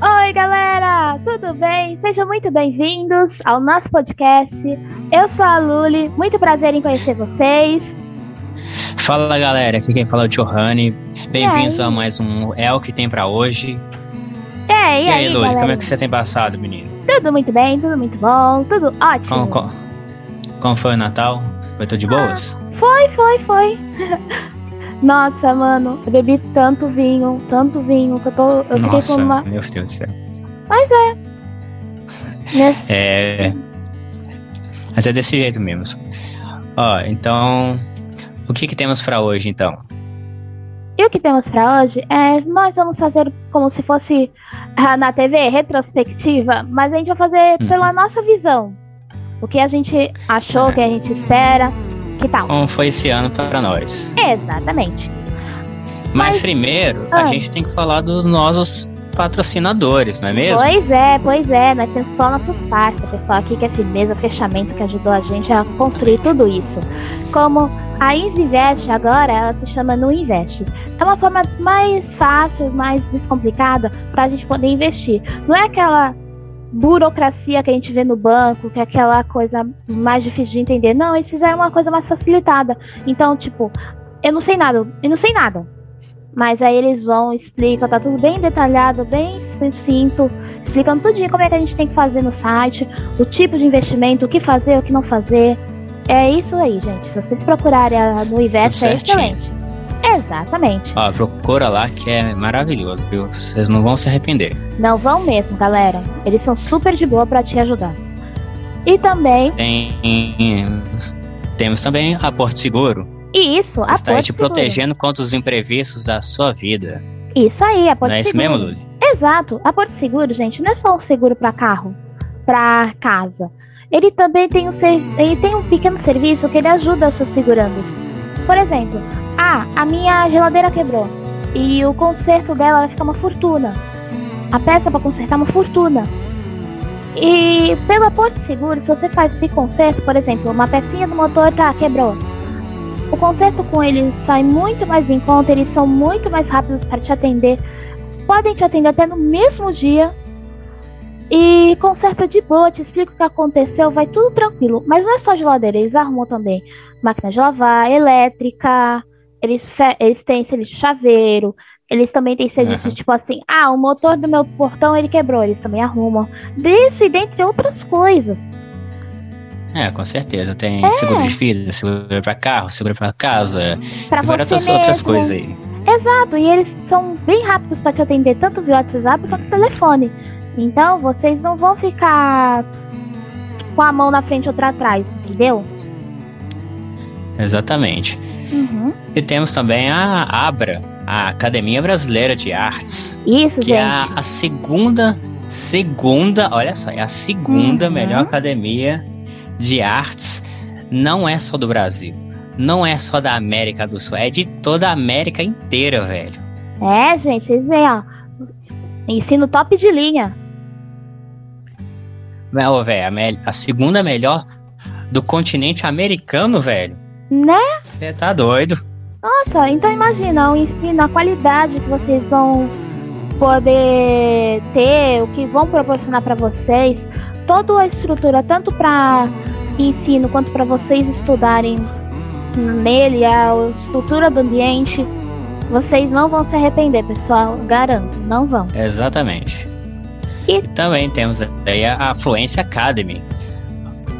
Oi, galera! Tudo bem? Sejam muito bem-vindos ao nosso podcast. Eu sou a Luli, muito prazer em conhecer vocês. Fala, galera. Aqui quem fala é o Johanny. Bem-vindos a mais um É o que tem pra hoje. É, e, E aí, Luli, galera? como é que você tem passado, menino? Tudo muito bem, tudo muito bom, tudo ótimo. Como, como, como foi o Natal? Foi tudo de boas? Foi, foi, foi. Nossa, mano, eu bebi tanto vinho, tanto vinho, que eu tô. Eu fiquei Nossa, com uma. meu Deus do céu. Nesse... É. Mas é desse jeito mesmo. Ó, então. O que que temos pra hoje, então? E o que temos pra hoje é nós vamos fazer como se fosse ah, na TV, retrospectiva, mas a gente vai fazer Uhum. pela nossa visão. O que a gente achou, o que a gente espera, que tal? Como foi esse ano pra nós? Exatamente. Mas, Mas- primeiro, Ah. a gente tem que falar dos nossos patrocinadores, não é mesmo? Pois é, pois é, nós temos só nossos parceiros, pessoal aqui que é firmeza, fechamento, que ajudou a gente a construir tudo isso. Como a Invest agora, ela se chama No Invest. É uma forma mais fácil, mais descomplicada para a gente poder investir. Não é aquela burocracia que a gente vê no banco, que é aquela coisa mais difícil de entender. Não, eles fizeram uma coisa mais facilitada. Então, tipo, eu não sei nada, eu não sei nada. Mas aí eles vão, explicam, tá tudo bem detalhado, bem sucinto, explicando tudinho como é que a gente tem que fazer no site, o tipo de investimento, o que fazer, o que não fazer. É isso aí, gente. Se vocês procurarem no Invest, é excelente. Exatamente. Ó, procura lá que é maravilhoso, viu? Vocês não vão se arrepender. Não vão mesmo, galera. Eles são super de boa pra te ajudar. E também, Tem, temos também a Porto Seguro, e isso, a está Porto te Seguro. protegendo contra os imprevistos da sua vida. Isso aí, a Porto não é isso Seguro. mesmo, Luli? Exato. A Porto Seguro, gente, não é só um seguro para carro, para casa. Ele também tem um, ser- ele tem um pequeno serviço que ele ajuda os seus segurandos. Por exemplo, ah, a minha geladeira quebrou e o conserto dela vai ficar uma fortuna. A peça para consertar é uma fortuna. E pela Porto Seguro, se você faz esse conserto, por exemplo, uma pecinha do motor tá quebrou. O conserto com eles sai muito mais em conta, eles são muito mais rápidos para te atender podem te atender até no mesmo dia e conserta de boa, te explica o que aconteceu, vai tudo tranquilo. Mas não é só geladeira, eles arrumam também máquina de lavar, elétrica, eles, eles têm serviço de chaveiro, eles também têm serviço Aham. tipo assim, ah, o motor do meu portão ele quebrou, eles também arrumam. Disso e dentre outras coisas. É, com certeza. Tem É. seguro de vida, seguro pra carro, seguro pra casa, Pra e várias mesmo. outras coisas aí. Exato, e eles são bem rápidos para te atender, tanto via WhatsApp quanto telefone. Então vocês não vão ficar com a mão na frente e outra atrás, entendeu? Exatamente. Uhum. E temos também a ABRA, a Academia Brasileira de Artes, Isso, que gente. é a, a segunda, segunda, olha só, é a segunda Uhum. melhor academia de artes. Não é só do Brasil, não é só da América do Sul, é de toda a América inteira, velho. É, gente, vocês veem, ó. Ensino top de linha. Não, velho, a, me- a segunda melhor do continente americano, velho. Né? Você tá doido? Nossa, então imagina o ensino, a qualidade que vocês vão poder ter, o que vão proporcionar para vocês, toda a estrutura, tanto para ensino quanto para vocês estudarem nele, a estrutura do ambiente, vocês não vão se arrepender, pessoal, garanto, não vão. Exatamente. E- E também temos aí a Fluência Academy,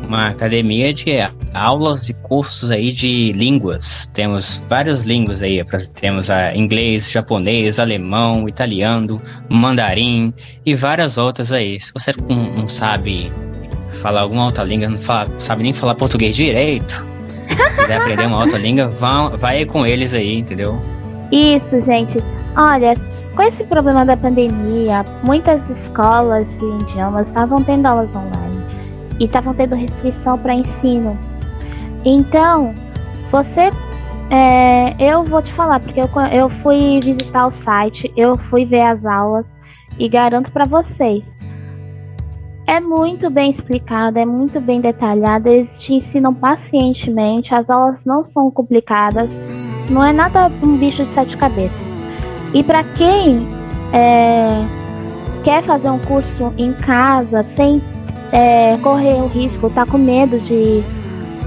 uma academia de aulas e cursos aí de línguas. Temos várias línguas aí, temos a inglês, japonês, alemão, italiano, mandarim e várias outras aí. Se você não, não sabe falar alguma outra língua, não fala- sabe nem falar português direito, quiser aprender uma outra língua, vá, vai com eles aí, entendeu? Isso, gente. Olha, com esse problema da pandemia, muitas escolas de idiomas estavam tendo aulas online e estavam tendo restrição para ensino. Então, você, é, eu vou te falar porque eu, eu fui visitar o site, eu fui ver as aulas e garanto para vocês. É muito bem explicado, é muito bem detalhado, eles te ensinam pacientemente, as aulas não são complicadas, não é nada um bicho de sete cabeças. E para quem é, quer fazer um curso em casa sem é, correr o risco, tá com medo de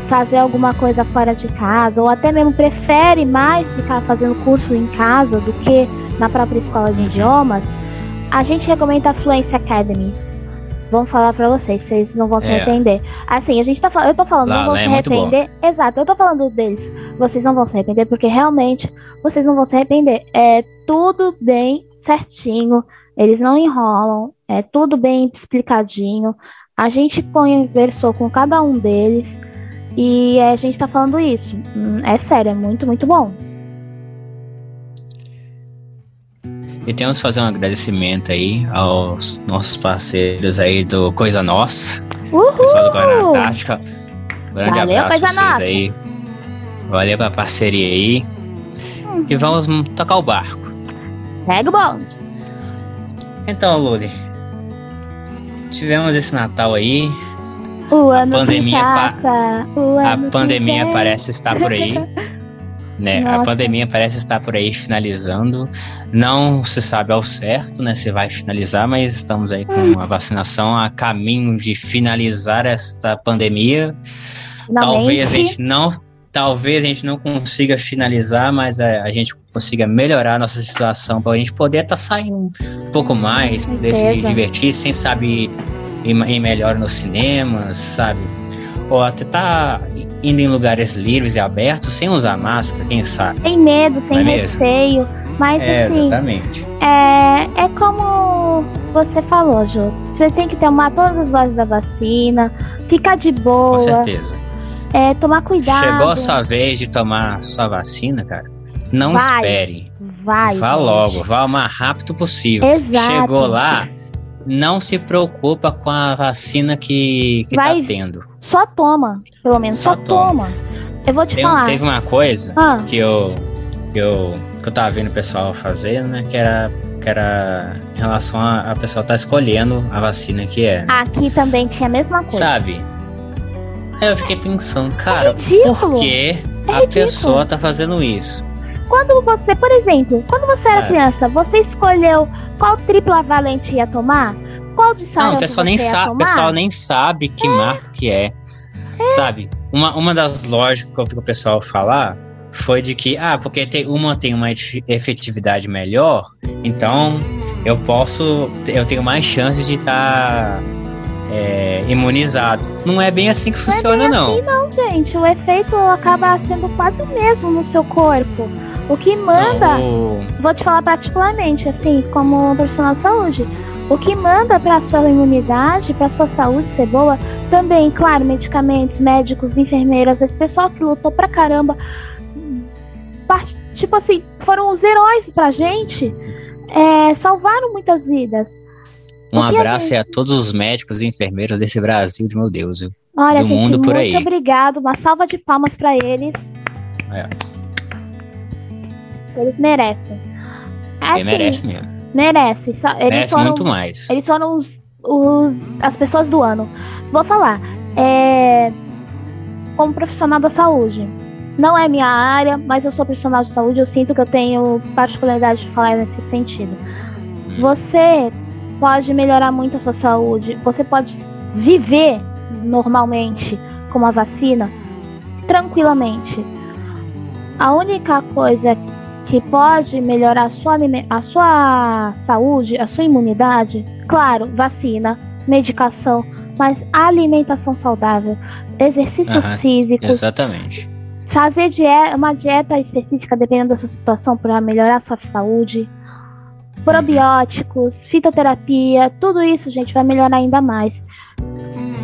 fazer alguma coisa fora de casa, ou até mesmo prefere mais ficar fazendo curso em casa do que na própria escola de idiomas, a gente recomenda a Fluency Academy. Vamos falar pra vocês, vocês não vão se É. arrepender. Assim, a gente tá falando, eu tô falando, Lá, não vão é se bom. arrepender. Exato, eu tô falando deles. Vocês não vão se arrepender, porque realmente vocês não vão se arrepender. É tudo bem certinho, eles não enrolam, é tudo bem explicadinho. A gente conversou com cada um deles e a gente tá falando isso. Hum, É sério, é muito, muito bom. E temos que fazer um agradecimento aí aos nossos parceiros aí do Coisa Nossa, Uhul! pessoal do Guarana Antártica. Grande Valeu, abraço pra vocês Nossa. aí. Valeu pela parceria aí. Uhum. E vamos hum, tocar o barco. Segue o bonde. Então, Luli, tivemos esse Natal aí. O ano pandemia que pa- passa, A pandemia parece estar por aí. Né? A pandemia parece estar por aí finalizando. Não se sabe ao certo, né, se vai finalizar, mas estamos aí com a vacinação a caminho de finalizar esta pandemia. Finalmente. Talvez a gente não, talvez a gente não consiga finalizar, mas a, a gente consiga melhorar a nossa situação para a gente poder estar saindo um pouco mais, poder se divertir, sem sabe ir, ir melhor nos cinemas, sabe? Ou até tá indo em lugares livres e abertos sem usar máscara, quem sabe? Sem medo, sem Não é receio. Mas É, assim, exatamente. é, é como você falou, Ju. Você tem que tomar todas as doses da vacina, ficar de boa, Com certeza. é, tomar cuidado. Chegou a sua vez de tomar sua vacina, cara. Não Vai. espere. Vai. Vá gente. logo, vá o mais rápido possível. Exato. Chegou lá, não se preocupa com a vacina que, que Vai. tá tendo. Só toma, pelo menos. Só, Só toma. toma. Eu vou te Tem- falar. teve uma coisa Ah, que eu, que eu que eu tava vendo o pessoal fazendo, né? Que era, que era em relação a, a pessoa tá escolhendo a vacina que é. aqui também tinha a mesma coisa. Sabe? Aí eu fiquei pensando, cara, ridículo. por que É a pessoa tá fazendo isso? Quando você, por exemplo, quando você era É. criança, você escolheu qual tripla valente ia tomar? Qual de Não, o pessoal nem sabe, pessoal nem sabe que marca que é. Sabe? Uma, uma das lógicas que eu vi o pessoal falar foi de que, ah, porque tem, uma tem uma efe- efetividade melhor, então eu posso, eu tenho mais chances de estar imunizado. Não é bem assim que funciona, não. Não, gente, o efeito acaba sendo quase o mesmo no seu corpo. O que manda, Não, o- vou te falar particularmente, assim, como profissional de saúde, o que manda para sua imunidade, para sua saúde ser boa, também, claro, medicamentos, médicos, enfermeiras, esse pessoal que lutou pra caramba, part- tipo assim, foram os heróis pra gente, é, salvaram muitas vidas. um porque a abraço gente- a todos os médicos e enfermeiros desse Brasil, meu Deus. viu? Olha, Do gente, mundo por muito aí. obrigado, uma salva de palmas pra eles. É. Eles merecem. Assim, merece mesmo. Merece. Só- Eles merece foram, muito mais. Eles foram os, os- as pessoas do ano. Vou falar. É, como profissional da saúde. Não é minha área, mas eu sou profissional de saúde. Eu sinto que eu tenho particularidade de falar nesse sentido. Você pode melhorar muito a sua saúde. Você pode viver normalmente com uma vacina tranquilamente. A única coisa que pode melhorar a sua, a sua saúde, a sua imunidade, claro, vacina, medicação, mas alimentação saudável, exercícios Aham, físicos, Exatamente. fazer die- uma dieta específica dependendo da sua situação para melhorar a sua saúde, probióticos, fitoterapia, tudo isso, gente, vai melhorar ainda mais.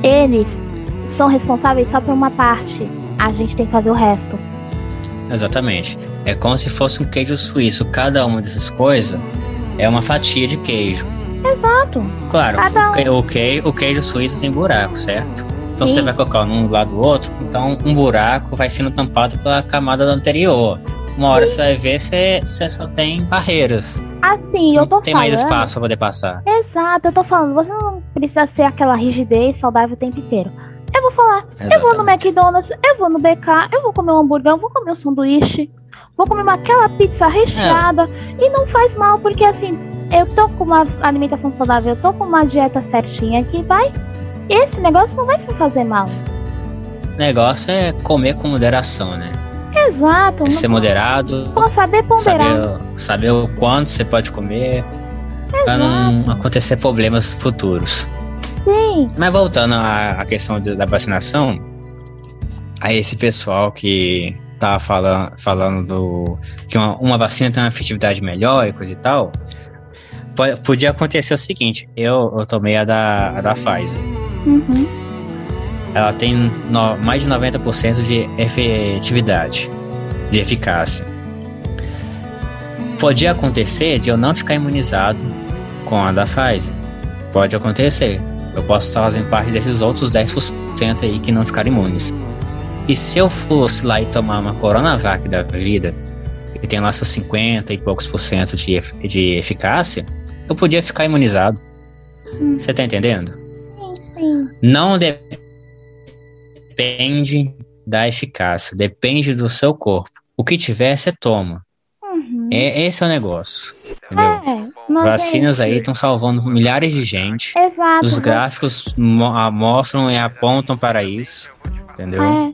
Eles são responsáveis só por uma parte. A gente tem que fazer o resto. Exatamente. É como se fosse um queijo suíço. Cada uma dessas coisas é uma fatia de queijo. Exato. Claro, Cada o, que- o, que- o queijo suíço tem buraco, certo? Então Sim. você vai colocar um do lado do outro, então um buraco vai sendo tampado pela camada anterior. Uma hora você vai ver, você, você só tem barreiras. Assim, eu tô não tem falando. mais espaço pra poder passar. Exato, eu tô falando, você não precisa ser aquela rigidez saudável o tempo inteiro. Eu vou falar, eu vou no Exatamente. McDonald's, eu vou no BK, eu vou comer um hambúrguer, eu vou comer um sanduíche, vou comer uma- aquela pizza recheada e não faz mal, porque assim, eu tô com uma alimentação saudável, eu tô com uma dieta certinha que vai. Esse negócio não vai me fazer mal. O negócio é comer com moderação, né? Exato. É ser moderado. Pô, saber ponderar. Saber, saber o quanto você pode comer. Exato. Pra não acontecer problemas futuros. Sim. Mas voltando à, à questão de, da vacinação, a esse pessoal que tá falando, falando do que uma, uma, vacina tem uma efetividade melhor e coisa e tal, pode, podia acontecer o seguinte: eu, eu tomei a da, a da Pfizer. Uhum. Ela tem no, mais de 90% de efetividade, de eficácia. Podia acontecer de eu não ficar imunizado com a da Pfizer. Pode acontecer. Eu posso estar fazendo parte desses outros 10% aí que não ficaram imunes. E se eu fosse lá e tomar uma Coronavac da vida, que tem lá seus 50 e poucos por cento de, de eficácia, eu podia ficar imunizado. Hum. Você tá entendendo? Sim, sim. Não depende da eficácia, depende do seu corpo. O que tiver, você toma. Uhum. É, esse é o negócio. Entendeu? É, mas Vacinas é aí estão salvando milhares de gente. Exato. Os gráficos mo mostram e apontam para isso. Entendeu? É.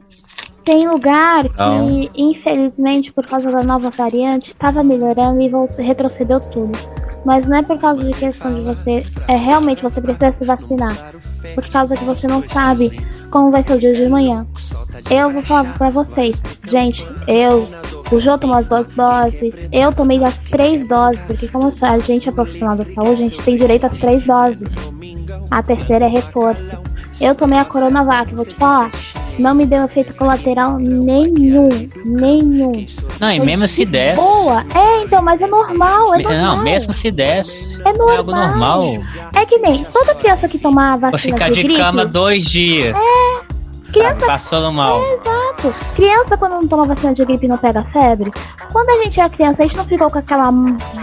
Tem lugar que, Então- infelizmente, por causa da nova variante, estava melhorando e voltou, retrocedeu tudo. Mas não é por causa de questão de você. É realmente você precisa se vacinar. Por causa que você não sabe como vai ser o dia de manhã. Eu vou falar pra vocês, gente, eu, o Jô tomou as duas doses, eu tomei as três doses, porque como a gente é profissional da saúde, a gente tem direito às três doses. A terceira é reforço. Eu tomei a Coronavac, vou te falar. Não me deu efeito colateral nenhum. Nenhum. Não, e Foi mesmo se de desse. Boa. É, então, mas é normal. É normal. Não, mesmo se desse. É normal. algo normal. É que nem toda criança que tomar a vacina Vou ficar de gripe, cama dois dias. Sabe, criança- passando mal. Exato. Criança, quando não toma vacina de gripe, não pega febre. Quando a gente era criança, a gente não ficou com aquela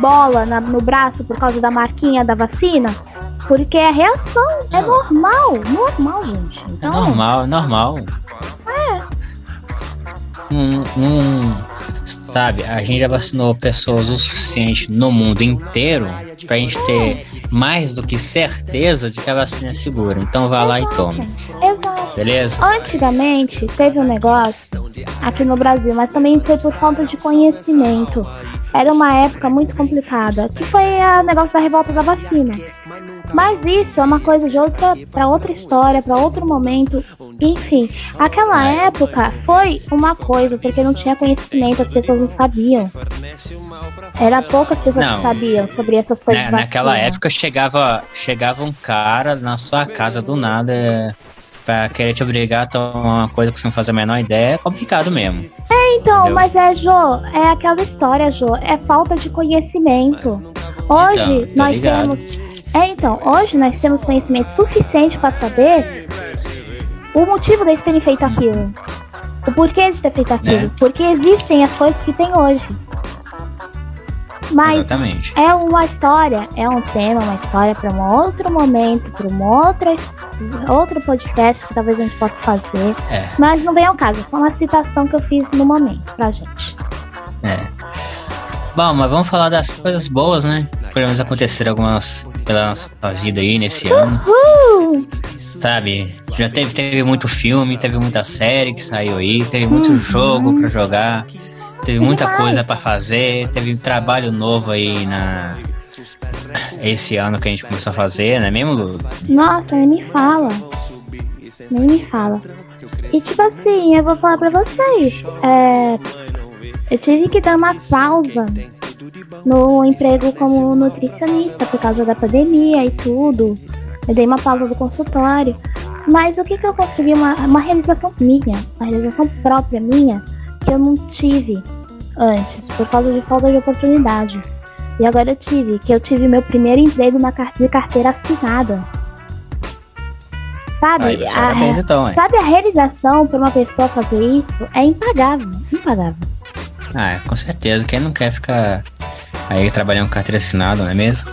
bola na- no braço por causa da marquinha da vacina? Porque é reação. É normal. Normal, gente. É Então, normal, é normal. Um, um, sabe, a gente já vacinou pessoas o suficiente no mundo inteiro pra gente ter mais do que certeza de que a vacina é segura. Então vá lá e tome, Exato. beleza? Antigamente teve um negócio aqui no Brasil, mas também foi por falta de conhecimento. Era uma época muito complicada, que foi o negócio da revolta da vacina. Mas isso é uma coisa de outra para outra história, para outro momento. Enfim, aquela época foi uma coisa porque não tinha conhecimento, as pessoas não sabiam. Era poucas pessoas Não. que sabiam sobre essas coisas. Na- naquela época chegava, chegava um cara na sua casa do nada é, pra querer te obrigar a tomar uma coisa que você não faz a menor ideia, é complicado mesmo. Então, Entendeu? mas é, Jô, é aquela história, Jô, é falta de conhecimento. Hoje Então, nós ligado. temos. É, então, hoje nós temos conhecimento suficiente para saber o motivo deles terem feito aquilo. O porquê de ter feito aquilo. É. Porque existem as coisas que tem hoje. Mas Exatamente. é uma história, é um tema, uma história para um outro momento, para um outra, outro podcast que talvez a gente possa fazer. É. Mas não vem ao caso, é só uma citação que eu fiz no momento pra gente. É. Bom, mas vamos falar das coisas boas, né? Pelo menos aconteceram algumas pela nossa vida aí nesse ano, Uh! sabe? Já teve, teve muito filme, teve muita série que saiu aí, teve muito Uhum. jogo pra jogar, teve muita coisa pra fazer, teve trabalho novo aí na esse ano que a gente começou a fazer, né mesmo, Lu? Nossa, nem me fala. Nem me fala. E tipo assim, eu vou falar pra vocês. É, eu tive que dar uma pausa no emprego como nutricionista por causa da pandemia e tudo. Eu dei uma pausa do consultório. Mas o que, que eu consegui? Uma, uma realização minha, uma realização própria minha, que eu não tive antes, por causa de falta de oportunidade. E agora eu tive, que eu tive meu primeiro emprego na de carteira assinada. Sabe? Aí, a, parabéns então, é. sabe a realização para uma pessoa fazer isso é impagável, impagável. Ah, com certeza, quem não quer ficar aí trabalhando com carteira assinada, não é mesmo?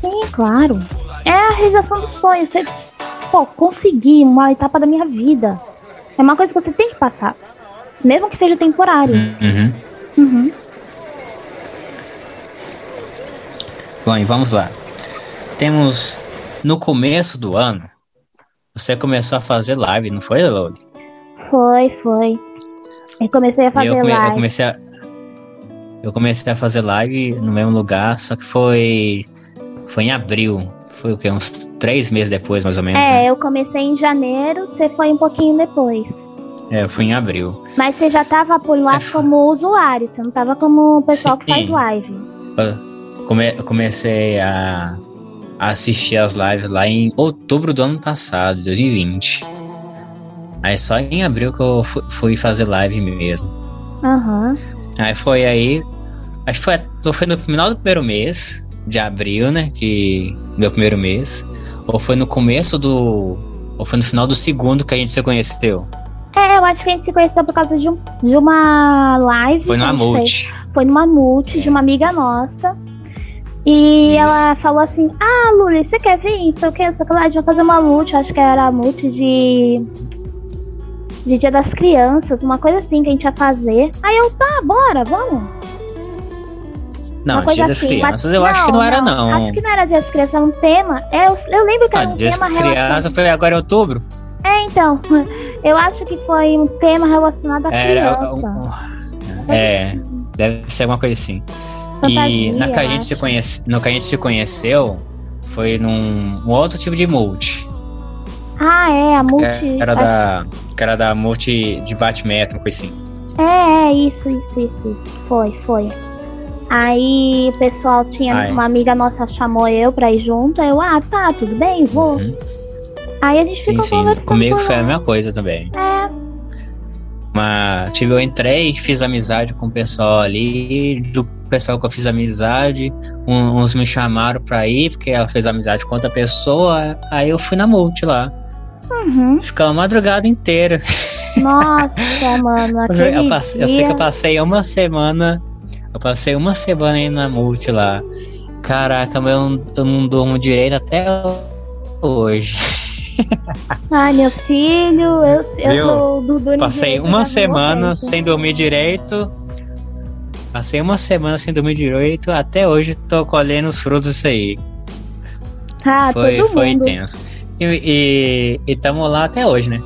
Sim, claro. É a realização do sonho. Você, pô, conseguir uma etapa da minha vida. É uma coisa que você tem que passar. Mesmo que seja temporário. Uhum. Uhum. Bom, e vamos lá. Temos no começo do ano, você começou a fazer live, não foi, Loli? Foi, foi. Eu comecei a fazer eu come, live. Eu comecei a, eu comecei a fazer live no mesmo lugar, só que foi foi em abril. Foi o quê? Uns três meses depois, mais ou menos. É, né? eu comecei em janeiro, você foi um pouquinho depois. É, eu fui em abril. Mas você já tava por lá É, como usuário, você não tava como o pessoal que faz Sim. live. Eu, come- comecei a, assistir as lives lá em outubro do ano passado, 2020. Aí só em abril que eu fu- fui fazer live mesmo. Aham. Aí foi aí. Acho que foi, foi no final do primeiro mês de abril, né? Que. Meu primeiro mês. Ou foi no começo do. Ou foi no final do segundo que a gente se conheceu. É, eu acho que a gente se conheceu por causa de, um- de uma live. Foi que no a gente fez. Amult. Foi numa multi É. de uma amiga nossa. E Isso. ela falou assim: Ah, Luli, você quer vir? Não sei o que, sei o que lá, a gente vai fazer uma multi, acho que era a multi de. De Dia das Crianças, uma coisa assim que a gente ia fazer. Aí eu, tá, bora, vamos. Não, coisa Dia das assim, Crianças mas- eu acho que não era, não. Acho que não era Dia das Crianças, era um tema. Eu, eu lembro que Ah, era um Dia das tema Crianças relacionado. foi agora em outubro? É, então. Eu acho que foi um tema relacionado à Era. criança. um- É, deve ser alguma coisa assim. E Fantasia, na que a gente se conhece, no que a gente se conheceu foi num um outro tipo de multi. Ah, é, a multi. Que era da. Que era da multi de Batman, uma coisa assim. É, é, isso, isso, isso, isso. Foi, foi. Aí o pessoal tinha. Ai. Uma amiga nossa chamou eu pra ir junto. Aí eu, ah, tá, tudo bem, vou. Uhum. Aí a gente Sim, ficou sim. conversando. Comigo foi a mesma coisa também. É, Mas, tipo, eu entrei, fiz amizade com o pessoal ali, do pessoal que eu fiz amizade, uns me chamaram pra ir, porque ela fez amizade com outra pessoa, aí eu fui na multi lá. Uhum. Ficava a madrugada inteira. Nossa, mano, aquele Eu, passei- eu sei que eu dia- passei uma semana, eu passei uma semana indo na multi lá. Caraca, mas eu não, eu não durmo direito até hoje. Ai, meu filho, eu, eu tô do Passei uma eu vi semana vocês. sem dormir direito. Passei uma semana sem dormir direito. Até hoje tô colhendo os frutos disso aí. Ah, foi foi mundo. intenso. E, e, e tamo lá até hoje, né?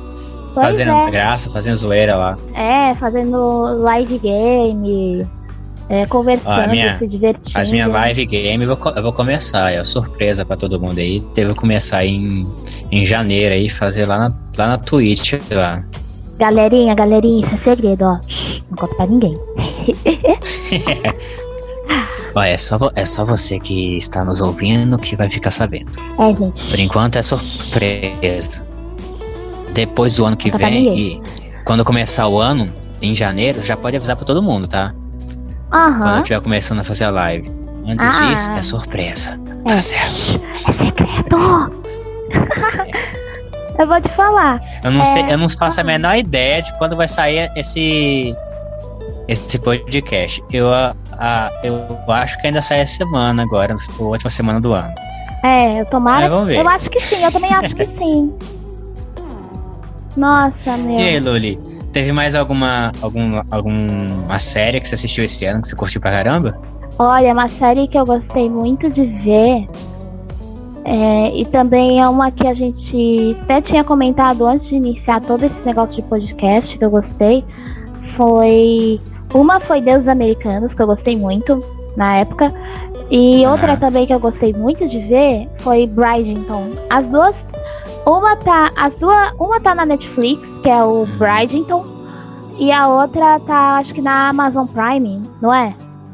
Pois fazendo é. graça, fazendo zoeira lá. É, fazendo live game, é, conversando, Ó, minha- se divertindo. As minhas live game eu vou, eu vou começar, é surpresa pra todo mundo aí. Teve que começar em, em janeiro aí, fazer lá na, lá na Twitch lá. Galerinha, galerinha, isso é segredo, ó. Não conta pra ninguém. Ó, é só, é só você que está nos ouvindo que vai ficar sabendo. É, gente. Por enquanto é surpresa. Depois do ano que pra vem, e quando começar o ano, em janeiro, já pode avisar pra todo mundo, tá? Quando eu estiver começando a fazer a live. Antes Ah. disso, é surpresa. É. Tá certo. É secreto. eu vou te falar. Eu não É. sei, eu não faço a menor ideia de quando vai sair esse esse podcast. Eu, a, a- eu acho que ainda sai essa semana agora, a última semana do ano. É, eu tomara. Vamos ver. Eu acho que sim, eu também acho que sim. Nossa, meu. E aí, Luli, teve mais alguma algum, alguma série que você assistiu esse ano que você curtiu pra caramba? Olha, uma série que eu gostei muito de ver. é, e também é uma que a gente até tinha comentado antes de iniciar todo esse negócio de podcast que eu gostei. Foi. Uma foi Deuses Americanos, que eu gostei muito na época. E outra Ah. também que eu gostei muito de ver foi Bridgerton. As duas. Uma tá. As duas. Uma tá na Netflix, que é o Bridgerton. E a outra tá, acho que na Amazon Prime, não é?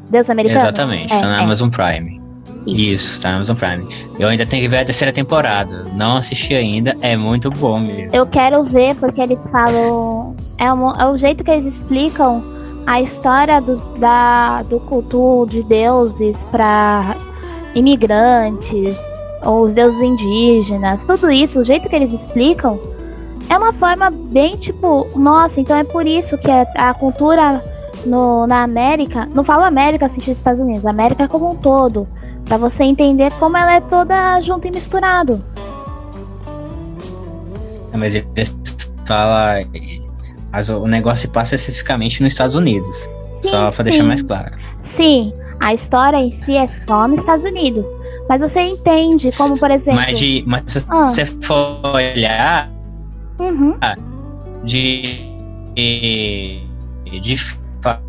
Deus Americano? Exatamente, É, tá na é. Amazon Prime. Isso, tá na Amazon Prime. Eu ainda tenho que ver a terceira temporada. Não assisti ainda, é muito bom mesmo. Eu quero ver porque eles falam. É, um- é o jeito que eles explicam a história do, da, do culto de deuses para imigrantes, ou os deuses indígenas, tudo isso, o jeito que eles explicam é uma forma bem tipo, nossa, então é por isso que a, a cultura no, na América, não falo América assim dos Estados Unidos, América como um todo, para você entender como ela é toda junto e misturado. Mas eles falam. Mas o negócio se passa especificamente nos Estados Unidos. só pra deixar sim. mais claro. Sim, a história em si é só nos Estados Unidos. Mas você entende, como por exemplo. Mas, de, mas se Ah. você for olhar Uhum. de. de. de fato.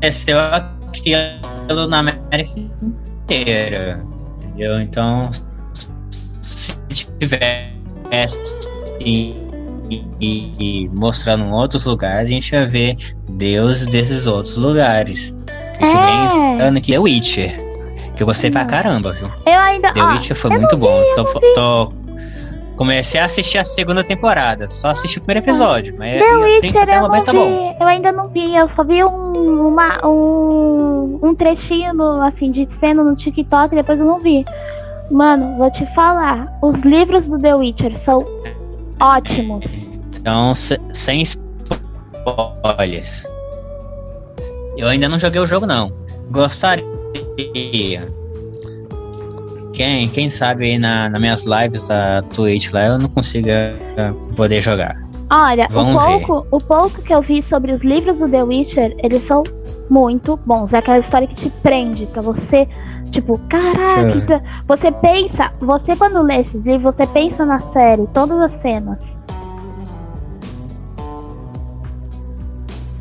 Aconteceu aquilo na América inteira. Entendeu? Então, se tivesse e, e- e mostrando em outros lugares, a gente ia ver deuses desses outros lugares. Esse É. vem falando que é Witcher. Que eu gostei pra caramba, viu? Eu ainda. The ó, Witcher foi muito bom. vi, eu Tô, tô- Comecei a assistir a segunda temporada. Só assisti o primeiro episódio. Mas The Witcher até eu bem tá bom. eu ainda não vi, eu só vi um, uma, um, um trechinho no, assim, de cena no TikTok, depois eu não vi. Mano, vou te falar, os livros do The Witcher são ótimos. Então, se- sem spoilers. Eu ainda não joguei o jogo, não. Gostaria. Quem, quem sabe aí na, nas minhas lives da Twitch lá eu não consiga poder jogar. Olha, o ver. pouco, o pouco que eu vi sobre os livros do The Witcher, eles são muito bons. É aquela história que te prende pra você, tipo, caraca, você pensa, você quando lê esses livros, você pensa na série, todas as cenas.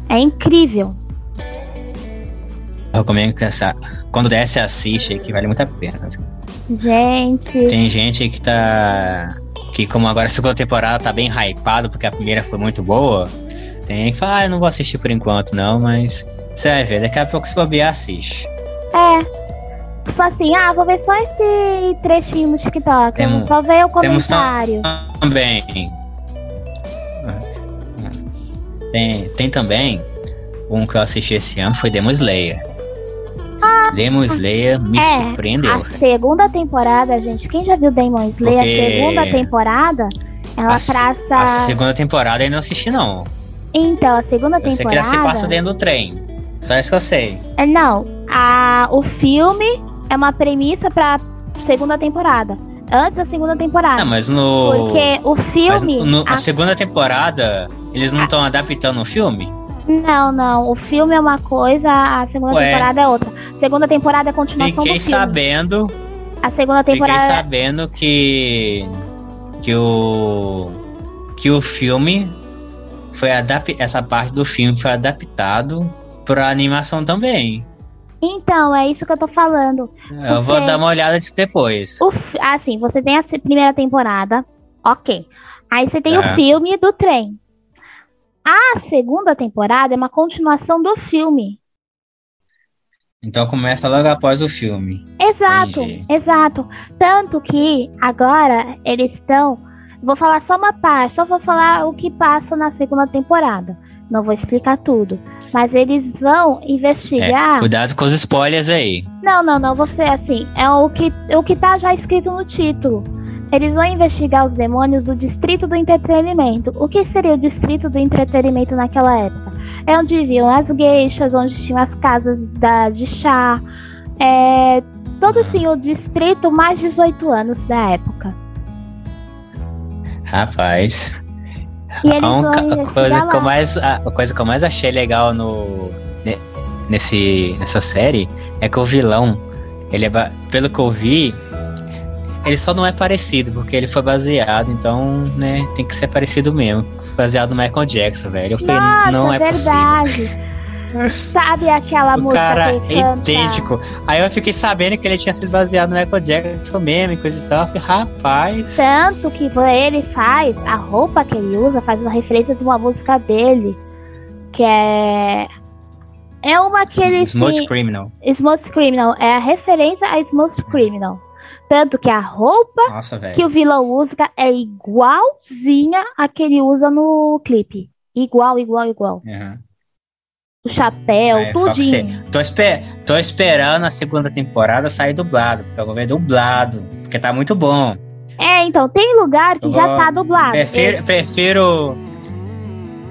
É incrível. Eu recomendo que essa, quando der, você assiste que vale muito a pena. viu? Gente, Tem gente que tá. Que como agora a segunda temporada tá bem hypado, porque a primeira foi muito boa. Tem que fala, ah, eu não vou assistir por enquanto, não, mas você vai ver, daqui a pouco se bobear, assiste. é. Tipo assim, ah, vou ver só esse trechinho no TikTok. Temos- só ver o comentário. Também. Tem, tem também um que eu assisti esse ano, foi Demon Slayer. Demon Slayer me é, surpreendeu. A segunda temporada, gente, quem já viu Demon Slayer, Porque- a segunda temporada, ela A traça. A segunda temporada eu não assisti, não. Então, a segunda Eu sei que ela temporada. se passa dentro do trem. Só isso que eu sei. É, Não, a... o filme é uma premissa pra segunda temporada. Antes da segunda temporada. Não, mas no. Porque o Mas filme. no- a- a segunda temporada, eles não estão adaptando o filme? Não, não. O filme é uma coisa, a segunda Ué. temporada é outra. Segunda temporada é a continuação Fiquei do filme. sabendo. A segunda Fiquei temporada. sabendo que. Que o. Que o filme foi adap Essa parte do filme foi adaptado pra animação também. Então, é isso que eu tô falando. Eu vou Porque- dar uma olhada disso depois. O, assim, você tem a primeira temporada, ok. Aí você tem o filme do trem. A segunda temporada é uma continuação do filme. Então começa logo após o filme. Exato, Entendi. exato. Tanto que agora eles estão. Vou falar só uma parte, só vou falar o que passa na segunda temporada. Não vou explicar tudo. Mas eles vão investigar. Cuidado com os spoilers aí. Não, não, não, você assim, é o que, o que tá já escrito no título. Eles vão investigar os demônios do Distrito do Entretenimento. O que seria o Distrito do Entretenimento naquela época? É onde viviam as geixas, onde tinham as casas da, de chá. É, todo assim, o distrito mais 18 anos da época. Rapaz. E eles A, vão a coisa que eu mais, a, a coisa que eu mais achei legal no, ne- nesse, nessa série é que o vilão, ele é, pelo que eu vi, ele só não é parecido, porque ele foi baseado, então, né, tem que ser parecido mesmo. Baseado no Michael Jackson, velho. Eu falei, Nossa, não é possível. verdade. Sabe aquela O música cara é idêntico. Aí eu fiquei sabendo que ele tinha sido baseado no Michael Jackson mesmo e coisa e tal. Falei, rapaz. Tanto que ele faz, a roupa que ele usa faz uma referência de uma música dele. Que é. É uma que ele. Smooth Criminal. Smooth Criminal. É a referência a Smooth Criminal. Tanto que a roupa Nossa, que o vilão usa é igualzinha a que ele usa no clipe. Igual, igual, igual. Uhum. O chapéu, É, tudinho. Tô, esper- tô esperando a segunda temporada sair dublado, porque eu vou ver dublado, porque tá muito bom. É, então, tem lugar que Eu já vou- tá dublado. Prefiro, prefiro,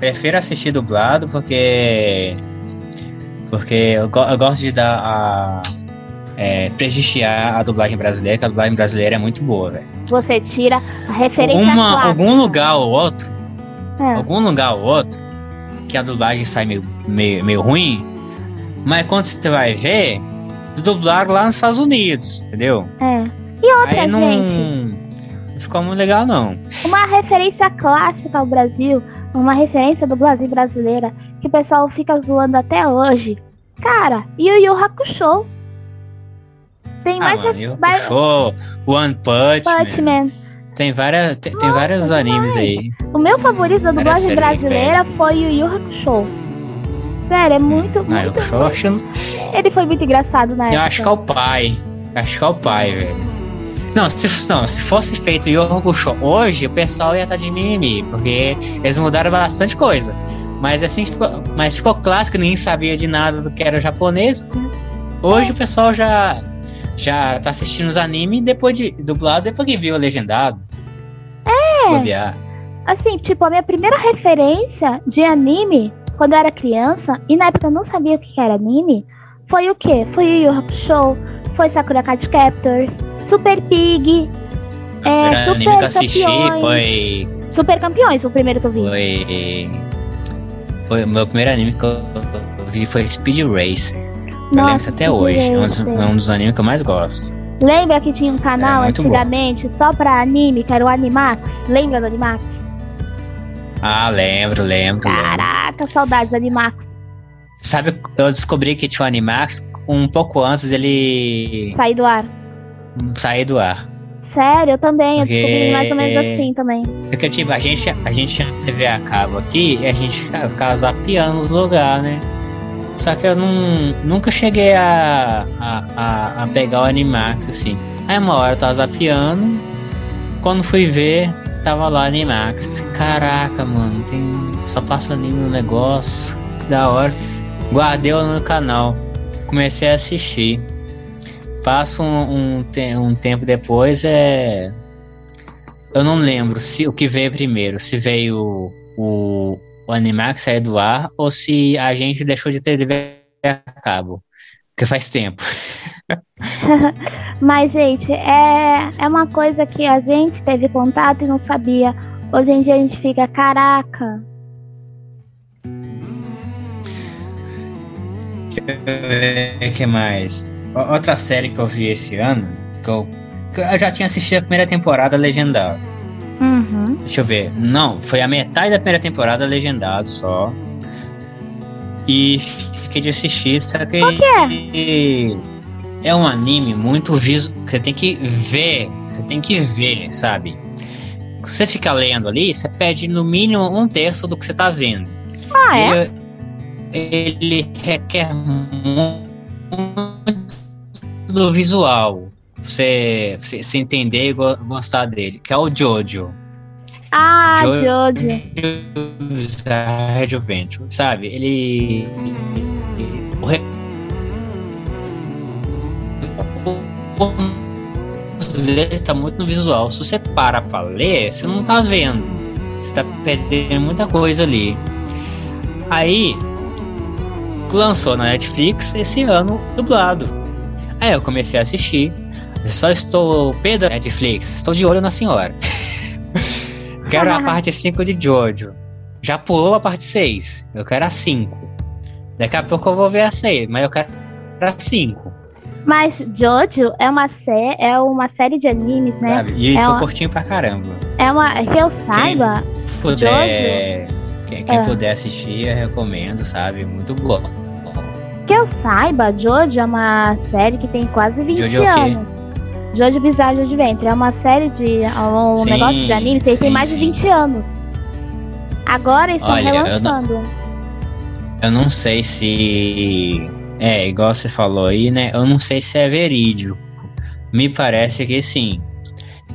prefiro assistir dublado, porque porque eu, go- eu gosto de dar a é, prestigiar a dublagem brasileira, que a dublagem brasileira é muito boa, velho. Você tira a referência Uma- clássica. algum lugar ou outro, É. algum lugar ou outro, que a dublagem sai meio, meio, meio ruim, mas quando você vai ver, dublaram lá nos Estados Unidos, entendeu? É. E outra, Aí não, gente, não ficou muito legal, não. uma referência clássica ao Brasil, uma referência do Brasil brasileira, que o pessoal fica zoando até hoje. Cara, Yu Yu Hakusho. Tem Ah, mais, mano, eu mais puxou One Punch, Punch Man. Man. Tem, várias, tem, tem Nossa, vários animes aí. O meu favorito da dublagem brasileira foi Yu Yu Hakusho. Sério, é muito, Ah, eu muito acho, eu Ele foi muito engraçado na época. acho que é o pai. Acho que é o pai, velho. Não, se, não, se fosse feito Yu Hakusho hoje, o pessoal ia estar de mimimi, porque eles mudaram bastante coisa. Mas assim, ficou, mas ficou clássico, ninguém sabia de nada do que era japonês. né? Hoje o pessoal já já tá assistindo os animes depois de dublado, depois que viu o legendado. É. Se bobear. Assim, tipo, a minha primeira referência de anime, quando eu era criança, e na época eu não sabia o que era anime, foi o quê? Foi Yu Yu Hakusho, foi Sakura Card Captors, Super Pig, O primeiro é, anime que Super eu assisti Campeões. foi. Super Campeões, o primeiro que eu vi. Foi. Foi o meu primeiro anime que eu vi foi Speed Race. Eu lembro isso até hoje. É um, dos, é um dos animes que eu mais gosto. Lembra que tinha um canal É, muito bom. antigamente só pra anime, que era o Animax? Lembra do Animax? Ah, lembro, lembro. lembro. Caraca, saudades do Animax. Sabe, eu descobri que tinha o Animax um pouco antes dele Sair do ar. sair do ar. Sério, eu também, eu Porque- descobri mais ou menos assim também. Porque, tipo, a gente, a gente tinha TV a cabo aqui e a gente ficava, ficava zapeando os lugares, né? Só que eu não, nunca cheguei a, a, a, pegar o Animax, assim. Aí uma hora eu tava zapeando, quando fui ver, tava lá Animax. Caraca, mano, tem, só passa anime no negócio, que da hora. Guardei no canal, comecei a assistir. Passa um, um, um tempo depois, é... Eu não lembro se o que veio primeiro, se veio o, o Animax sair do ar ou se a gente deixou de ter TV a cabo. Porque faz tempo. Mas, gente, é, é uma coisa que a gente teve contato e não sabia. Hoje em dia a gente fica, caraca. O que mais? Outra série que eu vi esse ano, que eu, que eu já tinha assistido a primeira temporada legendada. Uhum. Deixa eu ver. Não, foi a metade da primeira temporada legendado só. E fiquei de assistir, só que é um anime muito visual. Você tem que ver, você tem que ver, sabe? Se você ficar lendo ali, você perde no mínimo um terço do que você tá vendo. Ah, é? Ele, ele requer muito do visual. Você, você, você entender e go- gostar dele. Que é o Jojo. Ah, Jo- Jojo. Red Adventure, sabe? Ele. Dele tá muito no visual. Se você para pra ler, você não tá vendo. Você tá perdendo muita coisa ali. Aí lançou na Netflix esse ano dublado. Aí eu comecei a assistir. Só estou pé da Netflix, estou de olho na senhora. Quero a parte 5 de Jojo. Já pulou a parte 6. Eu quero a 5. Daqui a pouco eu vou ver a 6, mas eu quero a 5. Mas Jojo é uma, sé é uma série de animes, né? Sabe? E É tô uma- curtindo pra caramba. É uma. Que eu saiba. Se puder. Quem, quem Ah. puder assistir, eu recomendo, sabe? Muito bom. Que eu saiba, Jojo é uma série que tem quase 20 Jojo é anos. Jojo Bizarre Adventure é uma série de. um Sim, negócio de anime que tem sim, mais de sim. 20 anos. Agora estão Olha, eu não- relançando. Eu não sei se. É, igual você falou aí, né? Eu não sei se é verídico. Me parece que sim.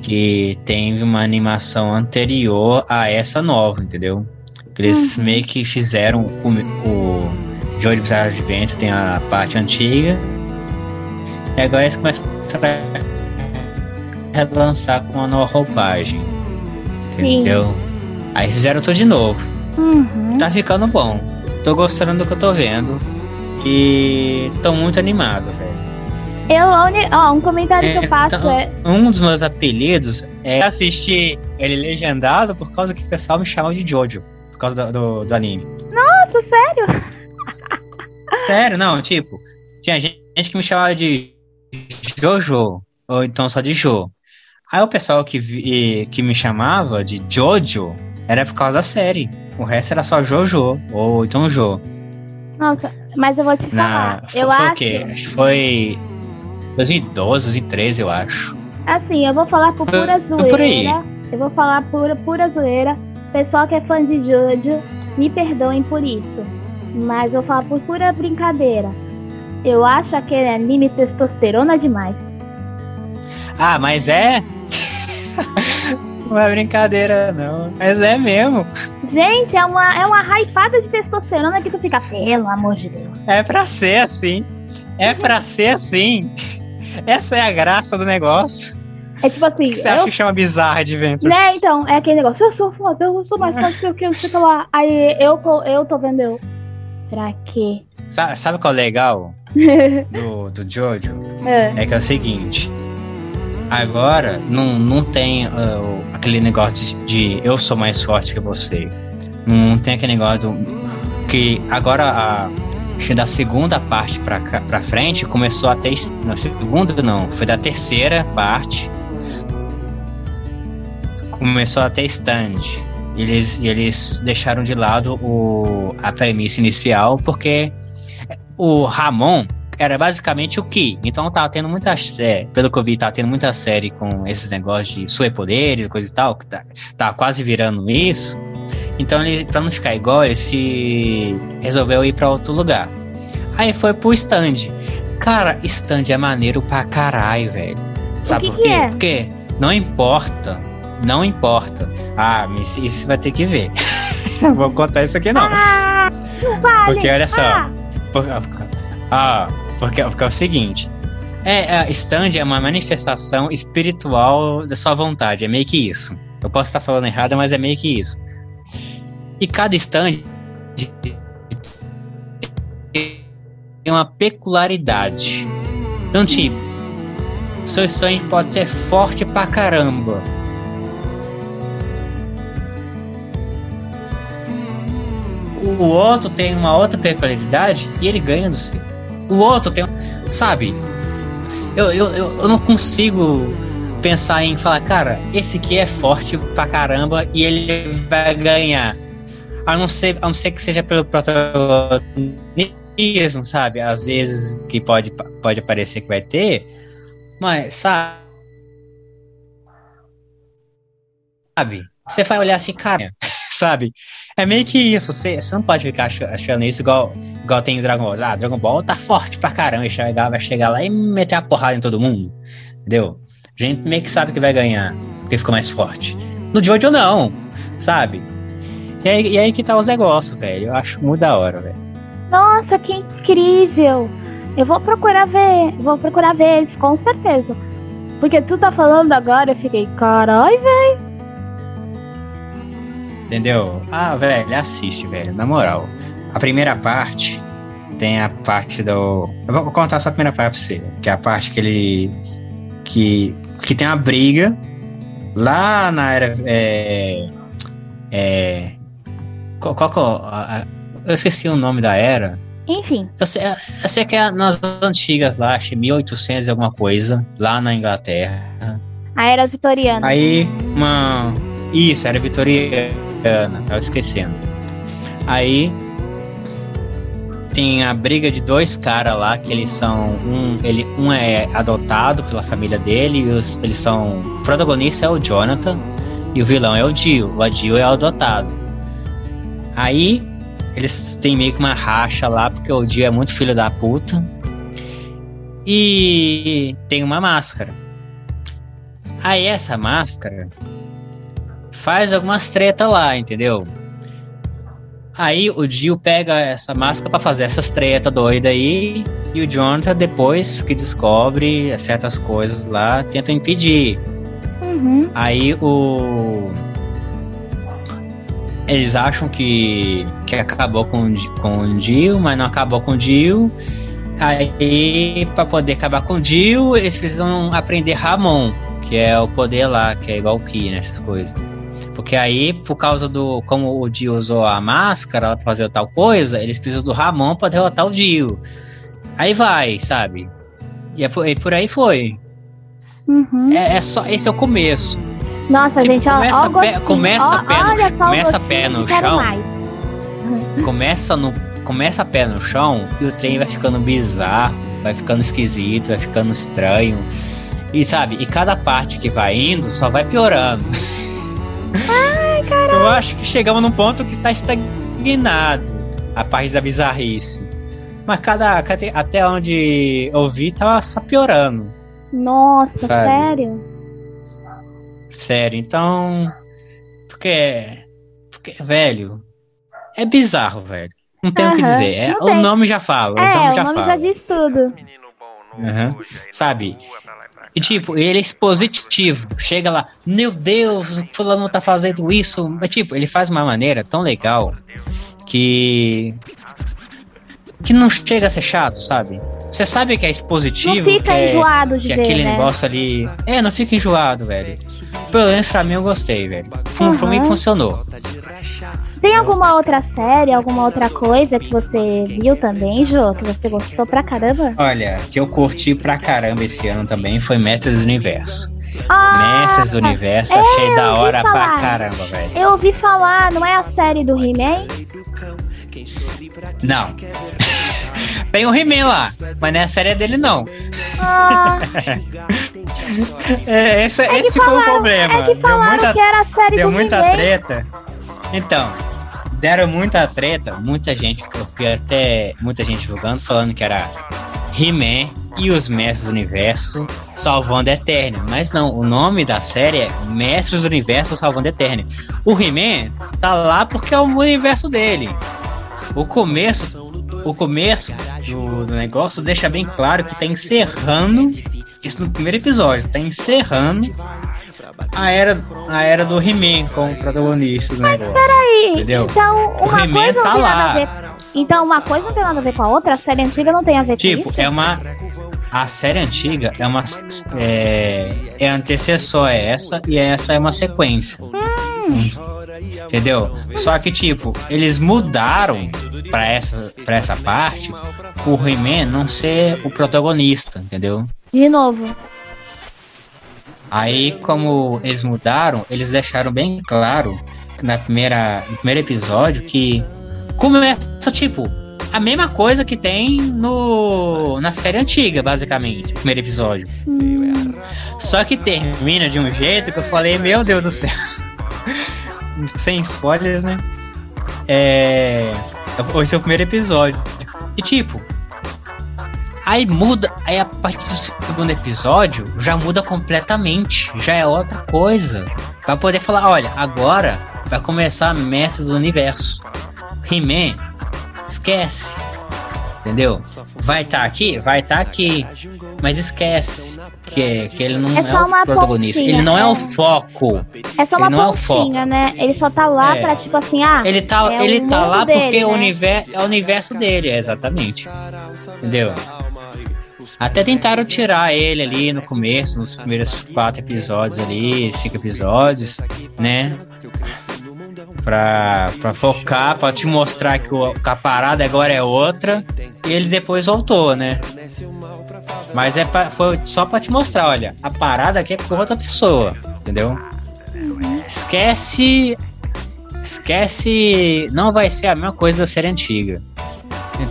Que teve uma animação anterior a essa nova, entendeu? Eles Uhum. meio que fizeram o, o Jojo Bizarre Adventure, tem a parte antiga. E agora eles começam a relançar com uma nova roupagem. Sim. Entendeu? Aí fizeram tudo de novo. Uhum. Tá ficando bom. Tô gostando do que eu tô vendo. E tô muito animado, velho. Eu, ó, um comentário que eu faço Então, é. Um dos meus apelidos é assistir ele legendado por causa que o pessoal me chama de Jojo. Por causa do, do, do anime. Nossa, sério? Sério, não, tipo, tinha gente que me chamava de Jojo, ou então só de Jo. Aí o pessoal que, vi, que me chamava de Jojo era por causa da série. O resto era só Jojo, ou então Jo. Nossa, mas eu vou te falar. Na, eu foi acho... o quê? Acho que foi 2012, 2013, eu acho. Assim, eu vou falar por pura zoeira. Por aí. Eu vou falar por pura zoeira. Pessoal que é fã de Jojo, me perdoem por isso. Mas eu vou falar por pura brincadeira. Eu acho aquele anime testosterona demais. Ah, mas é? não é brincadeira, não. Mas é mesmo. Gente, é uma, é uma hypada de testosterona que tu fica, pelo amor de Deus. É pra ser assim. É pra ser assim. Essa é a graça do negócio. É tipo assim. que você eu... acha que chama bizarra de vento? Né, então, é aquele negócio. Eu sou foda, eu sou mais forte que o que você lá. Aí eu, eu tô vendo eu. Pra quê? Sabe, sabe qual é o legal do, do Jojo? É. é que é o seguinte. Agora não, não tem uh, aquele negócio de, de, eu sou mais forte que você. Não tem aquele negócio do, que agora a da segunda parte pra, pra frente começou a ter. Não, segunda não, foi da terceira parte. Começou a ter stand. Eles, eles deixaram de lado o, a premissa inicial porque o Ramon era basicamente o Ki. Então tava tendo muita série, pelo que eu vi, tava tendo muita série com esses negócios de superpoderes, coisa e tal, que tá, tá quase virando isso. Então ele, pra não ficar igual, ele se resolveu ir para outro lugar. Aí foi pro stand. Cara, stand é maneiro pra caralho, velho. Sabe por quê? É? Porque não importa. Não importa. Ah, isso, vai ter que ver. Vou contar isso aqui não. Ah, não vale. Porque olha só. Ah, ah porque, porque é o seguinte. É, a stand é uma manifestação espiritual da sua vontade. É meio que isso. Eu posso estar falando errado, mas é meio que isso. E cada stand tem uma peculiaridade. Então, tipo, seu sonho pode ser forte pra caramba. O outro tem uma outra peculiaridade e ele ganha do seu. O outro tem. Sabe? Eu, eu, eu não consigo pensar em falar, cara, esse aqui é forte pra caramba e ele vai ganhar. A não ser, a não ser que seja pelo protagonismo, sabe? Às vezes que pode, pode parecer que vai ter, mas? Sabe? Você vai olhar assim, cara, sabe? É meio que isso, você, você não pode ficar achando isso igual, igual tem Dragon Ball. Ah, Dragon Ball tá forte pra caramba, vai chegar lá e meter a porrada em todo mundo. Entendeu? A gente meio que sabe que vai ganhar, porque ficou mais forte. No Jojo não, sabe? E aí, e aí que tá os negócios, velho. Eu acho muito da hora, velho. Nossa, que incrível! Eu vou procurar ver, vou procurar ver eles, com certeza. Porque tu tá falando agora, eu fiquei, carai, velho. Entendeu? Ah, velho, assiste, velho, na moral. A primeira parte tem a parte do. Eu vou contar só a primeira parte pra você, que é a parte que ele. que, que tem uma briga lá na era. É, é, qual, qual, eu esqueci o nome da era. Enfim. Eu sei, eu sei que é nas antigas lá, acho 1800 e alguma coisa, lá na Inglaterra. A era vitoriana. Aí, uma. Isso, era vitoriana, tava esquecendo. Aí. Tem a briga de dois caras lá, que eles são. Um, ele, um é adotado pela família dele, e os, eles são. O protagonista é o Jonathan, e o vilão é o Dio. O Dio é o adotado. Aí eles têm meio que uma racha lá, porque o Dio é muito filho da puta. E tem uma máscara. Aí essa máscara faz algumas treta lá, entendeu? Aí o Dio pega essa máscara para fazer essas treta doida aí, e o Jonathan, depois que descobre certas coisas lá, tenta impedir. Uhum. Aí o eles acham que, que acabou com, com o Dio, mas não acabou com o Dio. Aí, para poder acabar com o Dio, eles precisam aprender Ramon, que é o poder lá, que é igual o Ki, nessas coisas. Porque aí, por causa do. Como o Dio usou a máscara pra fazer tal coisa, eles precisam do Ramon pra derrotar o Dio. Aí vai, sabe? E, é por, e por aí foi. Uhum. É, é, só, esse é o começo. Nossa, tipo, gente, ó, começa ó, pé- começa Ó, pé no- começa pé no chão. Começa no. Começa a pé no chão e o trem vai ficando bizarro, vai ficando esquisito, vai ficando estranho. E sabe, e cada parte que vai indo só vai piorando. Ai, caralho. Eu acho que chegamos num ponto que está estagnado a parte da bizarrice. Mas cada, cada- até onde eu vi tava só piorando. Nossa, Sabe? sério? Sério, então. Porque. Porque, velho. É bizarro, velho. Não tem o que dizer. É, o nome já fala. É, o nome o já nome fala. já diz tudo. Aham. Sabe? E tipo, ele é expositivo. Chega lá, meu Deus, o fulano tá fazendo isso. Mas tipo, ele faz uma maneira tão legal que. que não chega a ser chato, sabe? Você sabe que é Não expositivo, que fica é, enjoado de que é ver, aquele né? negócio ali. É, não fica enjoado, velho. Pelo menos pra mim eu gostei, velho. Fun- Pra mim Aham. funcionou. Tem alguma outra série, alguma outra coisa que você viu também, Jô? Que você gostou pra caramba? Olha, que eu curti pra caramba esse ano também foi Mestres do Universo. Ah, Mestres do Universo, é, achei da hora pra caramba, velho. eu ouvi falar, não é a série do He-Man? Não. Tem o He-Man lá, mas não é a série dele, não. Ah, É, esse é esse foi o falaram, problema. é que Deu falaram muita, que era a série deu muita treta. Então, deram muita treta, muita gente, eu vi até muita gente julgando, falando que era He-Man e os Mestres do Universo salvando a Eternia. Mas não, o nome da série é Mestres do Universo salvando a Eternia. O He-Man tá lá porque é o universo dele. O começo, o começo do, do negócio deixa bem claro que tá encerrando isso no primeiro episódio, tá encerrando a era, a era do He-Man como protagonista do negócio. Peraí, Entendeu? então O uma coisa não tá tem nada lá. a ver. Então uma coisa não tem nada a ver com a outra, a série antiga não tem a ver Tipo, com isso? é uma. A série antiga é uma. É, é antecessor a essa e essa é uma sequência. Entendeu? Só que, tipo, eles mudaram pra essa, pra essa parte por He-Man não ser o protagonista, entendeu? De novo. Aí, como eles mudaram, eles deixaram bem claro na primeira, no primeiro episódio que começa, tipo, a mesma coisa que tem no na série antiga, basicamente, primeiro episódio. Só que termina de um jeito que eu falei, meu Deus do céu. Sem spoilers, né? É. Esse é o primeiro episódio. E tipo. Aí muda. Aí a partir do segundo episódio já muda completamente. Já é outra coisa. Pra poder falar, olha, agora vai começar Mestres do Universo. He-Man, esquece. Entendeu? Vai estar aqui? Vai estar aqui. Mas esquece que, que ele não É é, o protagonista. pontinha, Ele não é é. o foco. é só Ele uma não é o foco. pontinha, né? Ele só tá lá É. pra, tipo assim, ah, Ele tá, É ele o tá lá dele, porque o né? universo é o universo dele, é, exatamente. Entendeu? Até tentaram tirar ele ali no começo, nos primeiros quatro episódios ali, cinco episódios, né? Pra, pra focar, pra te mostrar que, o, que a parada agora é outra. E ele depois voltou, né? Mas é pra, foi só pra te mostrar, olha, a parada aqui é com outra pessoa, entendeu? Esquece. Esquece. Não vai ser a mesma coisa da série antiga.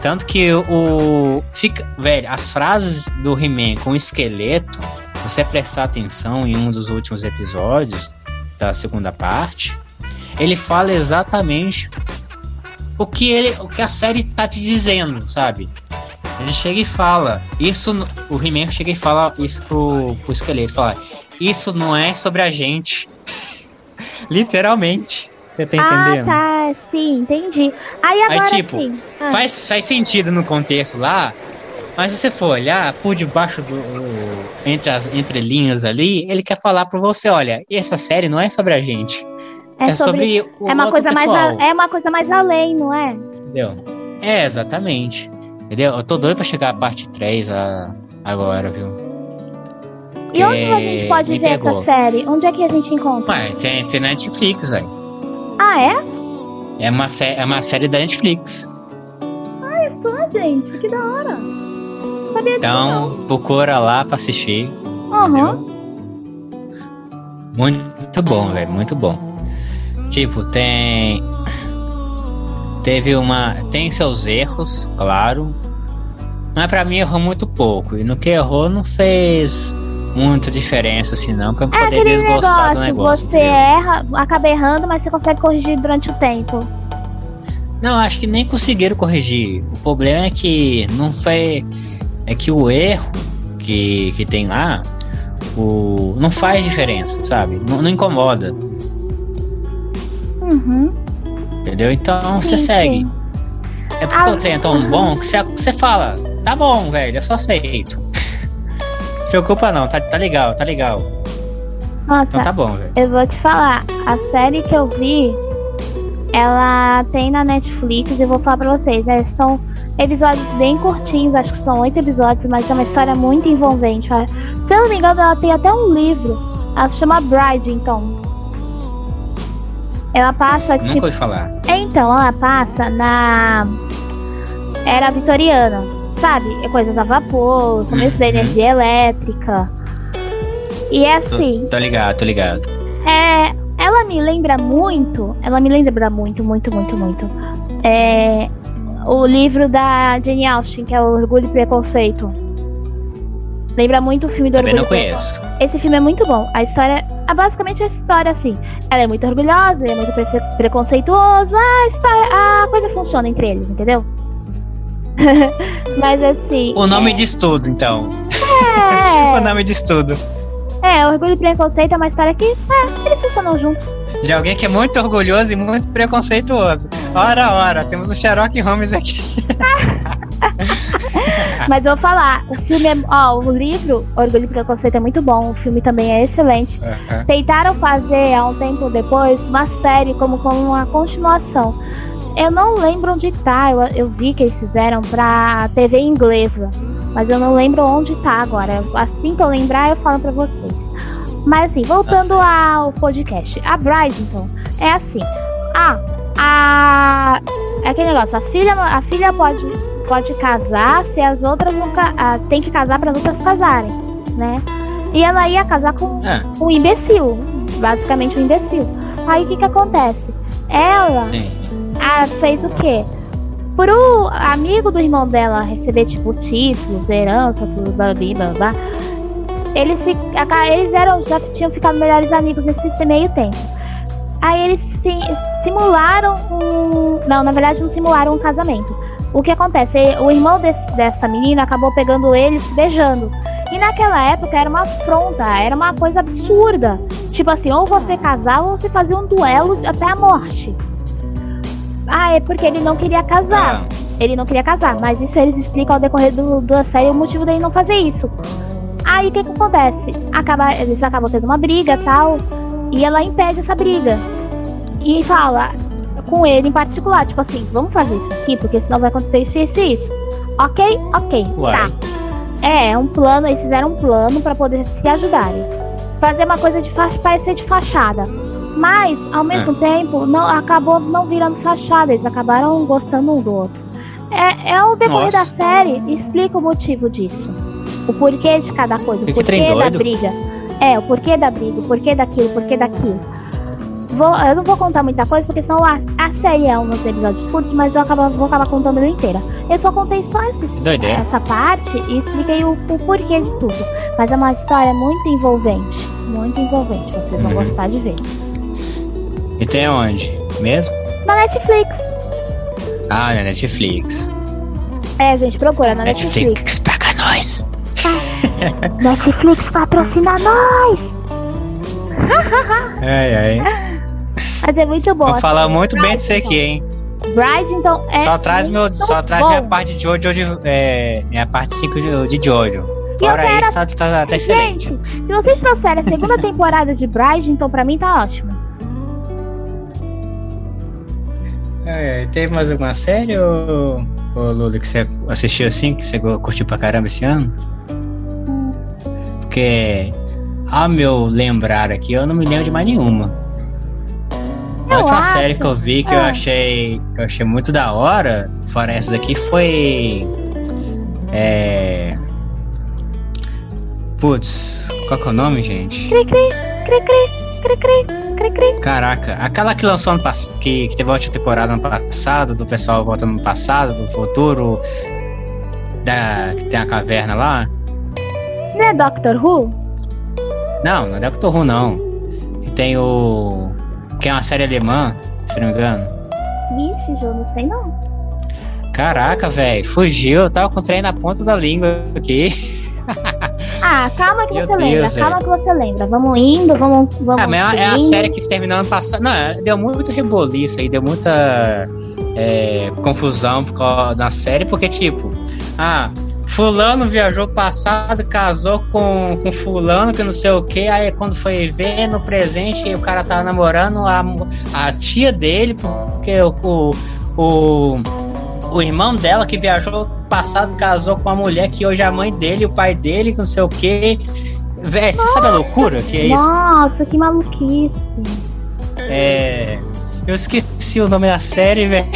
Tanto que o. Fica. Velho, as frases do He-Man com o esqueleto, você prestar atenção em um dos últimos episódios da segunda parte, ele fala exatamente o que ele. o que a série tá te dizendo, sabe? Ele chega e fala. Isso. O He-Man chega e fala isso pro, pro esqueleto. Fala. Isso não é sobre a gente. Literalmente. Você tá entendendo? Ah, tá, sim, entendi. Aí agora tipo, sim. Ah, Faz, faz sentido no contexto lá, mas se você for olhar por debaixo do. Entre as entre linhas ali, ele quer falar pra você: olha, essa série não é sobre a gente. É, sobre, o é uma coisa mais pessoal, a- é uma coisa mais além, não é? entendeu? É, exatamente. Entendeu? Eu tô doido pra chegar a parte 3 a, agora, viu? E onde a gente pode ver pegou. essa série? Onde é que a gente encontra? Ué, tem, tem na Netflix, velho. Ah, é? É uma, é uma série da Netflix. Só, gente, que da hora. Sabia disso, não. Então, procura lá pra assistir. Aham. entendeu? Muito bom, velho, muito bom. Tipo, tem. Teve uma. Tem seus erros, claro. Mas pra mim errou muito pouco. E no que errou não fez muita diferença assim não, pra eu É poder desgostar negócio, do negócio. você entendeu? erra, acaba errando, mas você consegue corrigir durante o tempo. Não, acho que nem conseguiram corrigir. O problema é que não foi. É que o erro que, que tem lá o, não faz diferença, sabe? Não, não incomoda, Uhum. entendeu? Então você segue. É porque Ah, o trem é tão bom que você, você fala, tá bom, velho, eu só aceito. Preocupa não, tá, tá legal, tá legal. Nossa, Então tá bom, velho. eu vou te falar, a série que eu vi, ela tem na Netflix, eu vou falar pra vocês, né? São episódios bem curtinhos, acho que são oito episódios, mas é uma história muito envolvente. Se eu não me engano, ela tem até um livro. Ela se chama Bride, então. Ela passa, Nunca tipo. ouvi falar. Então, ela passa na era vitoriana, sabe? É coisas a vapor, começo da Uhum. energia elétrica. E é Tô, assim, tô ligado, tô ligado. é, ela me lembra muito, ela me lembra muito, muito, muito, muito. É, o livro da Jane Austen, que é o Orgulho e Preconceito. Lembra muito o filme do Também Orgulho não conheço. Esse filme é muito bom. A história. É basicamente a história assim. Ela é muito orgulhosa, ele é muito prece- preconceituoso. A, história, a coisa funciona entre eles, entendeu? Mas assim. O nome é, diz tudo, então. É, O nome diz tudo. é, Orgulho e Preconceito é uma história que. É, eles funcionam juntos. De alguém que é muito orgulhoso e muito preconceituoso. Ora, ora, temos um Sherlock Holmes aqui. Mas eu vou falar, o filme é. Ó, o livro Orgulho e Preconceito é muito bom. O filme também é excelente. Tentaram fazer há um tempo depois uma série como, como uma continuação. Eu não lembro onde tá, eu, eu vi que eles fizeram pra TV inglesa, mas eu não lembro onde tá agora. Assim que eu lembrar, eu falo pra vocês. Mas assim, voltando ao podcast, a Bridgerton é assim. Ah, a. É aquele negócio, a filha, a filha pode, pode casar se as outras nunca. ah, tem que casar para as outras casarem, né? E ela ia casar com Ah, um imbecil, basicamente um imbecil. Aí o que que acontece? Ela ah, fez o quê? Pro amigo do irmão dela receber, tipo, títulos, herança, tudo, blá, blá, blá. Eles, se, eles eram, já tinham ficado melhores amigos nesse meio tempo. Aí eles si- simularam um. Não, na verdade não simularam um casamento. O que acontece? O irmão desse- dessa menina acabou pegando ele se beijando. E naquela época era uma afronta, era uma coisa absurda. Tipo assim, ou você casava ou você fazia um duelo até a morte. Ah, é porque ele não queria casar. Ah, Ele não queria casar, mas isso eles explicam ao decorrer do, da série o motivo dele não fazer isso. Aí o que que acontece? Acaba, eles acabam tendo uma briga tal, e ela impede essa briga. E fala com ele em particular, tipo assim, vamos fazer isso aqui, porque senão vai acontecer isso, isso e isso. Ok? Ok. Uai. Tá. É, é um plano, eles fizeram um plano pra poder se ajudarem. Fazer uma coisa de fa parecer de fachada. Mas, ao mesmo tempo, não acabou não virando fachada, eles acabaram gostando um do outro. É, é o decorrer da série explica o motivo disso. O porquê de cada coisa, o porquê da briga. É, o porquê da briga, o porquê daquilo, o porquê daquilo. Vou, eu não vou contar muita coisa, porque senão a, a série é uns episódios curtos, mas eu acabo, vou acabar contando ela inteira. Eu só contei só esse, essa parte e expliquei o, o porquê de tudo. Mas é uma história muito envolvente. Muito envolvente. Vocês vão Uhum. gostar de ver. E tem onde? Mesmo? Na Netflix. Ah, na Netflix. É, gente, procura na Netflix. Netflix, paga nós. Netflix patrocina nós! Ai, ai. Mas é muito bom. Vou falar assim, muito bem disso aqui, hein? Bride, então, é. só traz, meu, só traz bom. minha parte de Jojo, de- é, minha parte 5 de, de Jojo. Fora quero- isso, tá, tá, tá excelente. Gente, se vocês trouxerem a segunda temporada de Bride, então pra mim tá ótimo. É, teve mais alguma série, ô, ô Lula, que você assistiu assim, que você curtiu pra caramba esse ano? Porque a meu lembrar aqui, eu não me lembro de mais nenhuma. A última acho- série que eu vi que eu Ah. achei que eu achei muito da hora, fora essas aqui, foi. É. Putz, qual que é o nome, gente? Cri, cri, cri, cri, cri, cri, cri. Caraca, aquela que lançou ano passado, que, que teve a última temporada ano passado, do pessoal voltando no passado, do futuro, da, que tem a caverna lá. Não é Doctor Who? Não, não é Doctor Who, não. Que tem o. Que é uma série alemã, se não me engano. Vixe, Jô, não sei não. Caraca, velho, fugiu, eu tava com o trem na ponta da língua aqui. Ah, calma que Meu você Deus, lembra, calma que você lembra. Vamos indo, vamos. vamos Ah, mas é a- é série que terminou ano passado. Não, é- deu muito reboliço aí, deu muita é, confusão da série, porque, tipo, ah, Fulano viajou passado, casou com, com Fulano, que não sei o que, aí quando foi ver no presente, o cara tava namorando a, a tia dele, porque o, o, o, irmão dela que viajou passado casou com uma mulher que hoje é a mãe dele, o pai dele, que não sei o que. Véi, você sabe a loucura que é isso? Nossa, que maluquice. É. Eu esqueci o nome da série, velho.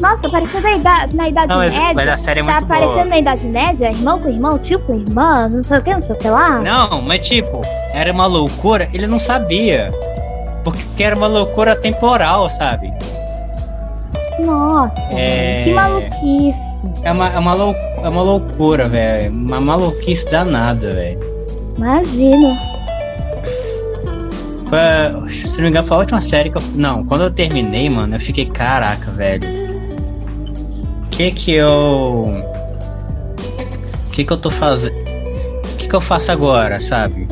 Nossa, parecendo na idade, na idade Não, mas, média. mas a série é tá muito parecendo boa. na idade média, irmão com irmão, tio com irmã, não sei o que, não sei o que lá. Não, mas tipo, era uma loucura, ele não sabia. Porque era uma loucura temporal, sabe? Nossa, É. que maluquice. É uma, é uma, lou, é uma loucura, velho. Uma maluquice danada, velho. Imagino. Foi- Se não me engano, foi a última série que eu. Não, quando eu terminei, mano, eu fiquei, caraca, velho. Que que eu. Que que eu tô fazendo? Que que eu faço agora, sabe?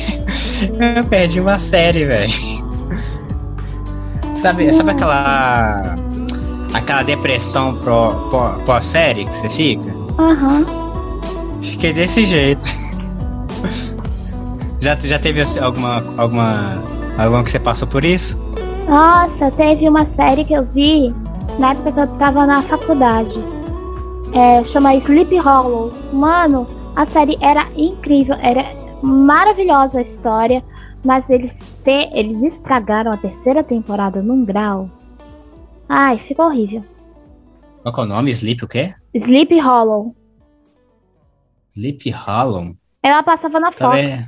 eu perdi uma série, velho. Sabe, sabe aquela. Aquela depressão pós-série que você fica? Aham. Fiquei desse jeito. já, já teve assim, alguma, alguma. Alguma que você passou por isso? Nossa, teve uma série que eu vi na época que eu tava na faculdade. É, chama Sleep Hollow. Mano, a série era incrível, era maravilhosa a história, mas eles, te, eles estragaram a terceira temporada num grau. Ai, ficou horrível. Qual que é o nome? Sleep o quê? Sleep Hollow. Sleep Hollow? Ela passava na Fox Também,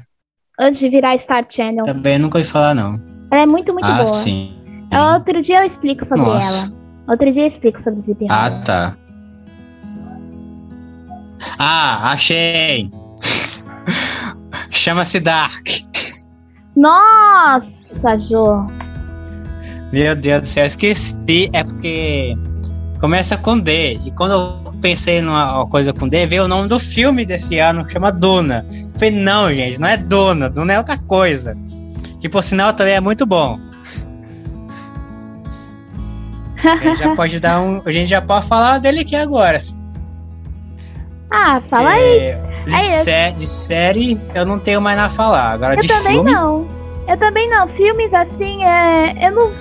antes de virar Star Channel. também nunca ouvi falar, não. Ela é muito, muito ah, boa. sim. Outro dia eu explico sobre Nossa. ela. Outro dia eu explico sobre Sleep Hollow. Ah, tá. Ah, achei! Chama-se Dark. Nossa, Jô. Meu Deus do céu, esqueci. É porque começa com D. E quando eu pensei numa coisa com D, veio o nome do filme desse ano, que chama Duna. Eu falei, não, gente, não é Duna. Duna é outra coisa. Que por sinal também é muito bom. A gente já pode dar um. A gente já pode falar dele aqui agora. ah, fala aí. É, de, Aí, eu- sé- de série, eu não tenho mais nada a falar. Agora Eu de também filme. não. Eu também não. Filmes assim, é, eu não.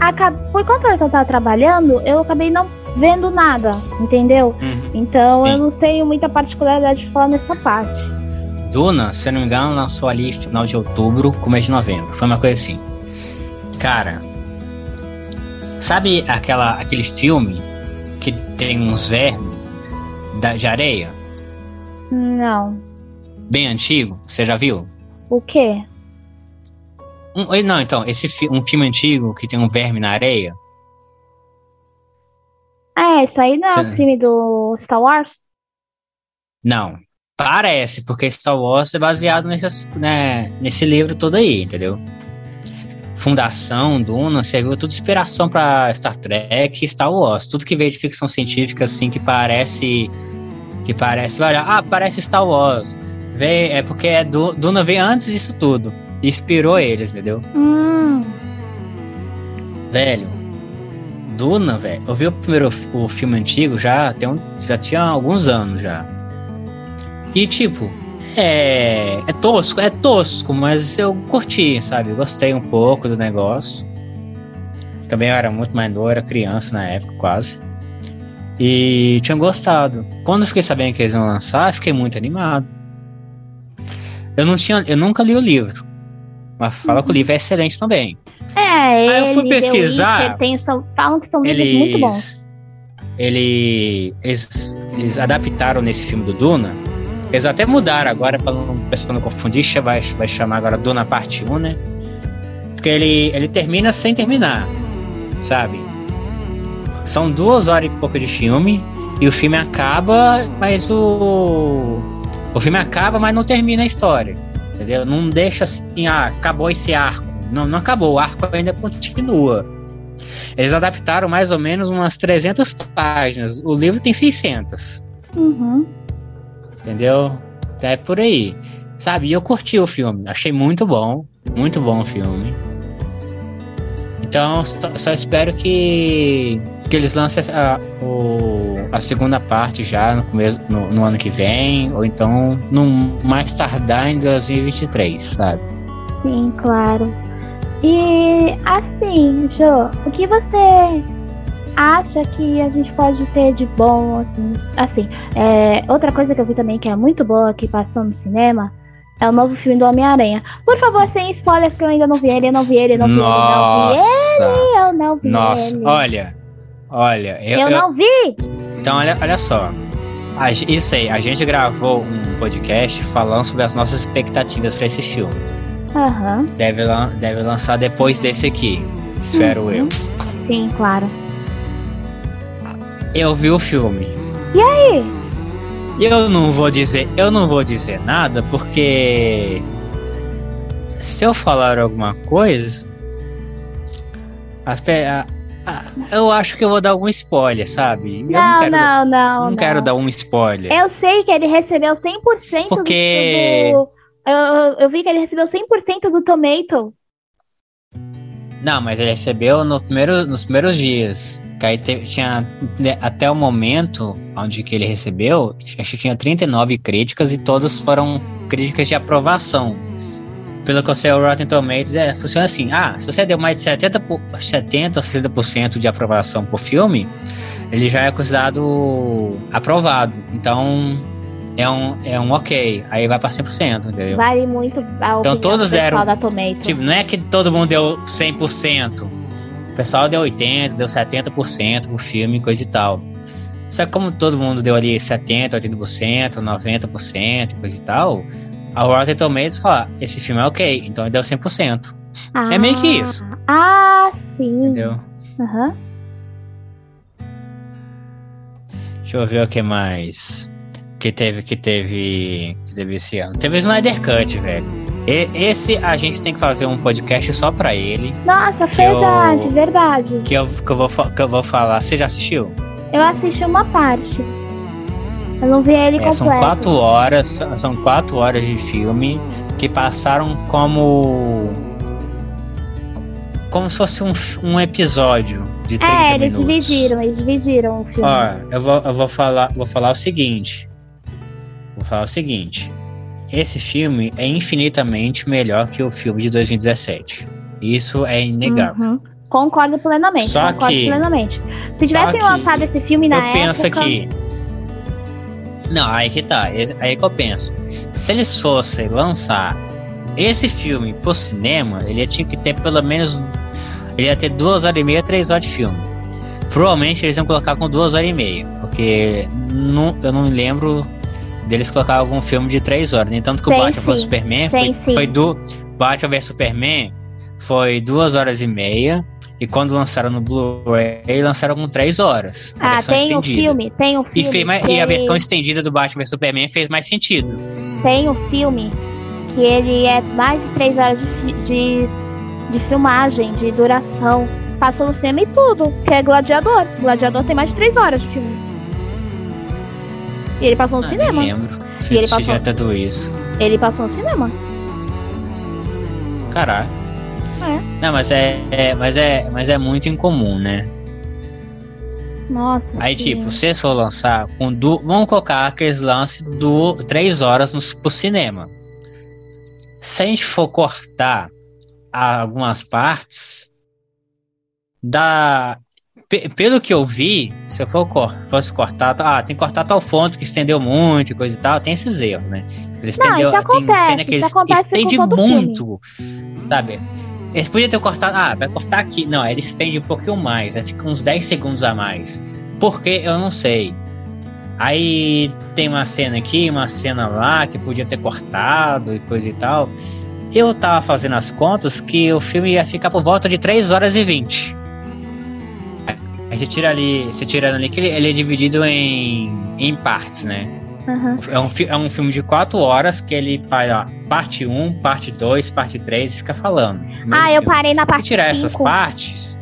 Acab... Por conta que eu tava trabalhando, eu acabei não vendo nada, entendeu? Uhum. Então Sim. eu não tenho muita particularidade de falar nessa parte. Duna, se eu não me engano, lançou ali final de outubro, começo de novembro. Foi uma coisa assim. Cara, sabe aquela, aquele filme que tem uns vermes da, de areia? Não. Bem antigo? Você já viu? O quê? Um, não, então, esse um filme antigo que tem um verme na areia. Ah, isso aí não é o filme do Star Wars? Não. Parece, porque Star Wars é baseado nesse, né, nesse livro todo aí, entendeu? Fundação, Duna, serviu tudo inspiração pra Star Trek e Star Wars. Tudo que veio de ficção científica, assim, que parece. Que parece. Ah, parece Star Wars. Veio, é porque é Du- Duna veio antes disso tudo. Inspirou eles, entendeu? Hum. Velho. Duna, velho. Eu vi o primeiro o filme antigo já, tem um, já tinha alguns anos já. E tipo, é, é tosco, é tosco, mas eu curti, sabe? Gostei um pouco do negócio. Também eu era muito mais novo, era criança na época, quase. E tinha gostado. Quando eu fiquei sabendo que eles iam lançar, eu fiquei muito animado. Eu não tinha, eu nunca li o livro. Mas fala uhum. que o livro é excelente também. É, Aí eu fui pesquisar. Tem, são, falam que são livros eles, muito bons. Ele, eles, eles adaptaram nesse filme do Duna. Eles até mudaram agora, para não, pessoa não confundir, vai, vai chamar agora Duna Parte 1, né? Porque ele, ele termina sem terminar, sabe? São duas horas e pouco de filme, e o filme acaba, mas o. O filme acaba, mas não termina a história. Entendeu? Não deixa assim, ah, acabou esse arco. Não, não acabou, o arco ainda continua. Eles adaptaram mais ou menos umas 300 páginas. O livro tem 600. Uhum. Entendeu? É por aí. Sabe? Eu curti o filme. Achei muito bom. Muito bom o filme. Então, só, só espero que, que eles lancem a, o, a segunda parte já no, começo, no, no, ano que vem, ou então no mais tardar em 2023, sabe? Sim, claro. E assim, Jo, o que você acha que a gente pode ter de bom, assim, assim é, outra coisa que eu vi também que é muito boa que passou no cinema é o novo filme do Homem-Aranha. Por favor, sem spoilers, que eu ainda não vi ele, eu não vi ele, eu não vi Nossa. ele, não vi ele, eu não vi Nossa, ele. olha, olha. Eu, eu, não vi! Então, olha, olha só. A, isso aí, a gente gravou um podcast falando sobre as nossas expectativas para esse filme. Uhum. Deve, deve lançar depois desse aqui, espero uhum. eu. Sim, claro. Eu vi o filme. E aí? Eu não vou dizer, eu não vou dizer nada porque se eu falar alguma coisa, as, a, a, eu acho que eu vou dar algum spoiler, sabe? Não, não, quero, não, não. Não, não quero dar um spoiler. Eu sei que ele recebeu 100% porque... do, do eu, eu vi que ele recebeu 100% do Tomato. Não, mas ele recebeu no primeiro, nos primeiros dias. Que aí teve, tinha né, até o momento onde que ele recebeu, acho que tinha 39 críticas e todas foram críticas de aprovação. Pelo que eu sei, o Rotten Tomatoes é, funciona assim: ah, se você deu mais de 70, 70 ou 60% de aprovação por filme, ele já é considerado aprovado. Então, é um, é um ok. Aí vai pra 100%, entendeu? Vale muito a Então todos deram. Tipo, não é que todo mundo deu 100%. O pessoal deu 80%, deu 70% pro filme, coisa e tal. Só que como todo mundo deu ali 70%, 80%, 90%, coisa e tal, a Rotten Tomatoes fala, esse filme é ok, então ele deu 100%. Ah, é meio que isso. Ah, sim. Entendeu? Aham. Uhum. Deixa eu ver o que mais que teve que teve que teve esse ano. Teve o Snyder Cut, velho. E, esse a gente tem que fazer um podcast só pra ele. Nossa, verdade, eu, verdade. Que eu, que, eu vou, que eu vou falar. Você já assistiu? Eu assisti uma parte. Eu não vi ele é, completo. São quatro horas, são quatro horas de filme que passaram como como se fosse um, um episódio de 30 é, eles minutos. dividiram, eles dividiram o filme. Ó, eu vou, eu vou falar, vou falar o seguinte. Falar o seguinte: esse filme é infinitamente melhor que o filme de 2017. Isso é inegável. Uhum. Concordo plenamente. Só concordo que, plenamente. Se tivessem lançado esse filme na eu época. Eu penso que. Não, aí que tá. Aí que eu penso. Se eles fossem lançar esse filme pro cinema, ele tinha que ter pelo menos. Ele ia ter duas horas e meia, três horas de filme. Provavelmente eles iam colocar com duas horas e meia. Porque não, eu não lembro deles colocar algum filme de três horas. Nem tanto que o Batman vs Superman foi, foi, do Batman vs Superman foi duas horas e meia. E quando lançaram no Blu-ray, lançaram com três horas. ah, tem estendida. o filme, tem o filme. E, fez mais, e a versão estendida do Batman vs Superman fez mais sentido. Tem o filme que ele é mais de três horas de, de, de filmagem, de duração. Passou no cinema e tudo, que é Gladiador. Gladiador tem mais de três horas de filme. E ele passou no ah, cinema. Nem lembro. Se e ele passou... tudo isso. Ele passou no cinema. Caralho. É. Não, mas é, é, mas é, mas é muito incomum, né? Nossa. Aí, tipo, se for lançar com du... vamos colocar aqueles lances do três horas no, pro cinema. Se a gente for cortar algumas partes, dá pelo que eu vi, se eu for, fosse cortar, ah, tem que cortar tal fonte que estendeu muito, coisa e tal, tem esses erros, né? Eles Não, estendeu, acontece, tem cena que eles estende muito, sabe? Eles podiam ter cortado, ah, vai cortar aqui. Não, ele estende um pouquinho mais, aí fica uns 10 segundos a mais. Por quê? Eu não sei. Aí tem uma cena aqui, uma cena lá que podia ter cortado e coisa e tal. Eu tava fazendo as contas que o filme ia ficar por volta de 3 horas e 20. Você tira ali, você tira ali que ele, ele é dividido em, em partes, né? Uhum. É um, é um filme de 4 horas que ele faz, ó, parte 1, parte 2, parte 3 e fica falando. Ah, do eu filme. parei na Se parte tirar essas cinco. partes,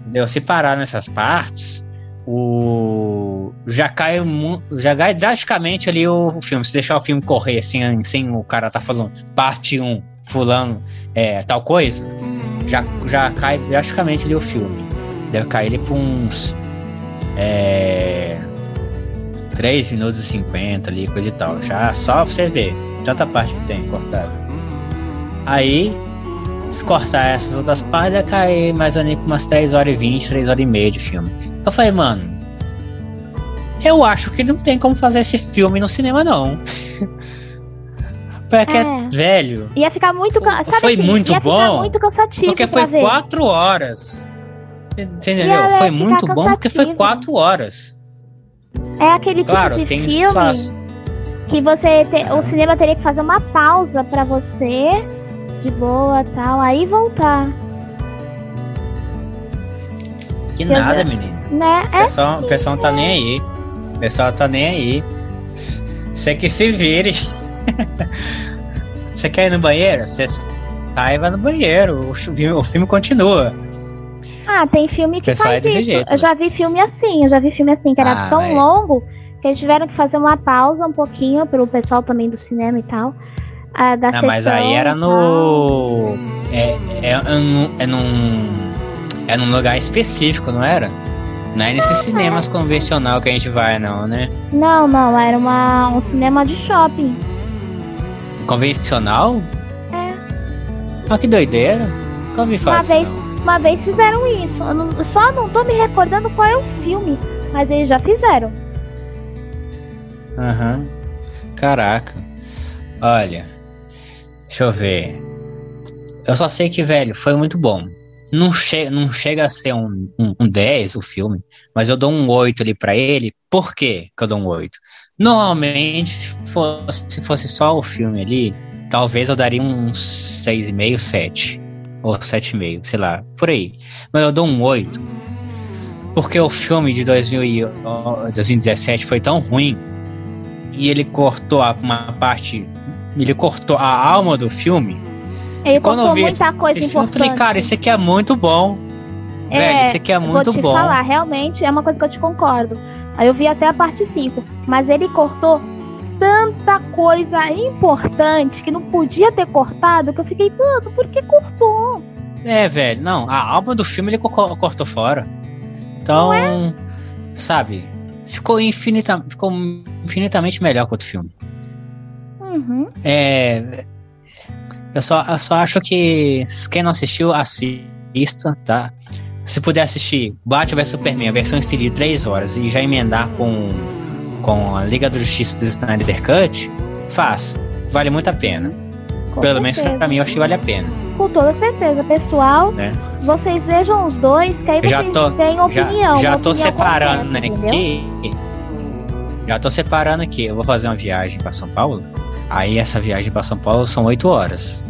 entendeu? Se parar nessas partes, o já cai já cai drasticamente ali o, filme. Se deixar o filme correr assim, sem o cara tá falando parte 1, fulano, é, tal coisa, já, já cai drasticamente ali o filme. Deve cair ele por uns é, 3 minutos e 50 ali, coisa e tal. Já só pra você ver tanta parte que tem cortada. Aí se cortar essas outras partes, ia cair mais ou menos umas 3 horas e 20, 3 horas e meia de filme. Eu falei, mano, eu acho que não tem como fazer esse filme no cinema, não. Porque, É. velho, Ia ficar muito. can- Sabe Foi assim, muito ia bom, Ficar muito cansativo porque foi ver. 4 horas. Você entendeu? Foi ficar muito bom porque foi. 4 horas. É aquele tipo Claro, de tem filme espaço. que você te- o cinema teria que fazer uma pausa pra você de boa tal, aí voltar, Que nada, menino. né? O É pessoal, o pessoal não tá nem aí. O pessoal tá nem aí. Você que se vire. Você quer ir no banheiro? Você sai e vai no banheiro. O filme, o filme continua. Ah, tem filme que Pessoal, faz é isso. jeito, eu né? já vi filme assim, eu já vi filme assim, que era Ah, tão é. longo que eles tiveram que fazer uma pausa um pouquinho pro pessoal também do cinema e tal. ah, da Ah, mas aí sessão era no. É, é, é, num, é num. É num lugar específico, não era? Não é nesses cinemas convencional que a gente vai, não, né? Não, não, era uma, um cinema de shopping. Convencional? É. Olha que doideira. Nunca ouvi falar Uma vez, não. Uma vez fizeram isso. Eu não- só não tô me recordando qual é o filme, mas eles já fizeram. Aham. Caraca. Olha. Deixa eu ver. Eu só sei que, velho, foi muito bom. Não, che não chega a ser um, um, um 10 o filme, mas eu dou um 8 ali pra ele. Por que eu dou um 8? Normalmente, se fosse, se fosse só o filme ali, talvez eu daria um 6,5, 7. Ou 7,5, sei lá, por aí. Mas eu dou um 8. Porque o filme de 2000 e, ó, 2017 foi tão ruim e ele cortou a- uma parte. Ele cortou a alma do filme. Ele Quando eu contou vi muita esse, coisa esse filme, eu importante. falei, cara, isso aqui é muito bom. É, Velho, isso aqui é muito Vou te bom. falar, realmente é uma coisa que eu te concordo. Aí eu vi até a parte 5, mas ele cortou tanta coisa importante que não podia ter cortado que eu fiquei, mano, por que cortou? É, velho, não, a alma do filme ele co- cortou fora. Então, é? sabe, ficou, infinita, ficou infinitamente melhor que outro filme. Uhum. É. Eu só, eu só acho que quem não assistiu, assista, tá? Se puder assistir Batman vs Superman, a versão estendida de 3 horas e já emendar com, com a Liga da Justiça do Snyder Cut, faça. Vale muito a pena. Com Pelo menos certeza. pra mim eu acho que vale a pena. Com toda certeza, pessoal. Né? Vocês vejam os dois, que aí Já vocês tô- têm Já, opinião. já uma tô opinião separando completa, entendeu? aqui. Já tô separando aqui. Eu vou fazer uma viagem pra São Paulo. Aí essa viagem pra São Paulo são 8 horas.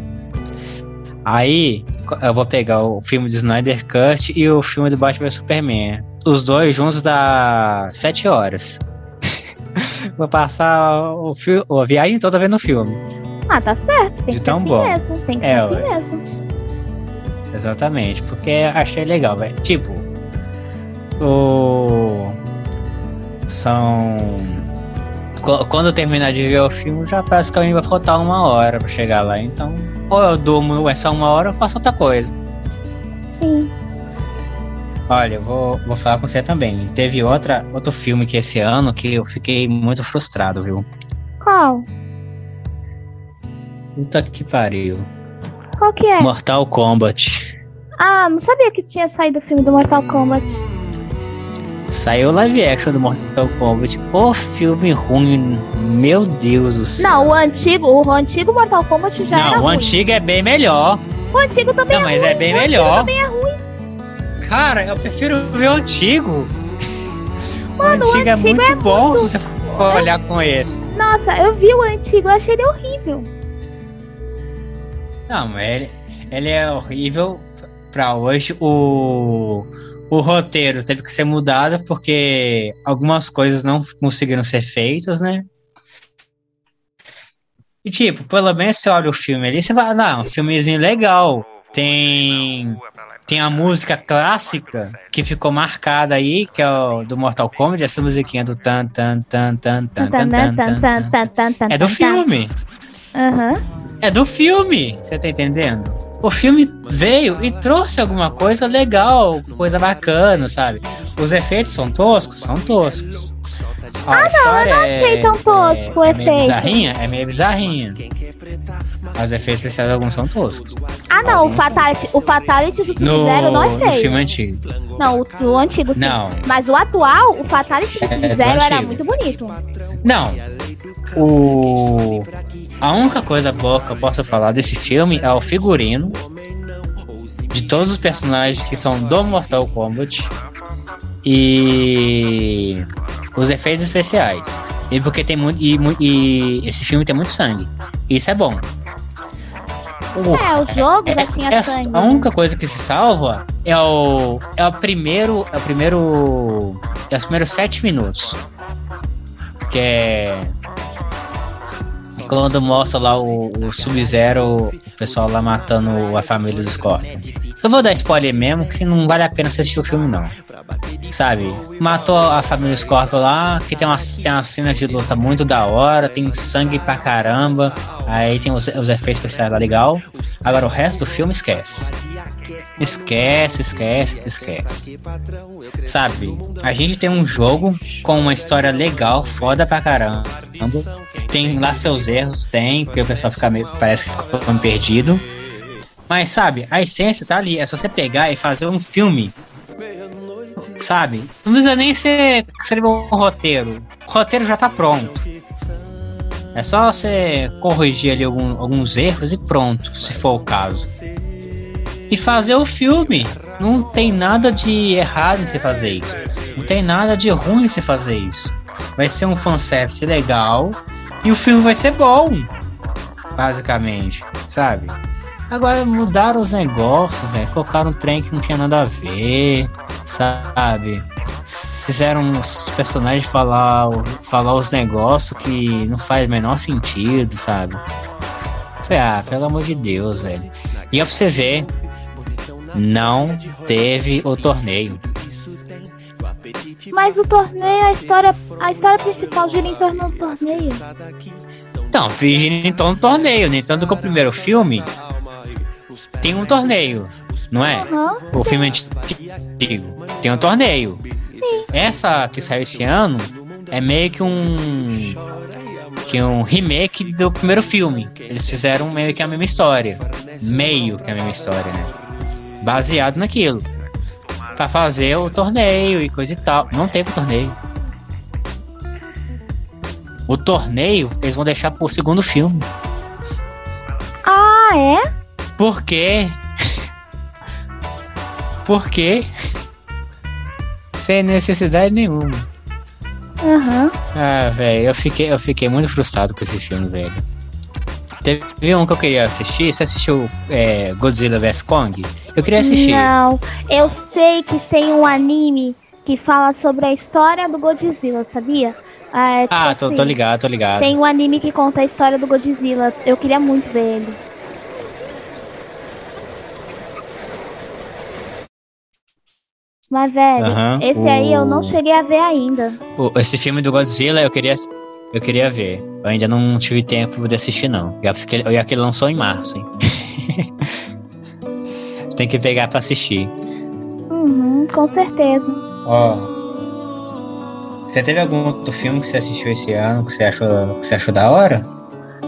Aí eu vou pegar o filme do Snyder Cut e o filme do Batman Superman. Os dois juntos dá 7 horas. vou passar o fi- a viagem toda vendo o filme. Ah, tá certo. Tem De que ser tão assim bom. mesmo. Tem que É, ser assim mesmo. Exatamente, porque achei legal, velho. Tipo, o. São. Qu- Quando eu terminar de ver o filme, já praticamente vai faltar uma hora pra chegar lá. Então, ou eu durmo essa uma hora ou eu faço outra coisa. Olha, eu vou, vou falar com você também. Teve outra, outro filme que esse ano que eu fiquei muito frustrado, viu? Qual? Puta que pariu. Qual que é? Mortal Kombat. Ah, não sabia que tinha saído o filme do Mortal Kombat. Saiu live action do Mortal Kombat. O filme ruim, meu Deus do céu. Não, o antigo, o antigo Mortal Kombat já Não, o ruim. antigo é bem melhor. O antigo também Não, é mas ruim. é bem o antigo melhor. também é ruim. Cara, eu prefiro ver o antigo. Mano, o antigo é muito é bom muito- se você for olhar com esse. Nossa, eu vi o antigo, eu achei ele horrível. Não, mas ele, ele é horrível pra hoje. O, o roteiro teve que ser mudado porque algumas coisas não conseguiram ser feitas, né? E tipo, pelo menos você olha o filme ali, você fala, não, um filmezinho legal. Tem tem a música clássica que ficou marcada aí, que é o do Mortal Kombat, essa musiquinha do tan tan tan tan tan tan tan, tan, tan. É do filme. Aham. É do filme, você tá entendendo? O filme veio e trouxe alguma coisa legal, coisa bacana, sabe? Os efeitos são toscos? São toscos. A história eu não achei é, tão tosco o é, é meio bizarrinha, é meio bizarrinha. Os efeitos especiais alguns são toscos. Ah, não, o Alguns são Fatality, o Fatality do No, Sub-Zero não é no filme antigo. Não, o, o antigo sim. Não, Mas o atual, o Fatality do É, do Sub-Zero era muito bonito. não. O... A única coisa boa que eu posso falar desse filme é o figurino de todos os personagens que são do Mortal Kombat e os efeitos especiais. E porque tem muito e, e esse filme tem muito sangue. Isso é bom. É, o jogo já tinha é- sangue. a única coisa que se salva é o é o primeiro é o primeiro é os primeiros sete minutos que é quando mostra lá o, o Sub-Zero, o pessoal lá matando a família do Scorpion. Eu vou dar spoiler mesmo, que não vale a pena assistir o filme, não. Sabe? Matou a família do Scorpion lá, que tem umas, tem umas cenas de luta muito da hora, tem sangue pra caramba, aí tem os, os efeitos especiais lá legal. Agora o resto do filme esquece. Esquece, esquece, esquece. Sabe? A gente tem um jogo com uma história legal, foda pra caramba. Tem lá seus erros, tem, porque o pessoal fica meio, parece que ficou perdido. Mas sabe, a essência tá ali. É só você pegar e fazer um filme. Sabe? Não precisa nem ser escrever um roteiro. O roteiro já tá pronto. É só você corrigir ali algum- alguns erros e pronto, se for o caso. E fazer o filme. Não tem nada de errado em você fazer isso. Não tem nada de ruim em você fazer isso. Vai ser um fanservice legal e o filme vai ser bom. Basicamente, sabe? Agora mudaram os negócios, velho. Colocaram um trem que não tinha nada a ver, sabe? Fizeram os personagens falar, falar os negócios que não faz o menor sentido, sabe? Falei, ah, pelo amor de Deus, velho. E ó pra você ver, não teve o torneio. Mas o torneio, a história, a história principal gira em torno do torneio. Não, fingindo então um torneio, nem tanto que o primeiro filme tem um torneio, não é? Aham. O filme antigo tem um torneio. Essa que saiu esse ano é meio que um que um remake do primeiro filme. Eles fizeram meio que a mesma história, meio que a mesma história, né? Baseado naquilo. Pra fazer o torneio e coisa e tal. Não teve torneio. O torneio eles vão deixar pro segundo filme. Ah, é? Por quê? Por quê? Sem necessidade nenhuma. Aham. Ah, velho, eu fiquei, eu fiquei muito frustrado com esse filme, velho. Teve um que eu queria assistir. Você assistiu é, Godzilla vs Kong? Eu queria assistir. Não, eu sei que tem um anime que fala sobre a história do Godzilla, sabia? Ah, é, tipo Ah, tô, tô assim, ligado, tô ligado. Tem um anime que conta a história do Godzilla. Eu queria muito ver ele. Mas, velho, Aham, esse aí eu não cheguei a ver ainda. Esse filme do Godzilla eu queria, eu queria ver. Eu ainda não tive tempo poder assistir, não. E E aquele lançou em março, hein? Tem que pegar pra assistir. Uhum, com certeza. Ó. Você teve algum outro filme que você assistiu esse ano que você achou, que você achou da hora?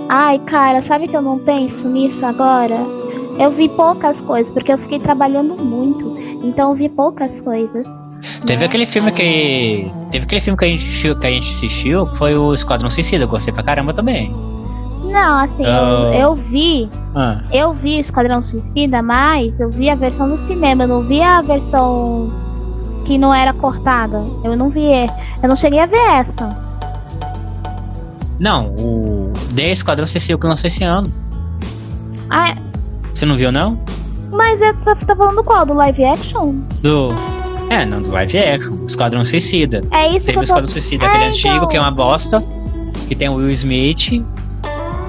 Ai, cara, sabe que eu não penso nisso agora? Eu vi poucas coisas, porque eu fiquei trabalhando muito. Então eu vi poucas coisas. Teve aquele filme que. Teve aquele filme que a gente, que a gente assistiu, que foi o Esquadrão Suicida, eu gostei pra caramba também. Não, assim, eu, Ah. eu vi. Ah, Eu vi Esquadrão Suicida, mas eu vi a versão do cinema, eu não vi a versão que não era cortada. Eu não vi. Eu não cheguei a ver essa. não, o The Esquadrão Suicida que lançou esse ano. Ah, Você não viu, não? mas é, você tá falando qual? Do live action? Do. É, não, do live action. Esquadrão Suicida. É isso que Teve o eu tô. Esquadrão Suicida, É, aquele então. antigo, que é uma bosta. Que tem o Will Smith.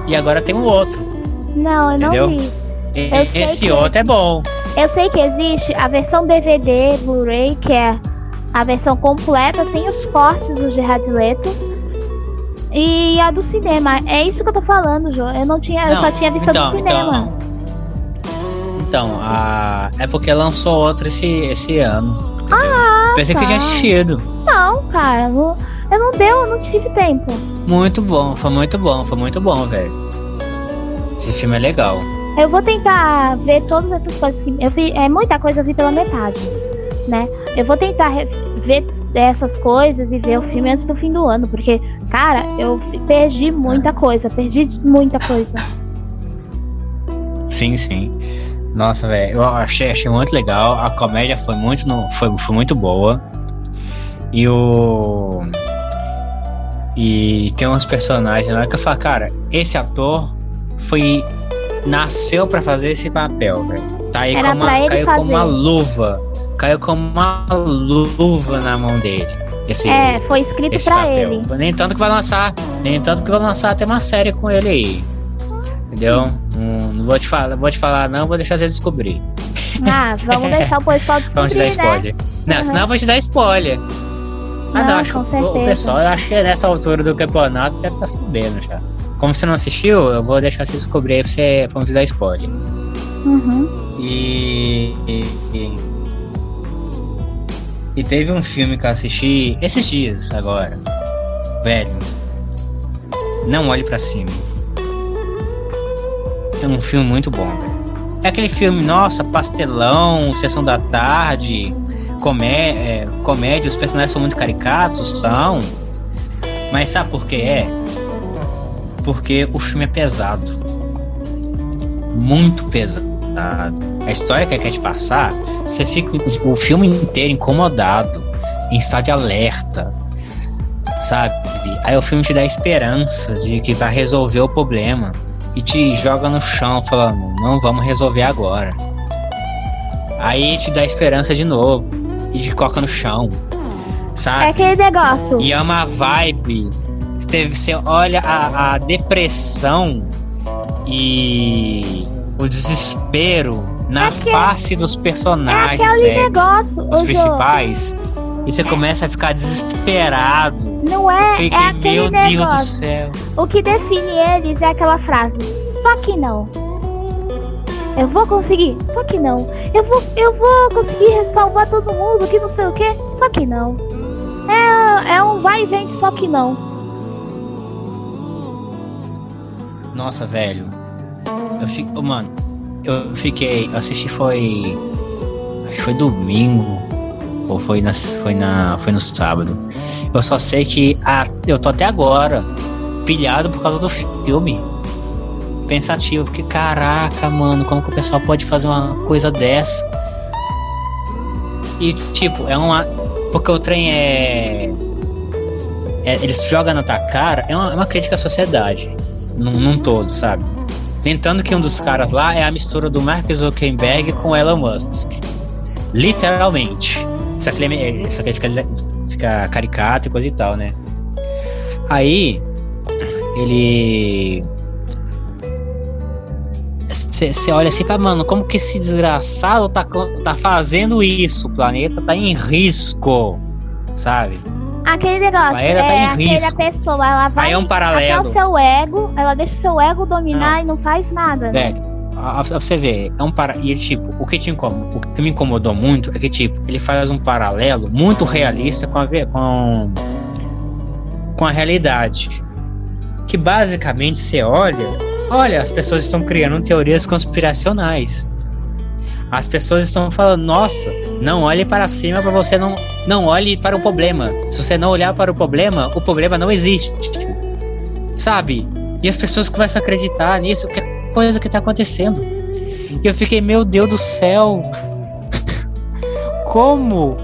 E agora tem o outro. Não, eu Entendeu? não vi. E- Eu Esse que- outro é bom. Eu sei que existe a versão DVD, Blu-ray, que é a versão completa, sem os cortes do Gerard Leto. E a do cinema. É isso que eu tô falando, Jô. Eu não tinha. eu Não, só tinha visto a então, do cinema. Então, a... é porque lançou outro esse, esse ano. Ah, Pensei que você tá. tinha assistido. Não, cara. Eu não deu, eu não tive tempo. Muito bom, foi muito bom, foi muito bom, velho. Esse filme é legal. Eu vou tentar ver todas essas coisas que. Eu vi, é muita coisa eu vi pela metade, né? Eu vou tentar ver essas coisas e ver o filme antes do fim do ano, porque, cara, eu perdi muita coisa, perdi muita coisa. Sim, sim. Nossa, velho, eu achei, achei muito legal. A comédia foi muito, no- foi, foi muito boa. E o. E tem uns personagens lá que eu falo, cara, esse ator foi. Nasceu pra fazer esse papel, velho. Tá aí Era como uma, caiu como uma fazer. luva. Caiu como uma luva na mão dele. Esse, É, foi escrito esse pra papel. ele. Nem tanto que vai lançar. Nem tanto que vai lançar até uma série com ele aí. Entendeu? Hum, não vou te falar, vou te falar, não, vou deixar você descobrir. Ah, vamos deixar o pessoal Vamos te dar descobrir, né? spoiler. Não, Uhum. senão eu vou te dar spoiler. Ah, não, Não, acho que o- pessoal, eu acho que nessa altura do campeonato deve estar sabendo já. Como você não assistiu, eu vou deixar você descobrir aí pra você pra não te dar spoiler. Uhum. E, e, e- e teve um filme que eu assisti esses dias agora. Velho. Não olhe pra cima. É um filme muito bom, velho. É aquele filme, nossa, pastelão, sessão da tarde, comé é, comédia, os personagens são muito caricatos, são. Mas sabe por que é? Porque o filme é pesado. Muito pesado. A história que quer te passar, você fica o filme inteiro incomodado, em estado de alerta, sabe? Aí o filme te dá esperança de que vai resolver o problema e te joga no chão falando, não vamos resolver agora. Aí te dá esperança de novo e te coloca no chão, sabe? É aquele negócio. E é uma vibe. Teve- Você olha a, a depressão e o desespero na É face dos É personagens, aquele velho, negócio. os ô, Jô. principais. E você começa a ficar desesperado. Não é, fiquei, é aquele meu Deus do negócio. céu. O que define eles é aquela frase. Só que não. Eu vou conseguir, só que não. Eu vou, eu vou conseguir salvar todo mundo, que não sei o que, só que não. É, é um vai e vem, só que não. Nossa, velho. Eu fico. Mano, eu fiquei. Eu assisti foi. Acho que foi domingo. Ou foi, na, foi, na, foi no sábado. Eu só sei que a, eu tô até agora pilhado por causa do filme. Pensativo, porque caraca, mano, como que o pessoal pode fazer uma coisa dessa? E tipo, é uma. Porque o trem é. é eles jogam na tua cara, é uma, é uma crítica à sociedade num, num todo, sabe? Tentando que um dos caras lá é a mistura do Mark Zuckerberg com Elon Musk. Literalmente. Só que ele, é- só que ele fica, fica caricato e coisa e tal, né? Aí, ele. Você olha assim pra, mano, como que esse desgraçado tá, tá fazendo isso? O planeta tá em risco, sabe? Aquele negócio, tá é em aquela risco. pessoa, ela vai Aí é um paralelo. o seu ego, ela deixa o seu ego dominar e não faz nada. né? Velho, você ver, é um para. E ele, tipo, o que te incomoda, o que me incomodou muito é que, tipo, ele faz um paralelo muito realista com a, com, com a realidade. Que basicamente você olha, olha, as pessoas estão criando teorias conspiracionais. As pessoas estão falando, nossa, não olhe para cima para você não. Não olhe para o problema. Se você não olhar para o problema, o problema não existe. Sabe? E as pessoas começam a acreditar nisso, que é coisa que tá acontecendo. E eu fiquei, meu Deus do céu. Como?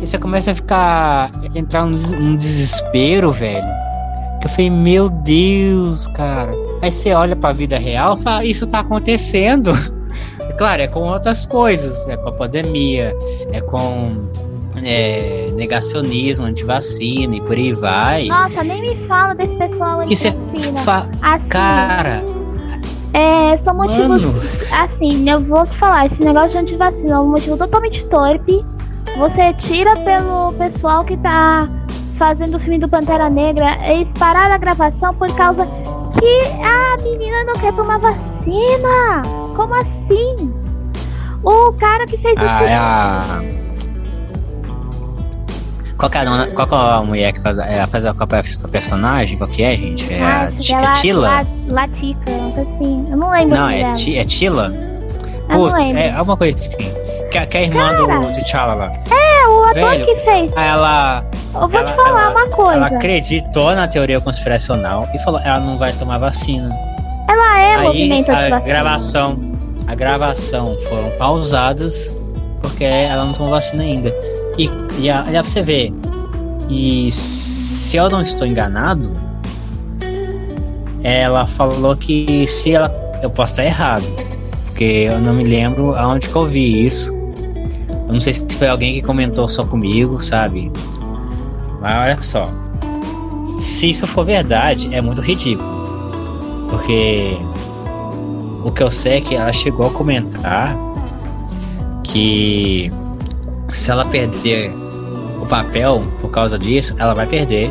E você começa a ficar. entrar num desespero, velho. Eu falei, meu Deus, cara. Aí você olha pra vida real e fala, isso tá acontecendo. Claro, é com outras coisas, é com a pandemia, é com é, negacionismo, antivacina e por aí vai. Nossa, nem me fala desse pessoal aí. Isso é fa... assim, cara. É, são motivos. Mano. Assim, eu vou te falar, esse negócio de antivacina é um motivo totalmente torpe. Você tira pelo pessoal que tá fazendo o filme do Pantera Negra. Eles pararam a gravação por causa que a menina não quer tomar vacina. Como assim? O cara que fez ah, É a... Qual que é a, qual que é a mulher que faz, é, faz a, a, personagem? Qual que é, gente? É ah, a é Tila? Latica, assim. Eu não lembro. Não, é, é Tila? Putz, é alguma coisa assim. Que, que é a irmã Cara, do T'Challa lá. É, o ator Velho, que fez. Ela. Eu vou ela, te falar ela, uma coisa. Ela acreditou na teoria conspiracional e falou: ela não vai tomar vacina. Ela é Aí, movimento a gravação, a gravação foram pausadas porque ela não tomou vacina ainda. E, e, e você vê. E se eu não estou enganado, ela falou que se ela. Eu posso estar errado. Porque eu não me lembro aonde que eu vi isso. Eu não sei se foi alguém que comentou só comigo, sabe? Mas olha só. Se isso for verdade, é muito ridículo. Porque o que eu sei é que ela chegou a comentar que se ela perder o papel por causa disso, ela vai perder.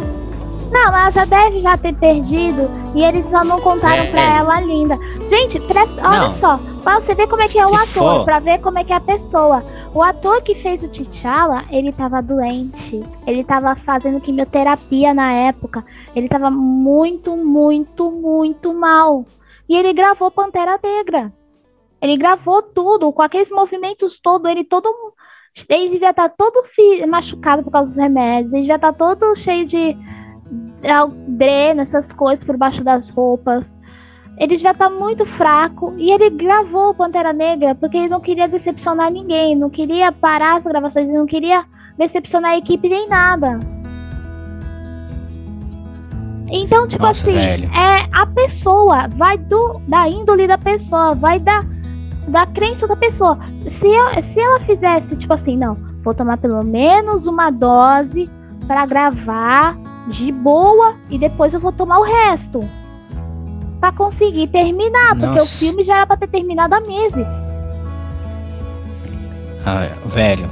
Não, ela já deve já ter perdido e eles só não contaram é, pra é. ela linda. Gente, presta, olha não. só, pra você ver como é que é o ator, for... pra ver como é que é a pessoa. O ator que fez o T'Challa, ele tava doente. Ele tava fazendo quimioterapia na época. Ele tava muito, muito, muito mal. E ele gravou Pantera Negra. Ele gravou tudo, com aqueles movimentos todos, ele todo. Ele devia estar tá todo machucado por causa dos remédios, ele já tá todo cheio de dreno, essas coisas por baixo das roupas. Ele já tá muito fraco e ele gravou Pantera Negra porque ele não queria decepcionar ninguém, não queria parar as gravações, ele não queria decepcionar a equipe nem nada. Então, tipo Nossa, assim, velho. é a pessoa, vai do da índole da pessoa, vai da da crença da pessoa. Se, eu, se ela fizesse, tipo assim, não, vou tomar pelo menos uma dose para gravar de boa e depois eu vou tomar o resto. Pra conseguir terminar, Nossa. porque o filme já era pra ter terminado há meses. Ah, velho,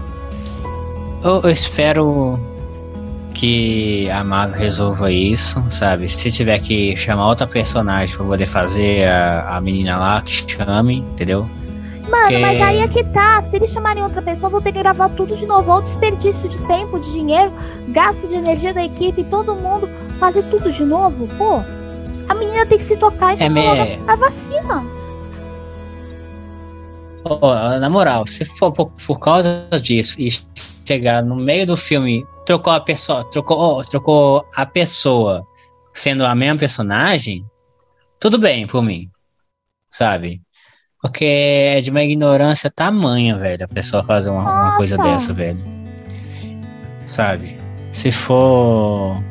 eu, eu espero que a Marvel resolva isso, sabe? Se tiver que chamar outra personagem pra poder fazer a, a menina lá, que chame, entendeu? Mano, mas aí é que tá. Se eles chamarem outra pessoa, vão ter que gravar tudo de novo. Outro desperdício de tempo, de dinheiro, gasto de energia da equipe, todo mundo fazer tudo de novo. Pô, a menina tem que se tocar e é me... a vacina. Oh, na moral, se for por, por, causa disso e chegar no meio do filme, trocou a pessoa, trocou, oh, trocou a pessoa sendo a mesma personagem, tudo bem por mim, sabe? Porque é de uma ignorância tamanha, velho, a pessoa fazer uma, uma coisa dessa, velho. Sabe? Se for.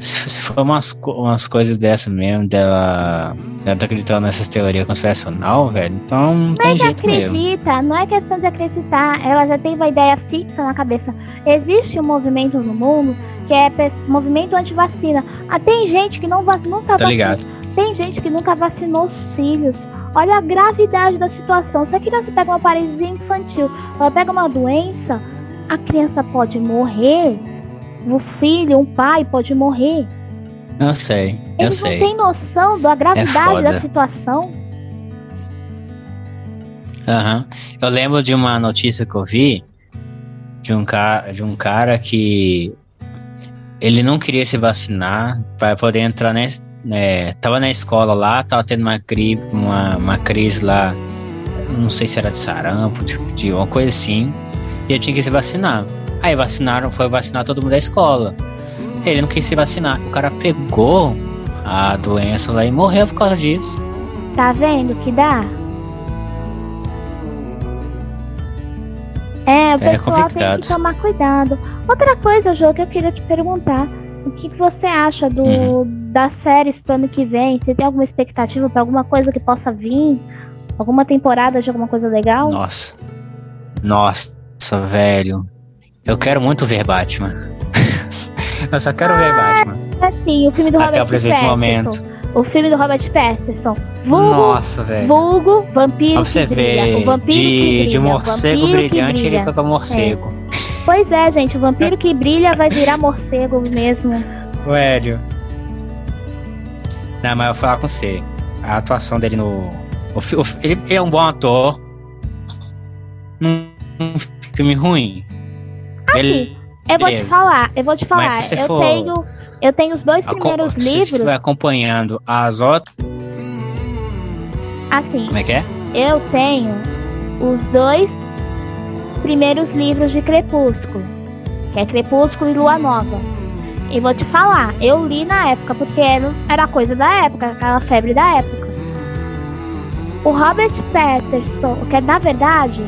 Se for umas, umas coisas dessa mesmo, dela, dela tá acreditando nessas teorias conspiracional, velho, então não tem jeito acredita, mesmo. Não é questão de acreditar, ela já tem uma ideia fixa na cabeça. Existe um movimento no mundo que é movimento anti-vacina. Ah, tem gente que não, nunca tá vacinou. Tem gente que nunca vacinou os filhos. Olha a gravidade da situação. Se a criança pega uma paralisia infantil, ela pega uma doença, a criança pode morrer. O filho, um pai pode morrer. Eu sei, eu Eles sei. não têm noção da gravidade é da situação. Uhum. Eu lembro de uma notícia que eu vi de um, cara, de um cara que ele não queria se vacinar para poder entrar nesse, é, tava na escola lá, tava tendo uma, cri uma, uma crise lá não sei se era de sarampo, de, de uma coisa assim, e eu tinha que se vacinar. Aí vacinaram, foi vacinar todo mundo da escola. Ele não quis se vacinar. O cara pegou a doença lá e morreu por causa disso. Tá vendo que dá? É, o É pessoal tem complicado. que tomar cuidado. Outra coisa, Jô, que eu queria te perguntar. O que, você acha do, Uhum. das séries pro ano que vem? Você tem alguma expectativa pra alguma coisa que possa vir? Alguma temporada de alguma coisa legal? Nossa. Nossa, velho. Eu quero muito ver Batman. eu só quero ver Batman. Assim, o filme do Até Robert o presente momento. O filme do Robert Pattinson. Vulgo, Nossa, velho. vulgo vampiro você que de, brilha. de morcego brilhante ele brilha. foi pra morcego. Pois é, gente, o vampiro que brilha vai virar morcego mesmo. Velho. Não, mas eu vou falar com você. A atuação dele no. o o ele, ele é um bom ator. Num, num filme ruim. Ele, Eu vou te falar, eu vou te falar. Mas se você Eu for- tenho, eu tenho os dois primeiros se você livros. estiver acompanhando as outras. Assim, Como é que é? eu tenho os dois primeiros livros de Crepúsculo, que é Crepúsculo e Lua Nova. E vou te falar, eu li na época, porque era, coisa da época, aquela febre da época. O Robert Patterson, que na verdade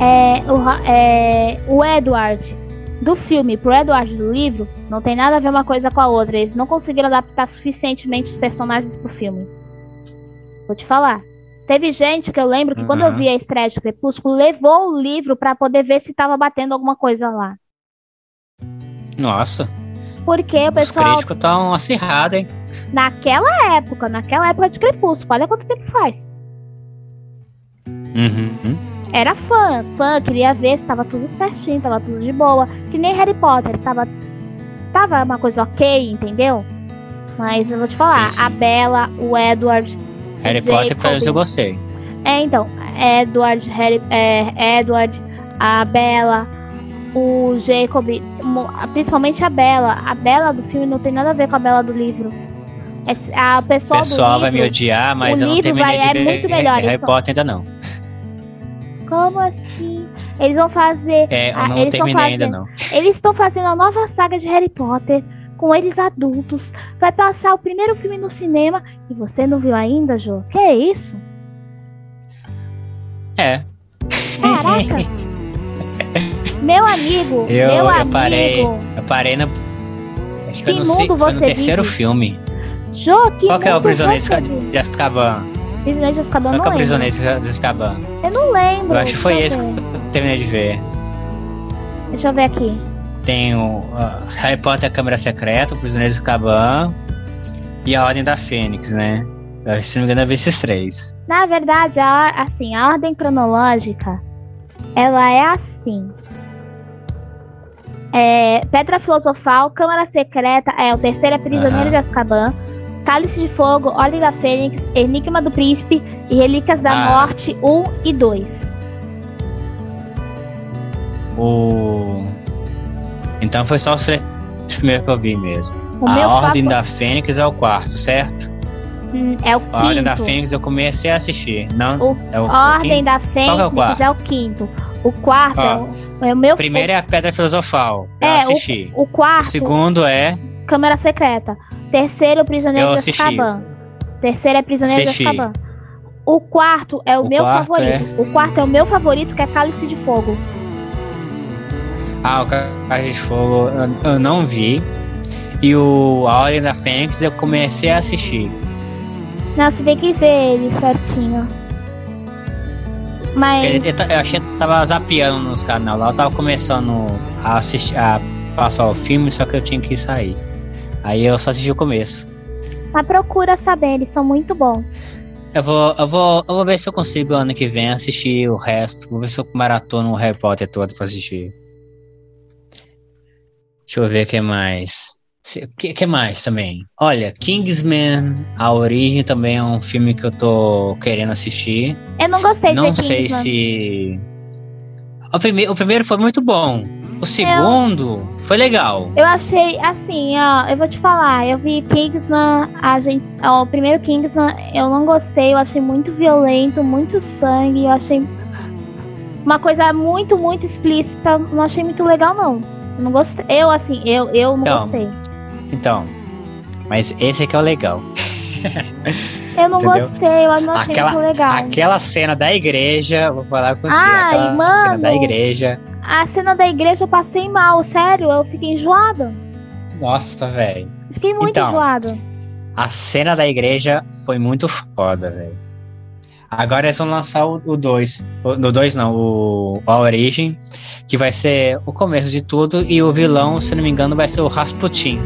é o, é o Edward do filme pro Edward do livro, não tem nada a ver uma coisa com a outra. Eles não conseguiram adaptar suficientemente os personagens pro filme. Vou te falar. Teve gente que eu lembro que quando eu Uhum. vi a estreia de Crepúsculo, levou o livro pra poder ver se tava batendo alguma coisa lá. Nossa, Porque o os pessoal, críticos estão acirrados, hein? naquela época, naquela época de Crepúsculo, olha quanto tempo faz. Uhum. Era fã, fã, queria ver se tava tudo certinho, tava tudo de boa. Que nem Harry Potter, tava, tava uma coisa ok, entendeu? Mas eu vou te falar, Sim, sim. a Bella, o Edward. Harry. Potter, pra isso eu gostei. É, então, Edward, Harry, é, Edward, a Bella, o Jacob, principalmente a Bella. A Bella do filme não tem nada a ver com a Bella do livro. É, a O pessoal, vai me livro, odiar, mas eu não terminei vai- de é ver muito melhor, Harry isso. Potter ainda não. Como assim? Eles vão fazer. É, eu não tão terminei ainda não. Eles estão fazendo a nova saga de Harry Potter com eles adultos. Vai passar o primeiro filme no cinema e você não viu ainda, Jô? Que é isso? É. Caraca! meu amigo, Eu, meu eu amigo. parei. Eu parei na. Acho que eu não sei. Foi no terceiro vive? filme. Jô, que Qual que é o prisioneiro de Azkaban? Prisioneiro de Azkaban, Qual que é o prisioneiro de Azkaban? Eu não lembro. Eu acho que foi esse que eu terminei de ver. Deixa eu ver aqui. Tem o ah, Harry Potter, a Câmara Secreta, o Prisioneiro de Azkaban e a Ordem da Fênix, né? Eu, se não me engano, eu vi esses três. Na verdade, a, assim, a ordem cronológica, ela é assim. É, Pedra Filosofal, Câmara Secreta, é o terceiro é Prisioneiro Aham. de Azkaban, Cálice de Fogo, Ordem da Fênix, Enigma do Príncipe e Relíquias da Ah. Morte 1 e 2. O. Então foi só os três primeiros que eu vi mesmo. O a Ordem da Fênix é o quarto, certo? Hum, é o A Ordem da quinto. Fênix eu comecei a assistir. Não? O é o, Ordem o quinto? da Fênix é o quarto? é o quinto. O quarto é, Ó, o, é o meu Primeiro é a Pedra Filosofal. Eu É, assisti. o O quarto, segundo é. Câmara Secreta. Terceiro, Prisioneiro de. Azkaban. Terceiro é Prisioneiro Assisti. de Azkaban. O quarto é o, O meu quarto favorito. O quarto é o meu favorito, que é Cálice de Fogo. Ah, o Caixa de Fogo eu, eu não vi. E o A Ordem da Fênix eu comecei a assistir. Não, você tem que ver ele certinho. Mas Eu, eu, ta- eu achei que tava zapeando nos canais lá. Eu tava começando a assistir, a passar o filme, só que eu tinha que sair. Aí eu só assisti o começo. mas procura saber, eles são muito bons. Eu vou, eu vou, eu vou ver se eu consigo ano que vem assistir o resto. Vou ver se eu maratono o Harry Potter todo pra assistir. Deixa eu ver o que mais. O que, que mais também? Olha, Kingsman, A Origem também é um filme que eu tô querendo assistir. Eu não gostei Não sei Kingsman. se. O primeiro, o primeiro foi muito bom. O segundo foi legal. Eu achei, assim, ó, eu vou te falar, eu vi Kingsman, a gente, ó, o primeiro Kingsman, eu não gostei, eu achei muito violento, muito sangue, eu achei uma coisa muito, muito explícita, não achei muito legal, não. Eu não gostei, eu, assim, eu, eu não Então, gostei. Então, mas esse aqui é o legal. Eu não entendeu? gostei, eu não achei Aquela- muito legal. Aquela cena da igreja, vou falar contigo, Ai, aquela mano. cena da igreja. A cena da igreja eu passei mal, sério, eu fiquei enjoada. Nossa, velho. Fiquei muito Então, enjoada. A cena da igreja foi muito foda, velho. Agora eles vão lançar o 2. No 2 não, o A Origem, que vai ser o começo de tudo, e o vilão, se não me engano, vai ser o Rasputin.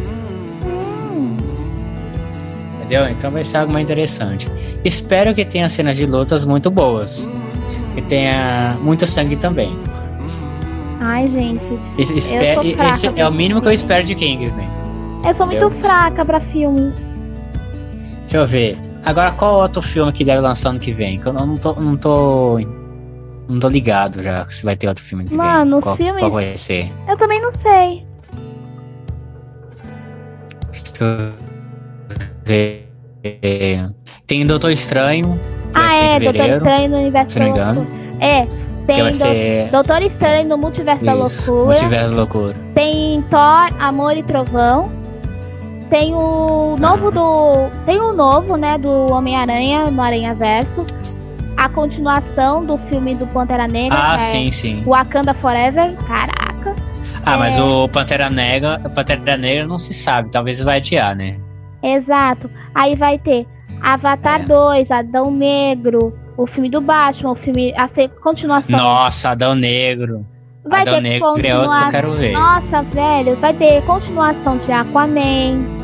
Entendeu? Então vai ser algo mais interessante. Espero que tenha cenas de lutas muito boas. Que tenha muito sangue também. ai, gente, Es- espe- esse é o mínimo que eu espero de Kingsman. eu sou muito fraca pra filme. Deixa eu ver. Agora, qual outro filme que deve lançar ano que vem? Que eu não tô. Não tô, não tô ligado já se vai ter outro filme que Mano, vem. os Qual, vai ser? Eu também não sei. Deixa eu ver. Tem Doutor Estranho. Ah, é, Doutor Estranho no Universo da. Loucura. É, tem do- ser. Doutor Estranho no Multiverso da Isso, Loucura. Multiverso da Loucura. Tem Thor, Amor e Trovão. Tem o novo do. Tem o novo, né, do Homem-Aranha no Aranha Verso. A continuação do filme do Pantera Negra. Ah, é sim, sim. Wakanda Forever. Caraca. Ah, mas É. o Pantera Negra, o Pantera Negra não se sabe, talvez vai adiar, né? Exato. Aí vai ter Avatar É. 2, Adão Negro, o filme do Batman, o filme. A continuação. Nossa, Adão Negro. vai Adão ter Negro é outro que eu quero ver. Nossa, velho, vai ter continuação de Aquaman.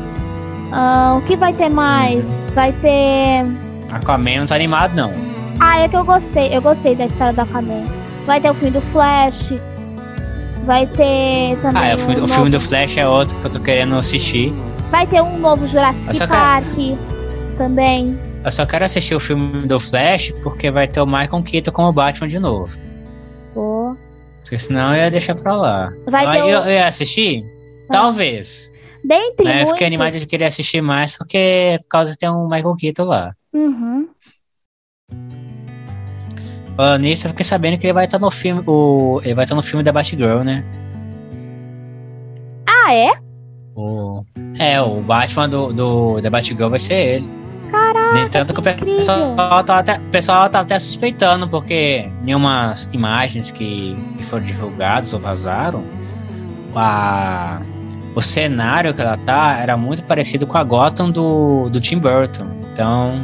Ah, o que vai ter mais? Vai ter. Aquaman não tá animado, não. Ah, é que eu gostei. Eu gostei da história do Aquaman. Vai ter o filme do Flash. Vai ter também. Ah, é, o, filme, um o filme do Flash é outro que eu tô querendo assistir. Vai ter um novo Jurassic Park também. Eu só quero assistir o filme do Flash porque vai ter o Michael Keaton como Batman de novo. Pô. Porque senão eu ia deixar pra lá. Vai ter eu, o- eu ia assistir? Talvez. Dentre Né? Eu muitos. fiquei animado de querer assistir mais porque por causa ter um Michael Keaton lá. Uhum. Falando nisso, eu fiquei sabendo que ele vai estar no filme. O, ele vai estar no filme da Batgirl, né? Ah, é? O, é, o Batman do, do da Batgirl vai ser ele. Caraca. Nem tanto que o que pessoal tava até, o pessoal até suspeitando, porque em umas imagens que, que foram divulgadas ou vazaram, a, o cenário que ela tá era muito parecido com a Gotham do, do Tim Burton. Então,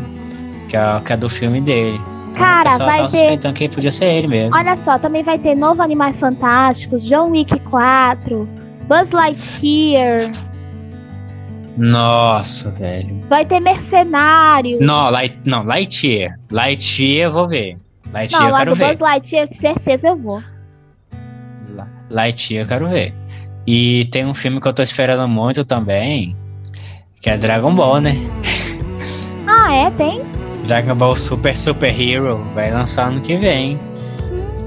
que é, que é do filme dele. Então, Cara, vai ter- suspeitando que podia ser ele mesmo. Olha só, também vai ter novo Animais Fantásticos, John Wick 4, Buzz Lightyear, Nossa, velho. vai ter Mercenário. Não, Light, não, Lightyear. Lightyear eu vou ver. Lightyear Não, eu quero ver. Buzz Lightyear, certeza eu vou. Lightyear eu quero ver. E tem um filme que eu tô esperando muito também, que é Dragon Ball, né? Ah, é? Tem? Dragon Ball Super Super Hero vai lançar ano que vem.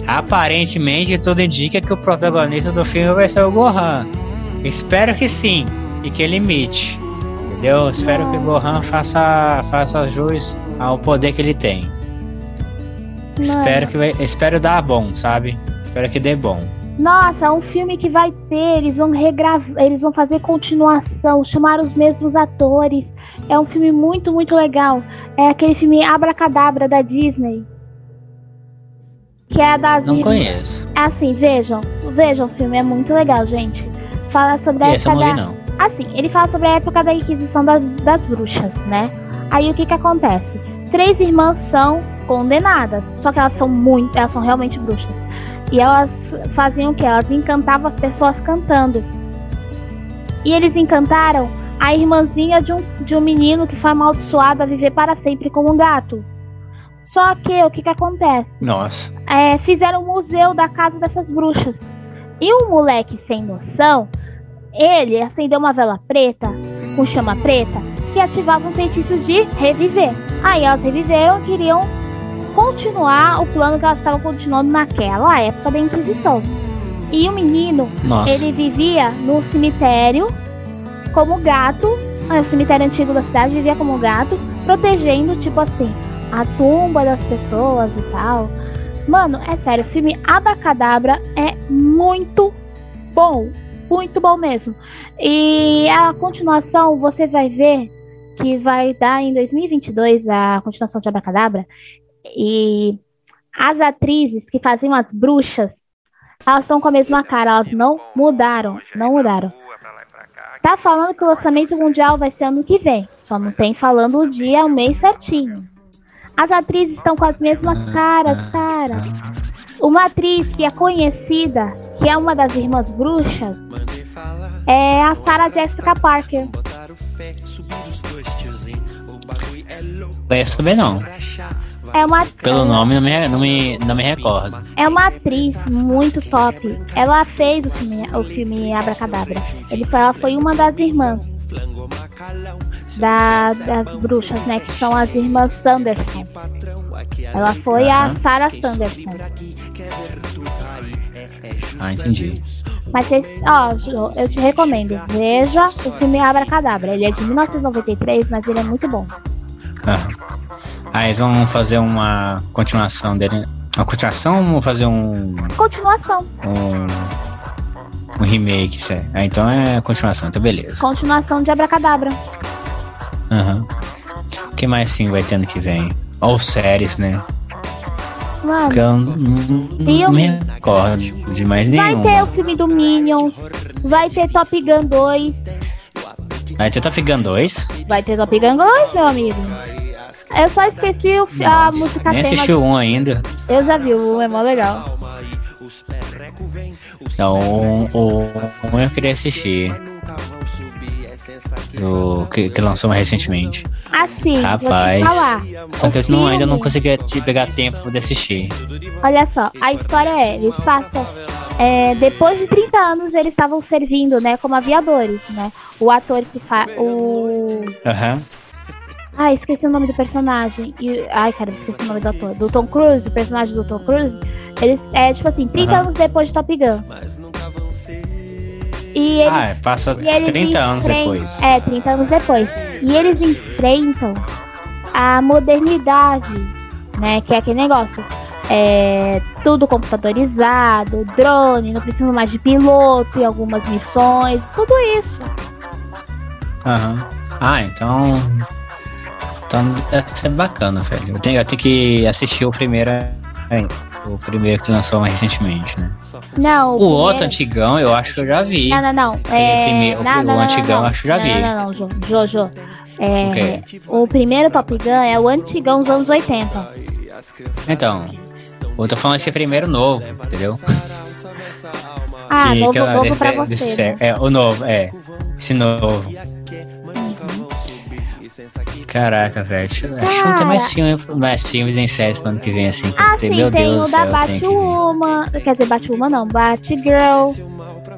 Aparentemente tudo indica que o protagonista do filme vai ser o Gohan. Espero que sim, e que ele imite. Entendeu? Espero que o Gohan faça, faça jus ao poder que ele tem. Espero que espero dar bom, sabe? Espero que dê bom. Nossa, é um filme que vai ter, eles vão regravar, eles vão fazer continuação, chamar os mesmos atores. É um filme muito, muito legal. É aquele filme Abracadabra da Disney. Que é a das Não conheço. É assim, vejam. Vejam o filme, é muito legal, gente. Fala sobre a Esse eu época não vi, da. não. Assim, ele fala sobre a época da Inquisição das, das bruxas, né? Aí o que que acontece? Três irmãs são condenadas, só que elas são muito, elas são realmente bruxas. E elas faziam o que? Elas encantavam as pessoas cantando. E eles encantaram a irmãzinha de um, de um menino que foi amaldiçoado a viver para sempre como um gato. Só que o que que acontece? Nossa. é, fizeram um museu da casa dessas bruxas. E um moleque sem noção, ele acendeu uma vela preta, com chama preta, que ativava um feitiço de reviver. Aí elas reviveram e queriam continuar o plano que elas estavam continuando naquela época da Inquisição. E o menino, Nossa. ele vivia no cemitério como gato, é, o cemitério antigo da cidade, vivia como gato, protegendo, tipo assim, a tumba das pessoas e tal. Mano, é sério, o filme Abracadabra é muito bom. Muito bom mesmo. E a continuação, você vai ver que vai dar em 2022 a continuação de Abracadabra. E as atrizes que faziam as bruxas, elas estão com a mesma cara, elas não mudaram, não mudaram. Tá falando que o lançamento mundial vai ser ano que vem, só não tem falando o dia, o mês certinho. As atrizes estão com as mesmas caras, cara. Uma atriz que é conhecida, que é uma das irmãs bruxas, é a Sarah Jessica Parker. Conheço bem não. É uma, Pelo nome não me, não me, não me recordo. é uma atriz muito top. Ela fez o filme, o filme Abracadabra. Ele foi, ela foi uma das irmãs da- das bruxas, né? Que são as irmãs Sanderson. Ela foi a. Sarah Sanderson. Ah, entendi. Mas ó, eu te recomendo. Veja o filme Abracadabra. Ele é de 1993, mas ele é muito bom. Ah. Ah, eles vão fazer uma continuação dele. Uma continuação ou fazer um. Continuação. um. um remake, isso é. Ah, então é continuação, então beleza. Continuação de Abracadabra. Aham. O que mais sim vai ter ano que vem? Ou séries, né? Mano, Que eu não, me recordo de mais vai nenhum. ter o filme do Minions. Vai ter Top Gun 2. Vai ter Top Gun 2? Vai ter Top Gun 2, meu amigo. Eu só esqueci o, a Nossa, música nem tema. assisti o 1 ainda. Eu já vi, o um é mó legal. Não, o, o, o 1 eu queria assistir. Do, que, que lançou recentemente. Assim, Rapaz. Só que eu não, ainda não consegui te pegar tempo de assistir. Olha só, a história é, eles passam. é, depois de 30 anos, eles estavam servindo, né, como aviadores, né? O ator que faz. O. Aham. Ai, esqueci o nome do personagem. E, ai, cara, esqueci o nome do ator. Do Tom Cruise, o personagem do Tom Cruise. Eles, é tipo assim, 30 Aham. anos depois de Top Gun. E eles, Ah, é, passa e eles 30 anos depois. É, 30 anos depois. E eles enfrentam a modernidade, né? Que é aquele negócio. É tudo computadorizado, drone, não precisa mais de piloto em algumas missões, tudo isso. Aham. Ah, então. Então ser bacana, velho. Eu tenho, eu tenho que assistir o primeiro. ainda, O primeiro que lançou mais recentemente, né? Não, O primeiro- outro antigão eu acho que eu já vi. Não, não, não. É... primeiro- o- não, o não, antigão não, acho que já não, vi. Não, não, não, Jo- Jojo. É, Ok. O primeiro Top Gun é o antigão dos anos 80. Então, eu tô falando esse primeiro novo, entendeu? Ah, Que- novo, que é novo pra você. né? É, o novo, é. Esse novo. Caraca, velho. Acho que não tem mais, filme, mais filmes em séries pro ano que vem, assim. que Ah, tem- sim, Meu tem Deus o do da céu, que ver. Batwoman. Quer dizer, Batwoman não, Batgirl.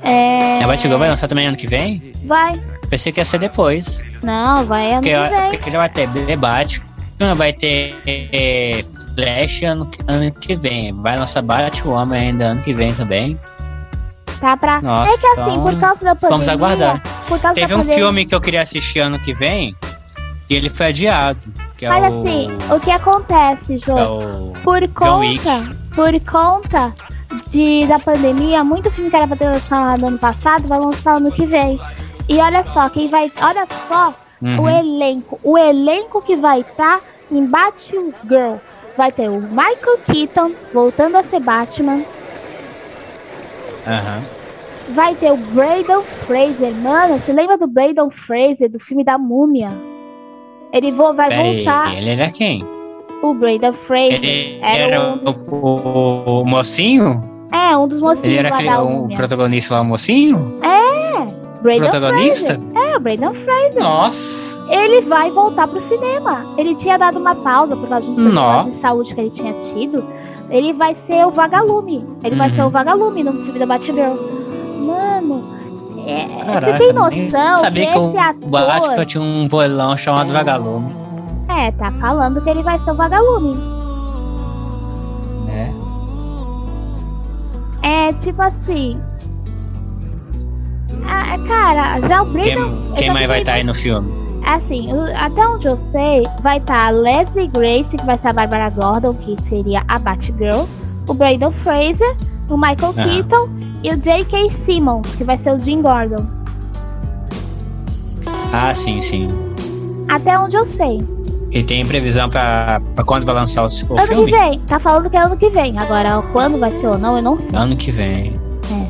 É... A Batgirl vai lançar também ano que vem? Vai. Pensei que ia ser depois. Não, vai ano Porque, que vem. porque já vai ter debate, vai ter é, Flash ano, que- ano que vem. Vai lançar Batwoman ainda ano que vem também. Tá pra... Nossa, é que assim, então, por causa da pandemia... vamos aguardar. Por causa Teve da um pandemia, filme que eu queria assistir ano que vem e ele foi adiado. Que é Mas o, assim, o que acontece, Jô? que é o Por conta, por conta de, da pandemia, muito filme que era pra ter lançado no ano passado vai lançar ano que vem. E olha só, quem vai. Olha só Uhum. o elenco. O elenco que vai estar em Batgirl. Vai ter o Michael Keaton voltando a ser Batman. Aham. Vai ter o Braden Fraser. Mano, você lembra do Braden Fraser, do filme da Múmia? Ele vo- vai Pera aí, voltar. ele era quem? O Braden Fraser. Ele era era um o, o- o mocinho? É, um dos mocinhos Ele era aquele, o protagonista lá, o mocinho? Braden protagonista? Fraser. É, o Braden Fraser. Nossa! Ele vai voltar pro cinema. Ele tinha dado uma pausa por causa de um de saúde que ele tinha tido. Ele vai ser o Vagalume. Ele vai Uhum. ser o Vagalume no filme da Batgirl. Mano, é, Caraca, você tem noção sabia que que o ator... Batman tinha um bolão chamado Vagalume. É, tá falando que ele vai ser o Vagalume. É, É, tipo assim. Ah, cara, já o Brandon. Quem, quem mais vai estar tá aí no filme? Assim, até onde eu sei, vai estar tá a Leslie Grace, que vai ser a Barbara Gordon, que seria a Batgirl, o Brandon Fraser, o Michael uhum. Keaton e o J.K. Simmons, que vai ser o Jim Gordon. Ah, sim, sim. Até onde eu sei. E tem previsão pra, pra quando vai lançar o, o ano filme? Ano que vem. Tá falando que é ano que vem. Agora, quando vai ser ou não, eu não sei. Ano que vem. É.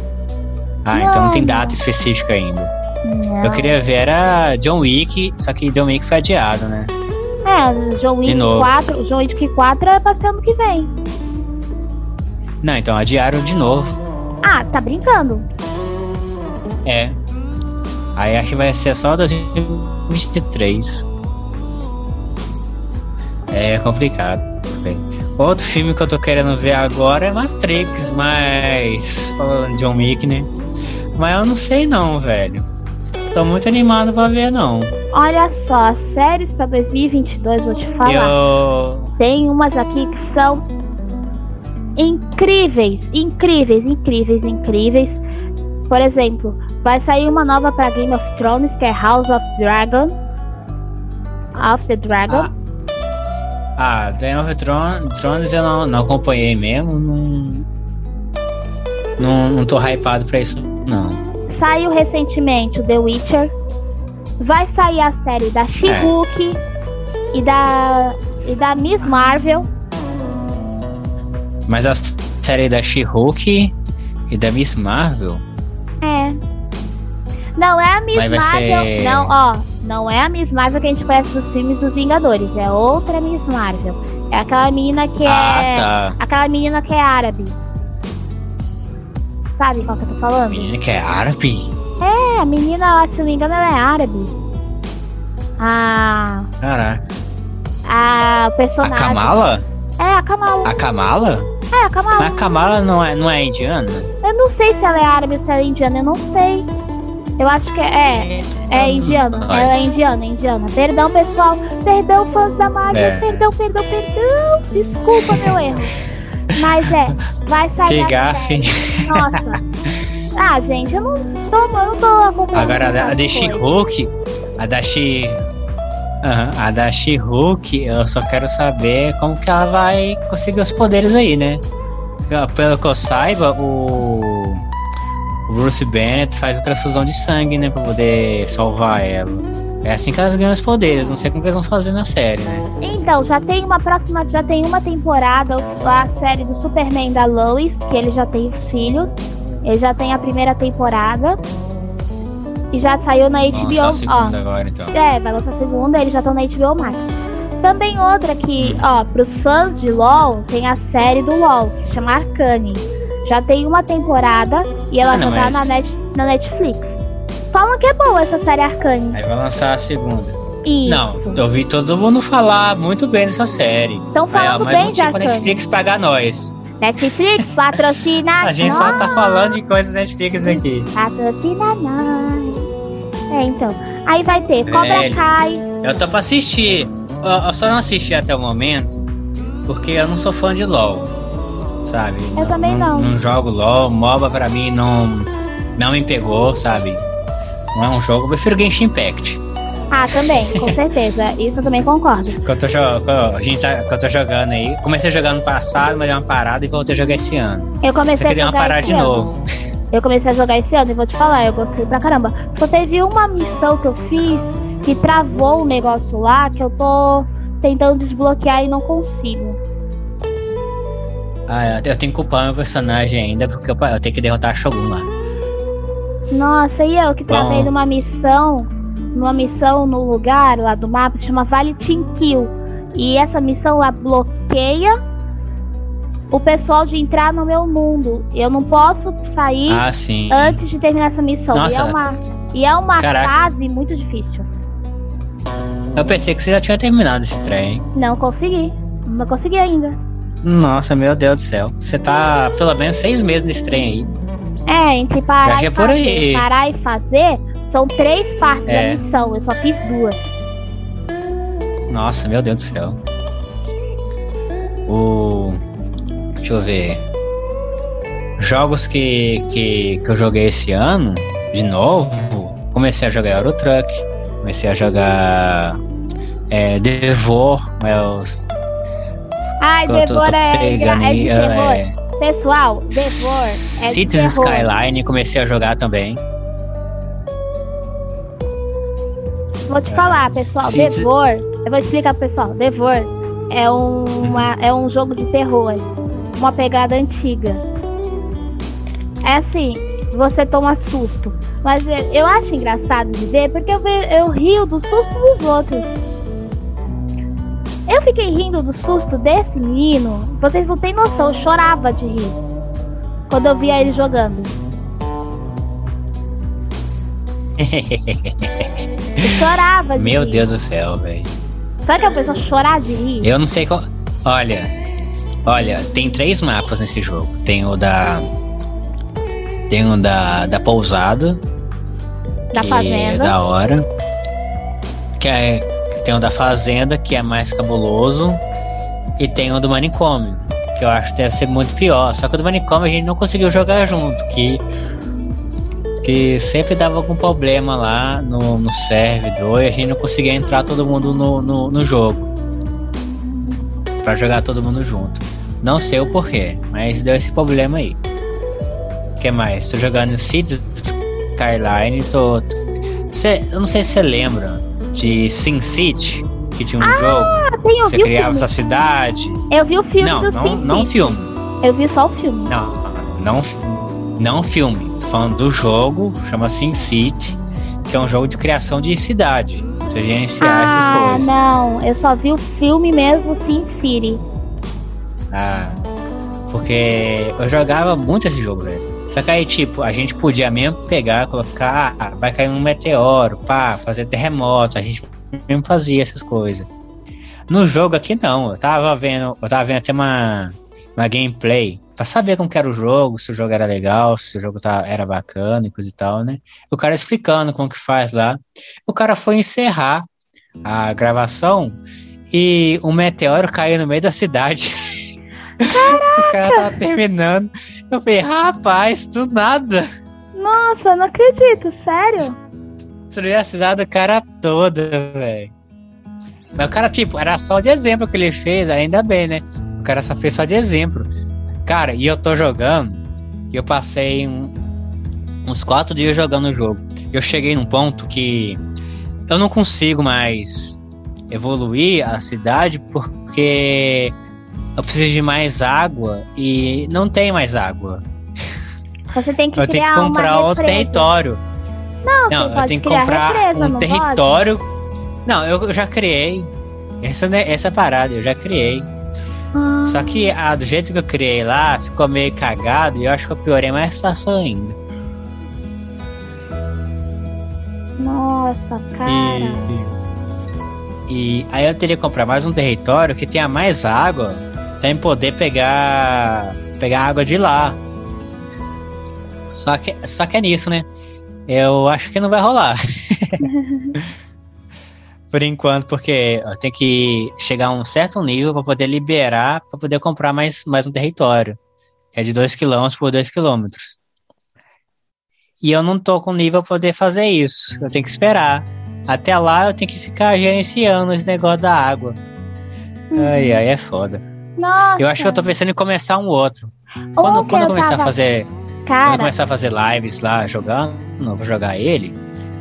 Ah, não, então não tem data específica ainda. Não. Eu queria ver era John Wick, só que John Wick foi adiado, né? É, John Wick 4, John Wick 4 é pra ser ano que vem. Não, então adiaram de novo. Ah, tá brincando? É. Aí acho que vai ser só 2023. É complicado. Outro filme que eu tô querendo ver agora é Matrix, mas. Falando de John Wick, né? Mas eu não sei não, velho. Tô muito animado pra ver, não. Olha só, séries pra 2022, vou te falar. Eu... Tem umas aqui que são incríveis, incríveis, incríveis, incríveis. Por exemplo, vai sair uma nova pra Game of Thrones, que é House of Dragon. Of the Dragon. Ah, ah Game of Thrones eu não, não acompanhei mesmo. Não, não, não tô hypado pra isso, não. Saiu recentemente o The Witcher. Vai sair a série da She-Hulk é. e da e da Miss Marvel. Mas a série da She-Hulk e da Miss Marvel? É. Não é a Miss Marvel. Ser... Não, ó. Não é a Miss Marvel que a gente conhece dos filmes dos Vingadores. É outra Miss Marvel. É aquela menina que ah, é. Tá. Aquela menina que é árabe. Sabe qual que eu tô falando? Menina que é árabe? É, a menina lá, se não me engano, ela é árabe. Ah. Caraca. A personagem. A Kamala? É, a Kamala. A Kamala? É, a Kamala. Mas a Kamala não é, não é indiana? Eu não sei se ela é árabe ou se ela é indiana, eu não sei. Eu acho que é. É, é indiana. Nossa. Ela é indiana, é indiana. Perdão, pessoal. Perdão, fãs da Marvel. É. Perdão, perdão, perdão. Desculpa meu erro. Mas é, vai sair. Que gafe. Nossa. Ah, gente, eu não tô, eu não tô acompanhando. Agora, a da She-Hulk, a da She Uhum. A da She-Hulk, eu só quero saber como que ela vai conseguir os poderes aí, né? Pelo que eu saiba, o, o Bruce Bennett faz a transfusão de sangue, né? Pra poder salvar ela. É assim que elas ganham os poderes, não sei como que eles vão fazer na série, né? Então, já tem uma próxima, já tem uma temporada, a série do Superman da Lois, que ele já tem os filhos. Ele já tem a primeira temporada. E já saiu na HBO. Lançar a segunda ó, agora, então. É, vai lançar a segunda, eles já estão na HBO Max. Também outra que, hum. ó, pros fãs de LoL, tem a série do LoL, que chama Arcane. Já tem uma temporada e ela ah, já tá na, net, na Netflix. Falam que é boa essa série Arcane. Aí vai lançar a segunda. Isso. Não, eu ouvi todo mundo falar muito bem dessa série. Estão falando Aí, bem de Arcane. Netflix pagar nós. Netflix patrocina A gente nós. só tá falando de coisas Netflix aqui. Patrocina nós. É, então. Aí vai ter Cobra é, Kai. Eu tô pra assistir. Eu, eu, só não assisti até o momento porque eu não sou fã de LoL. Sabe? Eu não, também não. Não, não jogo LoL. MOBA pra mim não, não me pegou, sabe? Não é um jogo. Eu prefiro Genshin Impact. Ah, também, com certeza. Isso eu também concordo. Que eu tô, a gente tá, eu tô jogando aí. Comecei a jogar no passado, mas deu uma parada e voltei a jogar esse ano. Eu comecei Você a jogar uma parada de ano. novo. Eu comecei a jogar esse ano e vou te falar, eu gostei pra caramba. Só teve uma missão que eu fiz que travou o negócio lá que eu tô tentando desbloquear e não consigo. Ah, eu tenho que culpar meu personagem ainda porque eu, eu tenho que derrotar a Shogun lá. Nossa, e eu que travei numa missão, numa missão no lugar lá do mapa, chama Vale Kill. E essa missão lá bloqueia o pessoal de entrar no meu mundo. Eu não posso sair ah, antes de terminar essa missão. Nossa. E é uma, e é uma fase muito difícil. Eu pensei que você já tinha terminado esse trem. Não consegui. Não consegui ainda. Nossa, meu Deus do céu. Você tá pelo menos seis meses nesse trem aí. É, entre parar, e fazer, parar e fazer, são três partes é. da missão. Eu só fiz duas. Nossa, meu Deus do céu. O. Deixa eu ver. Jogos que, que, que eu joguei esse ano, de novo, comecei a jogar Euro Truck, comecei a jogar é, Devor, mas. Ai, Devor é, é é, Pessoal, Devor é de Cities. Skyline, comecei a jogar também. Vou te falar, pessoal, Cities- Devor, eu vou explicar pro pessoal, Devor é, uma, é um jogo de terror, uma pegada antiga. É assim, você toma susto. Mas eu, acho engraçado de ver porque eu, eu rio do susto dos outros. Eu fiquei rindo do susto desse menino. Vocês não têm noção, eu chorava de rir. Quando eu via ele jogando. Eu chorava de Meu rir. Deus do céu, velho. Sabe que a pessoa chorar de rir? Eu não sei qual. Olha, olha, tem três mapas nesse jogo. Tem o da. Tem o da, da pousada, Da que é fazenda. da hora. Que é, tem o da fazenda, que é mais cabuloso. E tem o do manicômio, que eu acho que deve ser muito pior. Só que o do manicômio a gente não conseguiu jogar junto, que. Que sempre dava algum problema lá no, no servidor e a gente não conseguia entrar todo mundo no, no, no jogo. Pra jogar todo mundo junto. Não sei o porquê, mas deu esse problema aí. O que mais? Tô jogando Cities Skyline, tô- Cê, eu não sei se você lembra de Sin City, que tinha um jogo, Ah, tem, eu você criava essa cidade. Eu vi o filme Não, não, Sin não City. filme. Eu vi só o filme. Não, não, não filme. Tô falando do jogo, chama Sin City, que é um jogo de criação de cidade. Você gerenciar essas ah, coisas. não. Eu só vi o filme mesmo, Sin City. Ah, porque eu jogava muito esse jogo, velho. Só que aí, tipo, a gente podia mesmo pegar, colocar, ah, vai cair um meteoro, pá, fazer terremoto, a gente mesmo fazia essas coisas. No jogo aqui não, eu tava vendo, eu tava vendo até uma, uma gameplay pra saber como era o jogo, se o jogo era legal, se o jogo tá, era bacana e coisa e tal, né? O cara explicando como que faz lá. O cara foi encerrar a gravação e um meteoro caiu no meio da cidade. o cara tava terminando. Eu falei, rapaz, do nada. Nossa, não acredito, sério? Destruiu a cidade do cara toda, velho. Mas o cara, tipo, era só de exemplo que ele fez, ainda bem, né? O cara só fez só de exemplo. Cara, e eu tô jogando, e eu passei um- uns quatro dias jogando o jogo. Eu cheguei num ponto que eu não consigo mais evoluir a cidade porque eu preciso de mais água e não tem mais água. Você tem que Eu tenho que comprar outro território. Não, Não, eu pode tenho que comprar represa, um território. Não, eu já criei. Essa, né, essa parada, eu já criei. Pode? Ah, Só que ah, do jeito que eu criei lá, ficou meio cagado e eu acho que eu piorei mais a situação ainda. Nossa, cara. E, e aí eu teria que comprar mais um território que tenha mais água eu poder pegar pegar água de lá. Só que, só que é nisso, né? Eu acho que não vai rolar. Por enquanto, porque eu tenho que chegar a um certo nível para poder liberar, para poder comprar mais, mais um território. Que é de 2 km por 2 km. E eu não tô com nível para poder fazer isso. Eu tenho que esperar. Até lá eu tenho que ficar gerenciando esse negócio da água. Ai, ai, é foda. Nossa. Eu acho que eu tô pensando em começar um outro. Um Quando, quando eu começar tava- a fazer. Quando eu Cara, começar a fazer lives lá jogando, eu vou jogar ele.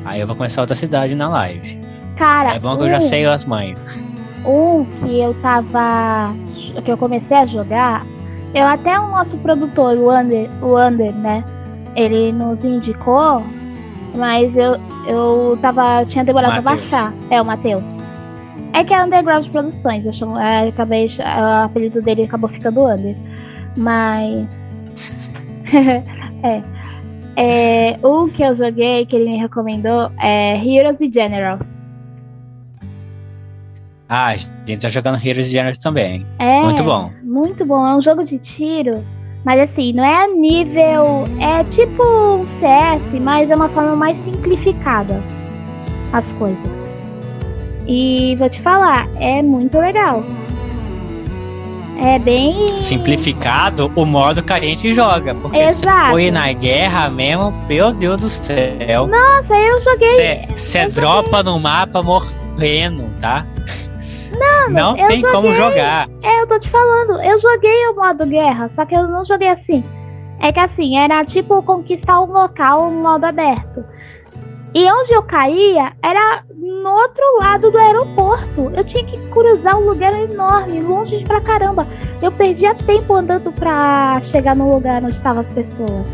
Aí eu vou começar outra cidade na live. cara. É bom que eu já um- sei as mães. Um que eu tava. que eu comecei a jogar. Eu até o nosso produtor, o Under, o Under, né? Ele nos indicou, mas eu, eu tava. Eu tinha demorado pra Matheus. baixar. É, o Matheus. É que é Underground Produções, eu chamo, é, acabei, o apelido dele acabou ficando Under. Mas. é. É, um que eu joguei, que ele me recomendou, é Heroes e Generals. Ah, a gente tá jogando Heroes Generals também. É, Muito bom. Muito bom. É um jogo de tiro, mas assim, não é a nível. É tipo um CS, mas é uma forma mais simplificada as coisas. E vou te falar, é muito legal. É bem. Simplificado o modo que a gente joga. Porque Exato. se foi na guerra mesmo, meu Deus do céu. Nossa, eu joguei. Você dropa no mapa morrendo, tá? Não, Não tem joguei. como jogar. É, eu tô te falando, eu joguei o modo guerra, só que eu não joguei assim. É que assim, era tipo conquistar um local no modo aberto. E onde eu caía era no outro lado do aeroporto. Eu tinha que cruzar um lugar enorme, longe pra caramba. Eu perdia tempo andando pra chegar no lugar onde estavam as pessoas.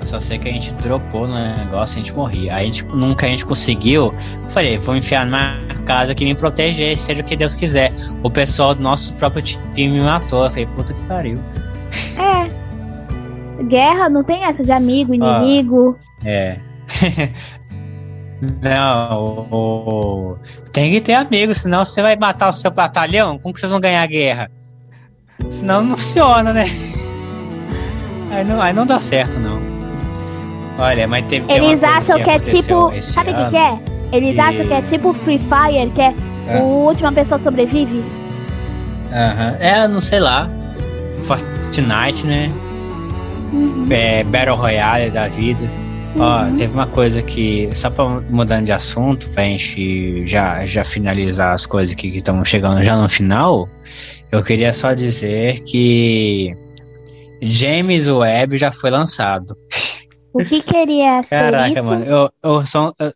Eu só sei que a gente dropou no negócio e a gente morria. A gente nunca a gente conseguiu. Falei, vou enfiar numa casa que me proteger, seja o que Deus quiser. O pessoal do nosso próprio time me matou. Eu falei, puta que pariu. É. Guerra não tem essa de amigo, inimigo. É. Não, o, tem que ter amigos, senão você vai matar o seu batalhão. Como que vocês vão ganhar a guerra? Senão não funciona, né? Aí não, aí não dá certo, não. Olha, mas teve Eles acham que é aconteceu tipo. Sabe o que, que é? Eles E- acham que é tipo Free Fire, que é É. o última pessoa sobrevive. Aham. É, não sei lá. Fortnite, né? Uhum. É, Battle Royale da vida. Ó, Uhum. teve uma coisa que, só pra mudando de assunto, pra gente já, já finalizar as coisas que estão chegando já no final, eu queria só dizer que James Webb já foi lançado. O que queria ser Caraca, isso? mano, eu, eu, sou, eu,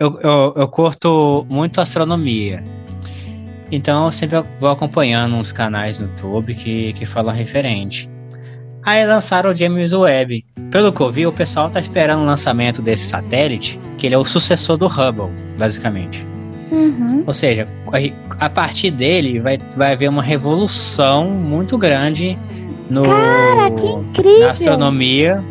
eu, eu, eu curto muito astronomia. Então eu sempre vou acompanhando uns canais no YouTube que, que falam referente. Aí lançaram o James Webb. Pelo que eu vi, o pessoal tá esperando o lançamento desse satélite, que ele é o sucessor do Hubble, basicamente. Uhum. Ou seja, a partir dele vai, vai haver uma revolução muito grande no, Cara, na astronomia.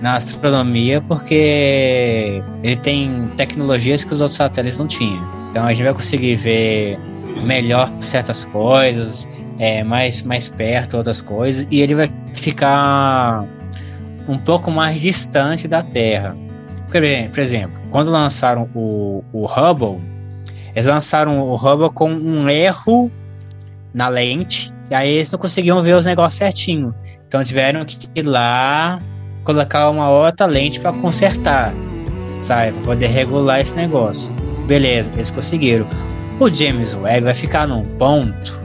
Na astronomia, porque ele tem tecnologias que os outros satélites não tinham. Então a gente vai conseguir ver melhor certas coisas, é, mais, mais perto outras coisas, e ele vai ficar um pouco mais distante da Terra. Por exemplo, quando lançaram o, o Hubble, eles lançaram o Hubble com um erro na lente, e aí eles não conseguiam ver os negócios certinho. Então tiveram que ir lá colocar uma outra lente para consertar, sabe? Para poder regular esse negócio. Beleza, eles conseguiram. O James Webb vai ficar num ponto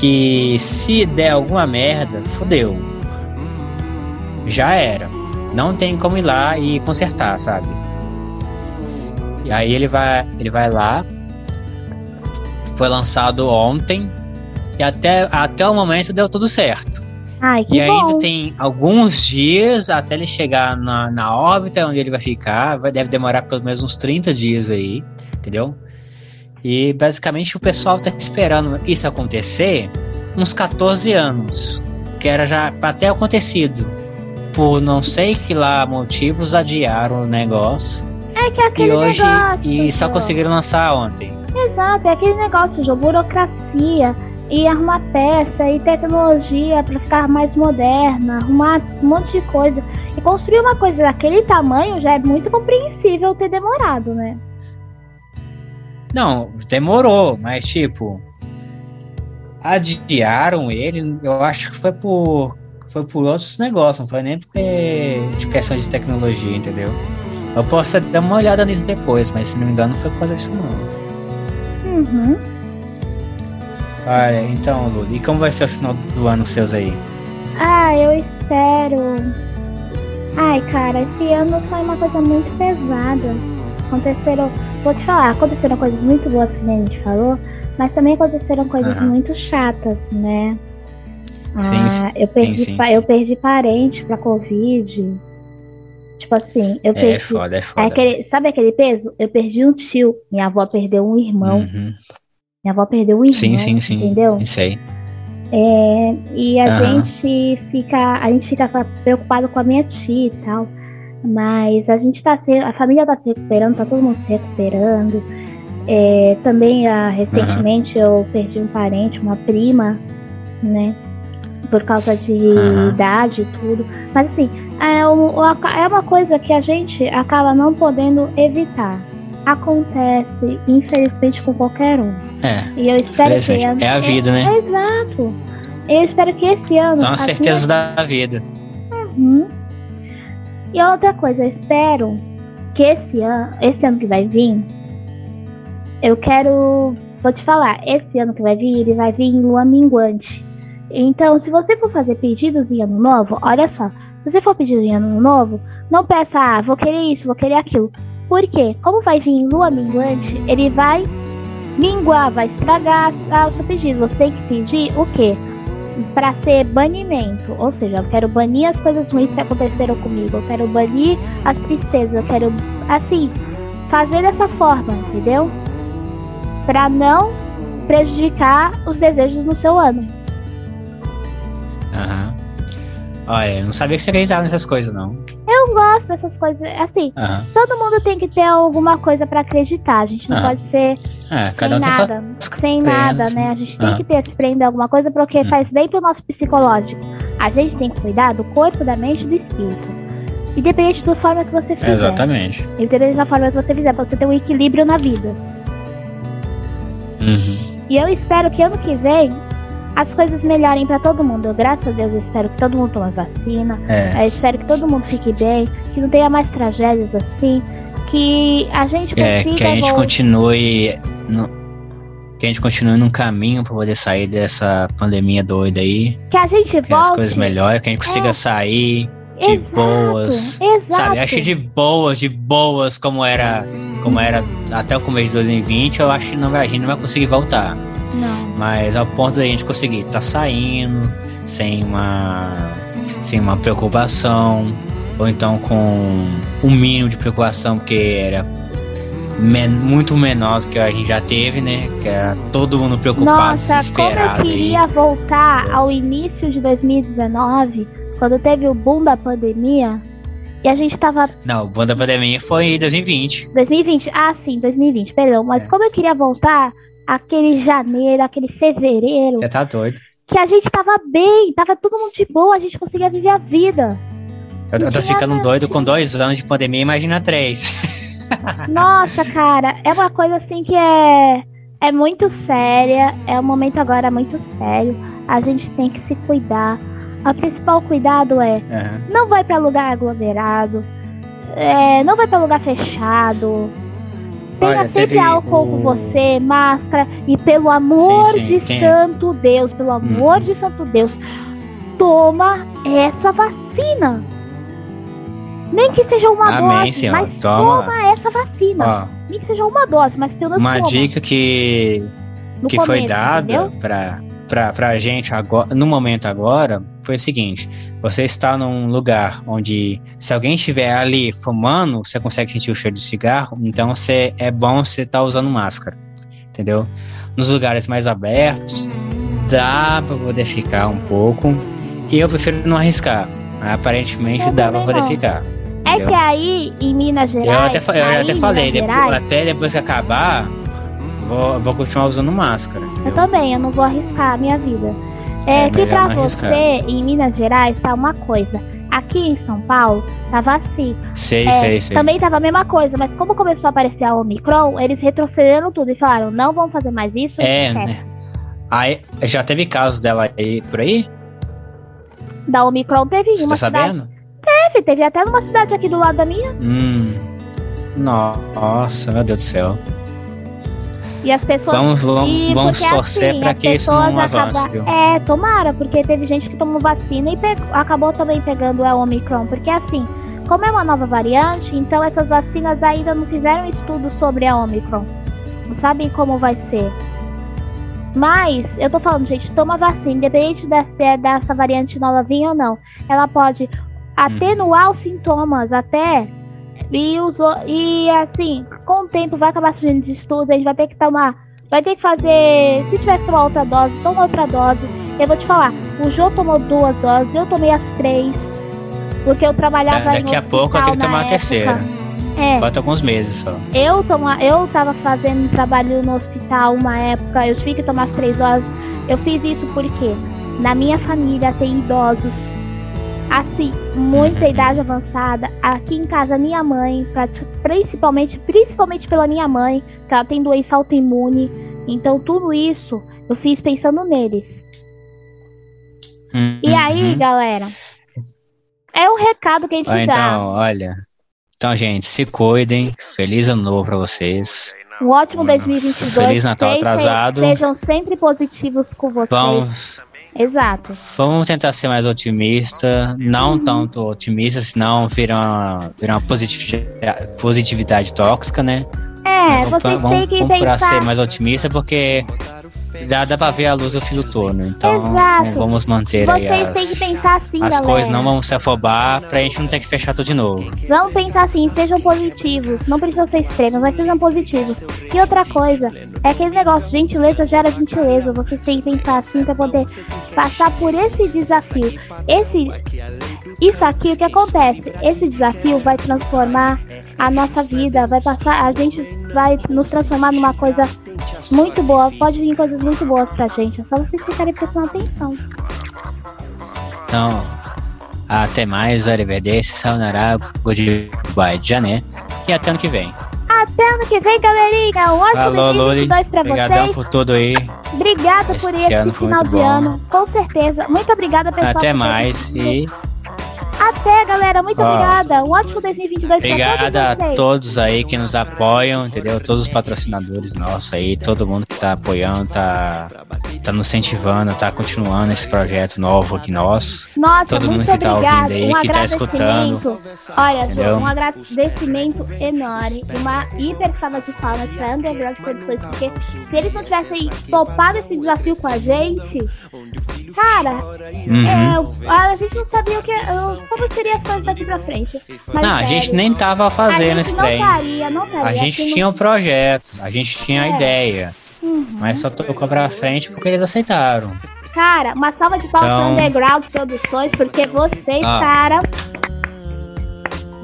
que se der alguma merda, fodeu. Já era. Não tem como ir lá e consertar, sabe? E aí ele vai, ele vai lá. Foi lançado ontem e até, até o momento deu tudo certo. Ai, E bom. ainda tem alguns dias até ele chegar na, na órbita onde ele vai ficar. Vai, deve demorar pelo menos uns 30 dias aí, entendeu? E basicamente o pessoal tá esperando isso acontecer uns 14 anos. Que era já pra ter acontecido. Por não sei que lá motivos adiaram o negócio. É que é aquele e hoje. negócio. E só conseguiram lançar ontem. Exato, é aquele negócio, Jô, burocracia. E arrumar peça e tecnologia pra ficar mais moderna, arrumar um monte de coisa. E construir uma coisa daquele tamanho já é muito compreensível ter demorado, né? Não, demorou, mas tipo. Adiaram ele, eu acho que foi por. Foi por outros negócios, não foi nem porque. de questão de tecnologia, entendeu? Eu posso até dar uma olhada nisso depois, mas se não me engano não foi por causa disso não. Uhum. Olha, então, Lula, e como vai ser o final do ano seus aí? Ah, eu espero. Ai, cara, esse ano foi uma coisa muito pesada. Aconteceram. Vou te falar, aconteceram coisas muito boas que a gente falou, mas também aconteceram coisas Aham. muito chatas, né? Sim, Ah, sim, eu perdi, sim, sim. eu perdi parente pra Covid. Tipo assim, eu É perdi. foda, é é foda. aquele, sabe aquele peso? Eu perdi um tio, minha avó perdeu um irmão, Uhum. minha avó perdeu um irmão, Sim, sim, sim. entendeu? Isso aí. É, e a Aham. gente fica, a gente fica preocupado com a minha tia e tal. Mas a gente tá se, a família tá se recuperando, tá todo mundo se recuperando. É, também ah, recentemente eu perdi um parente, uma prima, né? Por causa de Aham. idade e tudo. Mas assim, é, é uma coisa que a gente acaba não podendo evitar. acontece, infelizmente, com qualquer um. É. E eu espero que ano... É a vida, né? É, exato. Eu espero que esse ano. São as certezas minhas... da vida. Uhum. E outra coisa, eu espero que esse ano, esse ano que vai vir, eu quero. Vou te falar, esse ano que vai vir, ele vai vir em lua minguante. Então, se você for fazer pedidos em ano novo, olha só, se você for pedir em ano novo, não peça, ah, vou querer isso, vou querer aquilo. Por quê? Como vai vir em lua minguante, ele vai minguar, vai estragar o seu pedido. Você tem que pedir o quê? Para ser banimento. Ou seja, eu quero banir as coisas ruins que aconteceram comigo. Eu quero banir as tristezas. Eu quero, assim, fazer dessa forma, entendeu? Para não prejudicar os desejos no seu ano. Aham. Olha, eu não sabia que você acreditava nessas coisas, não. Eu gosto dessas coisas. Assim, uhum. todo mundo tem que ter alguma coisa para acreditar. A gente não uhum. pode ser é, cada um nada, sem nada, né? A gente tem que ter, se prender alguma coisa porque faz bem pro nosso psicológico. A gente tem que cuidar do corpo, da mente e do espírito. Independente da forma que você fizer. Exatamente. Independente da forma que você fizer, pra você ter um equilíbrio na vida. Uhum. E eu espero que ano que vem as coisas melhorem para todo mundo. Eu, graças a Deus, eu espero que todo mundo tome vacina. É. Eu espero que todo mundo fique bem, que não tenha mais tragédias assim, que a gente. É, que a gente continue. No, que a gente continue num caminho para poder sair dessa pandemia doida aí. Que a gente que volte. as coisas melhorem, que a gente consiga é. sair de exato, boas. Exato. Sabe? Acho que de boas, de boas, como era, como era até o começo de 2020, eu acho que não, a gente não vai conseguir voltar. Mas ao ponto da gente conseguir estar tá saindo sem uma, sem uma preocupação, ou então com um mínimo de preocupação, porque era men muito menor do que a gente já teve, né? Que era todo mundo preocupado, Nossa, desesperado. Como eu queria voltar ao início de 2019, quando teve o boom da pandemia, e a gente tava. Não, o boom da pandemia foi em 2020. 2020, ah, sim, 2020, perdão. Mas é. como eu queria voltar aquele janeiro, aquele fevereiro. Você tá doido. Que a gente tava bem, tava todo mundo de boa, a gente conseguia viver a vida. Eu, eu tô ficando doido com dois anos de pandemia, imagina três. Nossa, cara, é uma coisa assim que é, é muito séria, é um momento agora muito sério. A gente tem que se cuidar. O principal cuidado é uhum. não vai para lugar aglomerado, é, não vai para lugar fechado, Tenha sempre teve álcool com você, máscara. E pelo amor sim, sim, de tem... santo Deus, pelo amor hum. de santo Deus, toma essa vacina. Nem que seja uma Amém, dose, senhor. mas toma. toma essa vacina. Ó, Nem que seja uma dose, mas pelo menos Uma toma. dica que, que começo, foi dada para pra, pra gente agora, no momento agora foi o seguinte: você está num lugar onde, se alguém estiver ali fumando, você consegue sentir o cheiro de cigarro, então você, é bom você estar tá usando máscara, entendeu? Nos lugares mais abertos, dá pra poder ficar um pouco, e eu prefiro não arriscar. Aparentemente eu dá pra poder não. ficar. É que aí, em Minas Gerais. Eu até, eu até falei, depois, Gerais, até depois que acabar, vou, vou continuar usando máscara. Eu também, eu não vou arriscar a minha vida. É, é que pra você, arriscar. em Minas Gerais, tá uma coisa. Aqui em São Paulo, tava assim. Sei, é, sei, sei. Também tava a mesma coisa, mas como começou a aparecer a Omicron, eles retrocederam tudo e falaram, não vamos fazer mais isso. É, né? Aí, já teve casos dela aí por aí? Da Omicron teve Você uma tá cidade. sabendo? Teve, teve até numa cidade aqui do lado da minha. Hum. Nossa, meu Deus do céu. E as pessoas. Vamos, vamos, vamos torcer assim, para que isso não avance, viu? É, tomara, porque teve gente que tomou vacina e acabou também pegando a Omicron. Porque assim, como é uma nova variante, então essas vacinas ainda não fizeram estudo sobre a Omicron. Não sabem como vai ser. Mas, eu tô falando, gente, toma vacina, independente dessa, dessa variante nova vir ou não. Ela pode atenuar hum. os sintomas até e, usou, e assim, com o tempo vai acabar surgindo de estudos, a gente vai ter que tomar. Vai ter que fazer. Se tiver que tomar outra dose, toma outra dose. Eu vou te falar, o Jô tomou duas doses, eu tomei as três. Porque eu trabalhava é, Daqui a pouco eu tenho que tomar a terceira. É. Falta alguns meses só. Eu, toma, eu tava fazendo trabalho no hospital uma época, eu tive que tomar as três doses. Eu fiz isso porque na minha família tem idosos assim, muita idade avançada. Aqui em casa, minha mãe, principalmente, principalmente pela minha mãe, que ela tem doença autoimune. Então, tudo isso eu fiz pensando neles. Hum, e aí, uhum. galera, é o recado que a gente Ah, dá. então, olha. Então, gente, se cuidem. Feliz ano novo pra vocês. Um ótimo 2022. Feliz Natal atrasado. Sejam sempre positivos com vocês. Vamos, Exato. vamos tentar ser mais otimista. Não tanto otimista, senão vira uma, vira uma positividade, positividade tóxica, né? É, vamos, vocês vamos, têm que vamos procurar pensar. ser mais otimista porque dá, dá pra ver a luz do fim do túnel. Então, Exato. vamos manter aí Vocês as, têm que pensar assim, as galera. coisas, não vamos se afobar pra gente não ter que fechar tudo de novo. Vamos pensar assim, sejam positivos. Não precisam ser extremos, mas sejam positivos. E outra coisa, é aquele negócio, gentileza gera gentileza. Vocês têm que pensar assim pra poder passar por esse desafio. Esse, isso aqui, o que acontece? Esse desafio vai transformar a nossa vida, vai passar, a gente vai nos transformar numa coisa muito boa. Pode vir coisas muito boas pra gente. É só vocês ficarem prestando atenção. Então, até mais, arrivederci, sayonara, goodbye, jané. E até ano que vem. Até ano que vem, galerinha. Um ótimo Falou, Loli. 2022 pra Obrigadão vocês. por tudo aí. Obrigada Esse por esse final de bom. ano. Com certeza. Muito obrigada, pessoal. Até mais e Até, galera. Muito obrigada. Um ótimo 2022 obrigada pra a todos todos aí que nos apoiam, entendeu? Todos os patrocinadores nossos aí, todo mundo que tá apoiando, tá, tá nos incentivando, tá continuando esse projeto novo aqui nosso. Nossa, todo mundo que tá ouvindo aí, um que tá escutando. Olha, Entendeu? um agradecimento enorme. Uma hiper salva de palmas pra Underground Produções, porque se eles não tivessem topado esse desafio com a gente, cara, Uhum. é, a gente não sabia o que. Como seria coisas daqui pra frente. Mas, Não, a gente sério, nem tava fazendo esse não trem. não faria. A gente tinha um projeto, a gente tinha a É. ideia, Uhum. mas só tocou pra frente porque eles aceitaram. Cara, uma salva de palmas Então- Underground Produções, porque vocês, Ah. cara.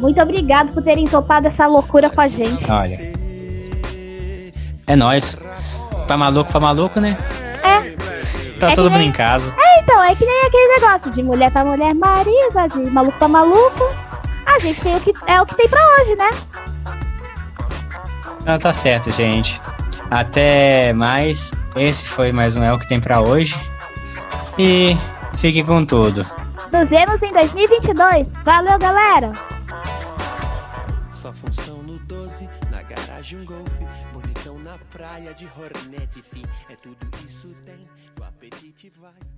Muito obrigado por terem topado essa loucura com a gente. Olha. É nóis. Pra maluco, pra maluco, né? É, Tá É todo mundo nem- em casa. é, então, é que nem aquele negócio de mulher pra mulher, marido, de maluco pra maluco. A gente tem o que, é o que tem pra hoje, né? Não, tá certo, gente. Até mais. Esse foi mais um É o que tem pra hoje. E fique com tudo. Nos vemos em 2022. Valeu, galera! Só função no 12, na garagem um golfe, bonitão na praia de Hornet, fi. É tudo isso tem, o apetite vai